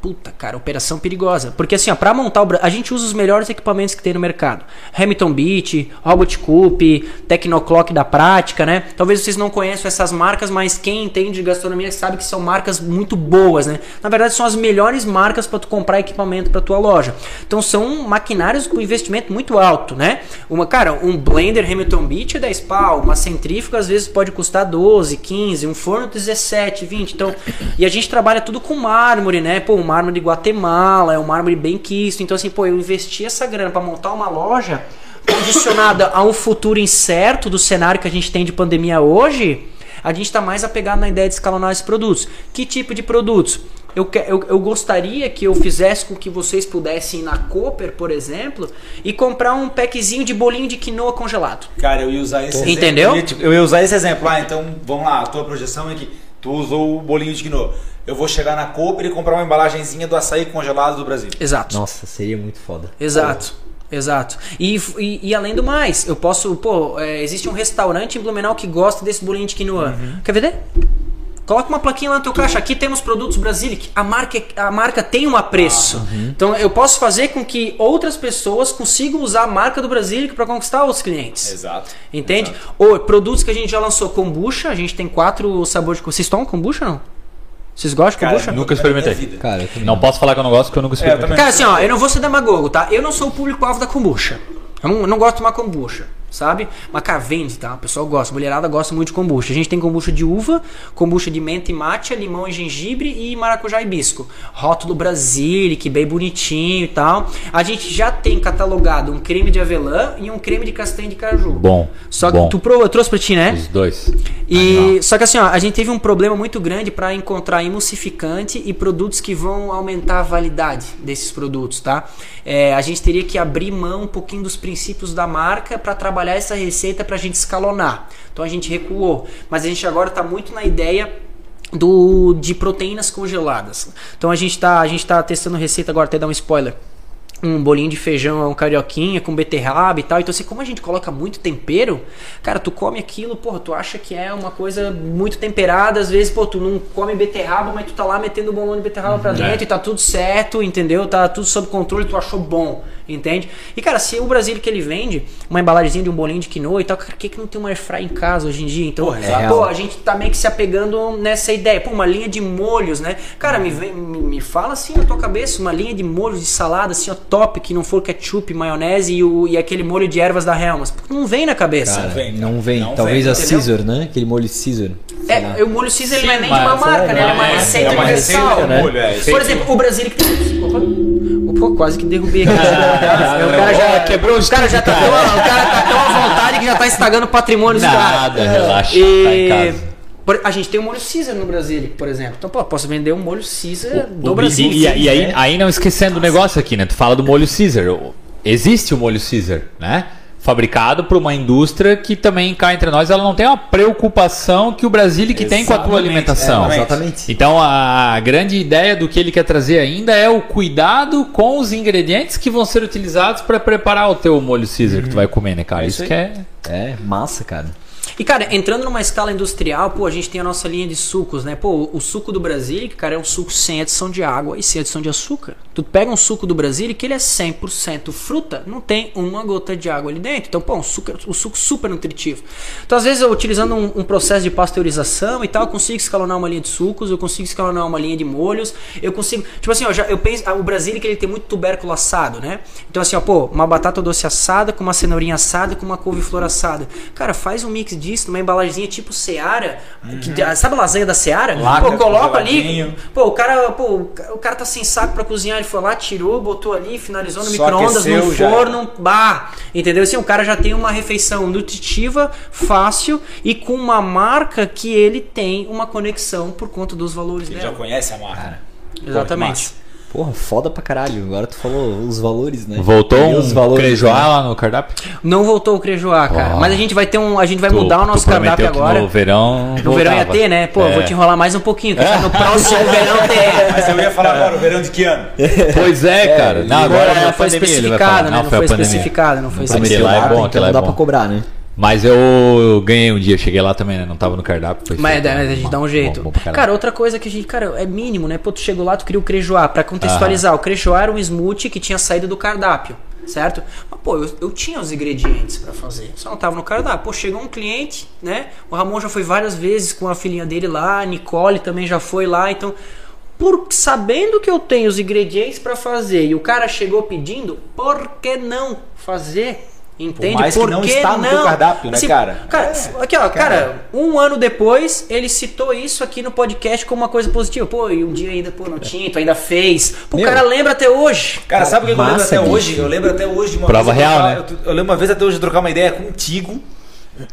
Puta, cara, operação perigosa. Porque assim, ó, pra montar o. Bra- A gente usa os melhores equipamentos que tem no mercado: Hamilton Beat, Robot Coop, Tecnoclock da prática, né? Talvez vocês não conheçam essas marcas, mas quem entende de gastronomia sabe que são marcas muito boas, né? Na verdade, são as melhores marcas pra tu comprar equipamento pra tua loja. Então são maquinários com investimento muito alto, né? Uma, cara, um blender Hamilton Beat é 10 pau, uma centrífuga às vezes pode custar 12, 15, um forno 17, 20. Então, e a gente trabalha tudo com mármore, né? Pô, mármore de Guatemala, é um mármore bem quisto. Então assim, pô, eu investi essa grana pra montar uma loja condicionada a um futuro incerto do cenário que a gente tem de pandemia hoje, a gente está mais apegado na ideia de escalonar esses produtos. Que tipo de produtos? Eu, eu, eu gostaria que eu fizesse com que vocês pudessem ir na Cooper, por exemplo, e comprar um packzinho de bolinho de quinoa congelado. Cara, eu ia usar esse exemplo. Entendeu? Eu ia, tipo, eu ia usar esse exemplo. Ah, então vamos lá, a tua projeção é que tu usou o bolinho de quinoa. Eu vou chegar na Cooper e comprar uma embalagenzinha do açaí congelado do Brasil. Exato. Nossa, seria muito foda. Exato. Exato. E, e, e além do mais, eu posso. Pô, é, existe um restaurante em Blumenau que gosta desse bolinho de quinoa. Quer ver? Coloca uma plaquinha lá no teu caixa. Aqui temos produtos Brasilic. A marca, a marca tem um apreço. Então eu posso fazer com que outras pessoas consigam usar a marca do Brasilic para conquistar os clientes. Exato. Entende? Ou produtos que a gente já lançou kombucha. A gente tem quatro sabores de Vocês tomam kombucha ou não? Vocês gostam de Cara, kombucha? nunca experimentei. Cara, eu também. Não posso falar que eu não gosto porque eu nunca experimentei. também. Cara, assim, ó, eu não vou ser demagogo, tá? Eu não sou o público-alvo da kombucha. Eu não, eu não gosto de tomar kombucha, sabe? Mas, cara, vende, tá? O pessoal gosta. Mulherada gosta muito de kombucha. A gente tem kombucha de uva, kombucha de menta e matcha, limão e gengibre e maracujá e hibisco. Rótulo Brasilic, bem bonitinho e tal. A gente já tem catalogado um creme de avelã e um creme de castanha de caju. Bom. Só que bom. tu eu trouxe pra ti, né? Os dois. E só que assim, ó, a gente teve um problema muito grande para encontrar emulsificante e produtos que vão aumentar a validade desses produtos, tá? É, a gente teria que abrir mão um pouquinho dos princípios da marca para trabalhar essa receita para a gente escalonar. Então a gente recuou, mas a gente agora está muito na ideia do de proteínas congeladas. Então a gente tá a gente tá testando receita agora até dar um spoiler um bolinho de feijão, um carioquinha com beterraba e tal. Então, assim, como a gente coloca muito tempero, cara, tu come aquilo, porra, tu acha que é uma coisa muito temperada. Às vezes, pô, tu não come beterraba, mas tu tá lá metendo o bombom de beterraba pra dentro e tá tudo certo, entendeu? Tá tudo sob controle, tu achou bom, entende? E, cara, se o Brasil que ele vende uma embalagemzinha de um bolinho de quinoa e tal, cara, por que, que não tem uma airfry em casa hoje em dia? Então, Porra, é pô, a gente tá meio que se apegando nessa ideia. Pô, uma linha de molhos, né? Cara, me, vem, me, me fala assim na tua cabeça, uma linha de molhos de salada, assim, ó, top, que não for ketchup, maionese e, o, e aquele molho de ervas da Helmas. Porque não vem na cabeça. Cara, vem, não vem. não Talvez vem, a entendeu? Caesar, né? Aquele molho Caesar. É, o molho Caesar ele não é Sim, nem de uma mas- marca, né? Ele é uma é, receita é uma universal. receita, né? é. Por exemplo, o Brasília que tem. Opa, Opa, quase que derrubei aqui. o cara já quebrou o cara já tá tão, O cara tá tão à vontade que já tá estragando o patrimônio dos caras. Nada, relaxa. E- Tá em casa. A gente tem o molho Caesar no Brasil, por exemplo. Então, pô, posso vender um molho Caesar do O- Brasil. E, e- e aí, né? aí não esquecendo o negócio aqui, né? Tu fala do molho Caesar. O- Existe o molho Caesar, né? Fabricado por uma indústria que também cá entre nós, ela não tem uma preocupação que o Brasília que tem com a tua alimentação. é, Exatamente. Então a grande ideia do que ele quer trazer ainda é o cuidado com os ingredientes que vão ser utilizados para preparar o teu molho Caesar que tu vai comer, né, cara? É isso isso que é É, massa, cara. E, cara, entrando numa escala industrial, pô, a gente tem a nossa linha de sucos, né? Pô, o suco do Brasília, cara, é um suco sem adição de água e sem adição de açúcar. Tu pega um suco do Brasília que ele é 100% fruta, não tem uma gota de água ali dentro. Então, pô, um suco, um suco super nutritivo. Então, às vezes, eu utilizando um, um processo de pasteurização e tal, eu consigo escalonar uma linha de sucos, eu consigo escalonar uma linha de molhos, eu consigo... Tipo assim, ó, já, eu penso... O Brasília que ele tem muito tubérculo assado, né? Então, assim, ó, pô, uma batata doce assada com uma cenourinha assada com uma couve-flor assada. Cara, faz um mix disso numa embalagenzinha tipo Seara. que- sabe a lasanha da Seara? Lacra, pô, coloca ali. Pô, o cara, pô, o cara tá sem saco pra cozinhar, ele foi lá, tirou, botou ali, finalizou no micro-ondas, no já forno, bah, entendeu? Assim, o cara já tem uma refeição nutritiva, fácil e com uma marca que ele tem uma conexão por conta dos valores Ele já dela. conhece a marca. Exatamente. Porra, foda pra caralho. Agora tu falou os valores, né? Voltou E um os valores, crejoá né? lá no cardápio? Não voltou o crejoá, cara. Mas a gente vai ter um, a gente vai Tu- mudar o tu nosso cardápio agora. No verão. No verão ia ter, né? Pô, eu vou É. te enrolar mais um pouquinho, que no próximo verão tem. Mas eu ia falar agora, o verão de que ano? Pois é, cara. Não, agora não, na foi pandemia especificado, né? Não, Não foi foi a pandemia. especificado, não foi lá é bom, então não é dá bom. pra cobrar, né? Mas eu ganhei um dia, cheguei lá também, né? Não tava no cardápio. Mas feito, é, a gente dá um Bom, jeito. bom caralho. cara, outra coisa que a gente, cara, é mínimo, né? Pô, tu chegou lá, tu queria o crejoá. Pra contextualizar, o crejoá era um smoothie que tinha saído do cardápio, certo? Mas, pô, eu, eu tinha os ingredientes pra fazer, só não tava no cardápio. Pô, chegou um cliente, né? O Ramon já foi várias vezes com a filhinha dele lá, a Nicole também já foi lá, então... Por, sabendo que eu tenho os ingredientes pra fazer e o cara chegou pedindo, por que não fazer? Entende? mais que não está no teu cardápio, né, cara? Cara, É, aqui, ó, cara, cara. um ano depois, ele citou isso aqui no podcast como uma coisa positiva. Pô, e um dia ainda, pô, não tinha, tu ainda fez. Pô, o cara lembra até hoje. Cara, sabe o que eu lembro até bicho. hoje? Eu lembro até hoje de uma Prova vez. eu real, trocar- Eu, eu lembro uma vez até hoje de trocar uma ideia contigo.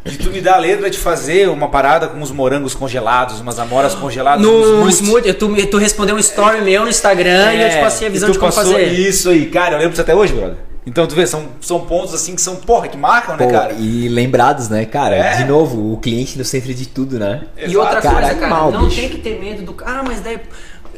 De tu me dar a letra de fazer uma parada com uns morangos congelados, umas amoras congeladas. No smoothie, tu, me- tu respondeu um story meu no Instagram e eu te passei a É, visão e tu de como passou fazer. Isso aí, cara, eu lembro disso até hoje, brother. Então tu vê, são, são pontos assim que são, porra, que marcam, né, Pô, cara? e lembrados, né, cara? É. De novo, o cliente no centro de tudo, né? E outra Cara, coisa, cara, animal, não bicho. tem que ter medo do. Ah, mas daí.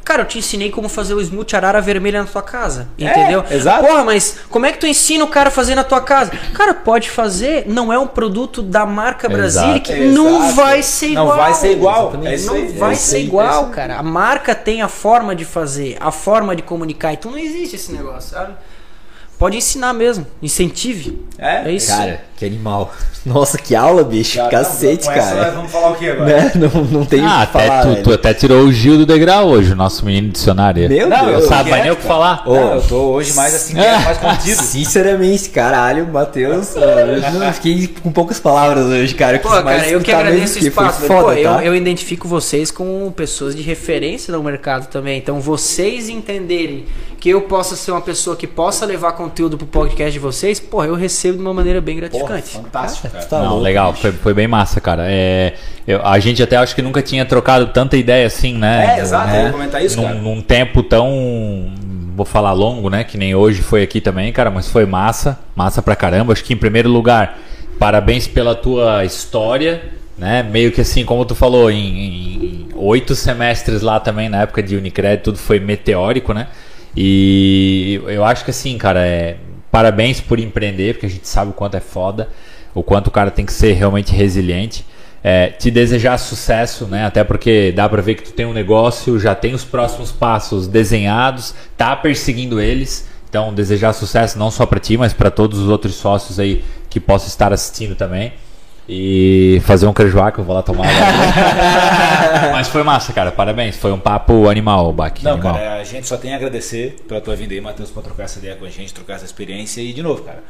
Cara, eu te ensinei como fazer o smoothie arara vermelha na tua casa. Entendeu? exato. Porra, mas como é que tu ensina o cara a fazer na tua casa? Cara, pode fazer, não é um produto da marca Brasília que Exato. não vai ser igual. Não vai ser igual. É isso não aí, vai é isso ser aí, é igual, aí. cara. A marca tem a forma de fazer, a forma de comunicar. Então não existe esse negócio, sabe? Pode ensinar mesmo. Incentive. É? É isso. Cara, que animal. Nossa, que aula, bicho. Cara, Cacete, com essa nós cara. vamos falar o que agora? Né? Não, não tem Ah, até, falar, tu, tu até tirou o Gil do degrau hoje, o nosso menino dicionário. Meu Não, Deus. eu Sabe mais nem o que falar. Não, eu tô hoje mais assim, quieto, mais contido. Sinceramente, caralho, Matheus, eu não fiquei com poucas palavras hoje, cara. Pô, cara, eu que agradeço o espaço. Foi Pô, foda, eu, tá? eu identifico vocês como pessoas de referência no mercado também. Então, vocês entenderem que eu possa ser uma pessoa que possa levar conteúdo pro podcast de vocês, pô, eu recebo de uma maneira bem Porra, gratificante. fantástico, cara. Tá Não, louco, legal, foi, foi bem massa, cara. É, eu- a gente até acho que nunca tinha trocado tanta ideia assim, né? É, exato, eu ia comentar isso, num, cara. num tempo tão, vou falar longo, né? Que nem hoje foi aqui também, cara, mas foi massa, massa pra caramba. Acho que em primeiro lugar, parabéns pela tua história, né? Meio que assim, como tu falou, em oito semestres lá também, na época de Unicred, tudo foi meteórico, né? E eu acho que assim, cara, é, parabéns por empreender, porque a gente sabe o quanto é foda, o quanto o cara tem que ser realmente resiliente. É, te desejar sucesso, né? Até porque dá pra ver que tu tem um negócio, já tem os próximos passos desenhados, tá perseguindo eles. Então, desejar sucesso não só pra ti, mas pra todos os outros sócios aí que possam estar assistindo também. E fazer um crejoá que eu vou lá tomar. agora. mas foi massa, cara. Parabéns. Foi um papo animal, Bach. Não, animal. cara, a gente só tem a agradecer pela tua vinda aí, Matheus, pra trocar essa ideia com a gente, trocar essa experiência. E, de novo, cara,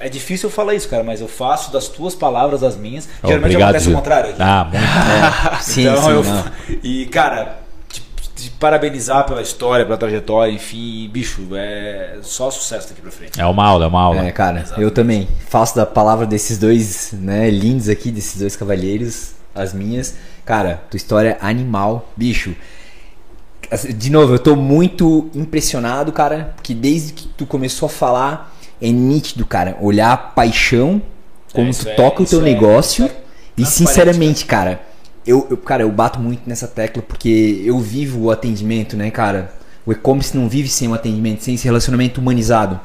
é difícil eu falar isso, cara, mas eu faço das tuas palavras as minhas. Geralmente Obrigado, acontece o contrário. aqui. Ah, muito. É, sim, então, sim, eu. E, cara, te, parabenizar pela história, pela trajetória, enfim, bicho, é só sucesso daqui pra frente. É uma aula, é uma aula. É, cara, eu também faço da palavra desses dois, né, lindos aqui, desses dois cavalheiros, as minhas. Cara, tua história é animal, bicho. De novo, eu tô muito impressionado, cara, porque desde que tu começou a falar, é nítido, cara, olhar a paixão, como isso tu é- toca o teu é- negócio. é e sinceramente, cara, eu, eu- cara, eu bato muito nessa tecla porque eu vivo o atendimento, né, cara? O e-commerce não vive sem o atendimento, sem esse relacionamento humanizado.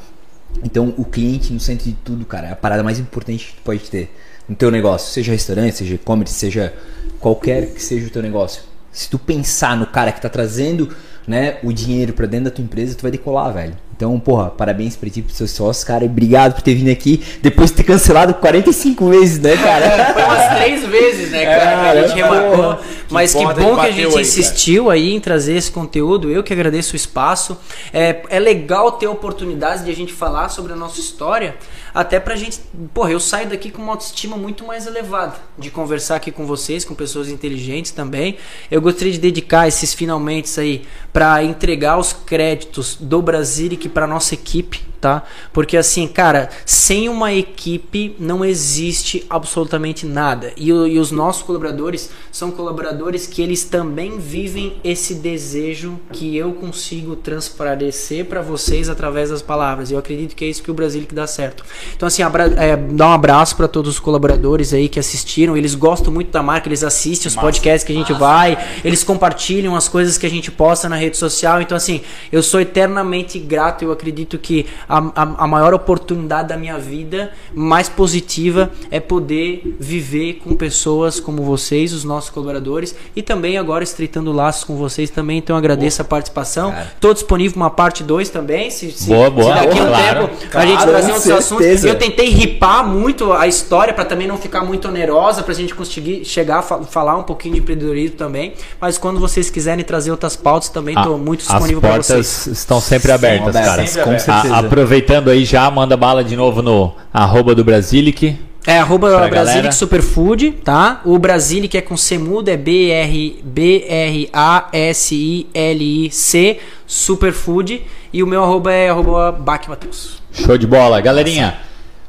Então, o cliente no centro de tudo, cara, é a parada mais importante que tu pode ter no teu negócio, seja restaurante, seja e-commerce, seja qualquer que seja o teu negócio. Se tu pensar no cara que tá trazendo, né, o dinheiro para dentro da tua empresa, tu vai decolar, velho. Então, porra, parabéns pra ti, pros seus sócios, cara. e Obrigado por ter vindo aqui depois de ter cancelado 45 vezes, né, cara? Foi umas três vezes, né, cara? É, que a gente remarcou. Mas que bom que que a gente aí, insistiu aí em trazer esse conteúdo. Eu que agradeço o espaço. É, é legal ter oportunidades de a gente falar sobre a nossa história. Até pra gente. Porra, eu saio daqui com uma autoestima muito mais elevada. De conversar aqui com vocês, com pessoas inteligentes também. Eu gostaria de dedicar esses finalmente aí pra entregar os créditos do Brasilic pra nossa equipe, tá? Porque assim, cara, sem uma equipe não existe absolutamente nada. E, e os nossos colaboradores são colaboradores que eles também vivem esse desejo que eu consigo transparecer pra vocês através das palavras. Eu acredito que é isso que o Brasilic dá certo. Então assim, abra- é, dá um abraço pra todos os colaboradores aí que assistiram. Eles gostam muito da marca, eles assistem os podcasts que a gente vai, eles compartilham as coisas que a gente posta na rede social. Então, assim, eu sou eternamente grato. Eu acredito que a, a, a maior oportunidade da minha vida, mais positiva, é poder viver com pessoas como vocês, os nossos colaboradores, e também agora estreitando laços com vocês também. Então, eu agradeço a participação. Tô disponível para uma parte 2 também. Se, se, Boa, boa, se daqui a um claro. tempo a Claro, gente trazer com outros assuntos. Eu tentei ripar muito a história para também não ficar muito onerosa, pra gente conseguir chegar a fa- falar um pouquinho de empreendedorismo também. Mas quando vocês quiserem trazer outras pautas também, tô Ah, muito As disponível para portas vocês. estão sempre abertas, abertas, cara. sempre com abertas. certeza. A- aproveitando aí já, manda bala de novo no arroba do Brasilic. É arroba Brasilic. Superfood, tá? O Brasilic é com C mudo, é B-R- B-R-A-S-I-L-I-C Superfood. E o meu arroba é arroba. Show de bola. Galerinha,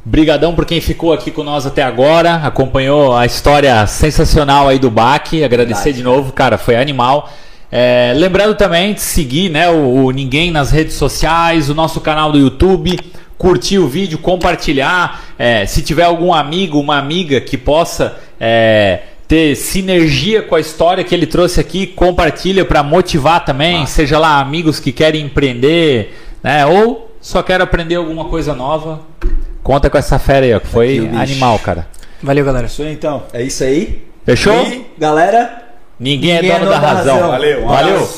brigadão por quem ficou aqui com nós até agora, acompanhou a história sensacional aí do Baque, agradecer Verdade. de novo, cara, foi animal. É, lembrando também de seguir né, o, o Ninguém nas redes sociais, o nosso canal do YouTube, curtir o vídeo, compartilhar. É, se tiver algum amigo, uma amiga que possa é, ter sinergia com a história que ele trouxe aqui, compartilha para motivar também, seja lá amigos que querem empreender, né, ou só quer aprender alguma coisa nova. Conta com essa fera aí, ó, que foi Aqui animal, cara. Valeu, galera. Isso aí então. É isso aí. Fechou? E, galera, Ninguém, Ninguém é dono da razão. Valeu, um Valeu.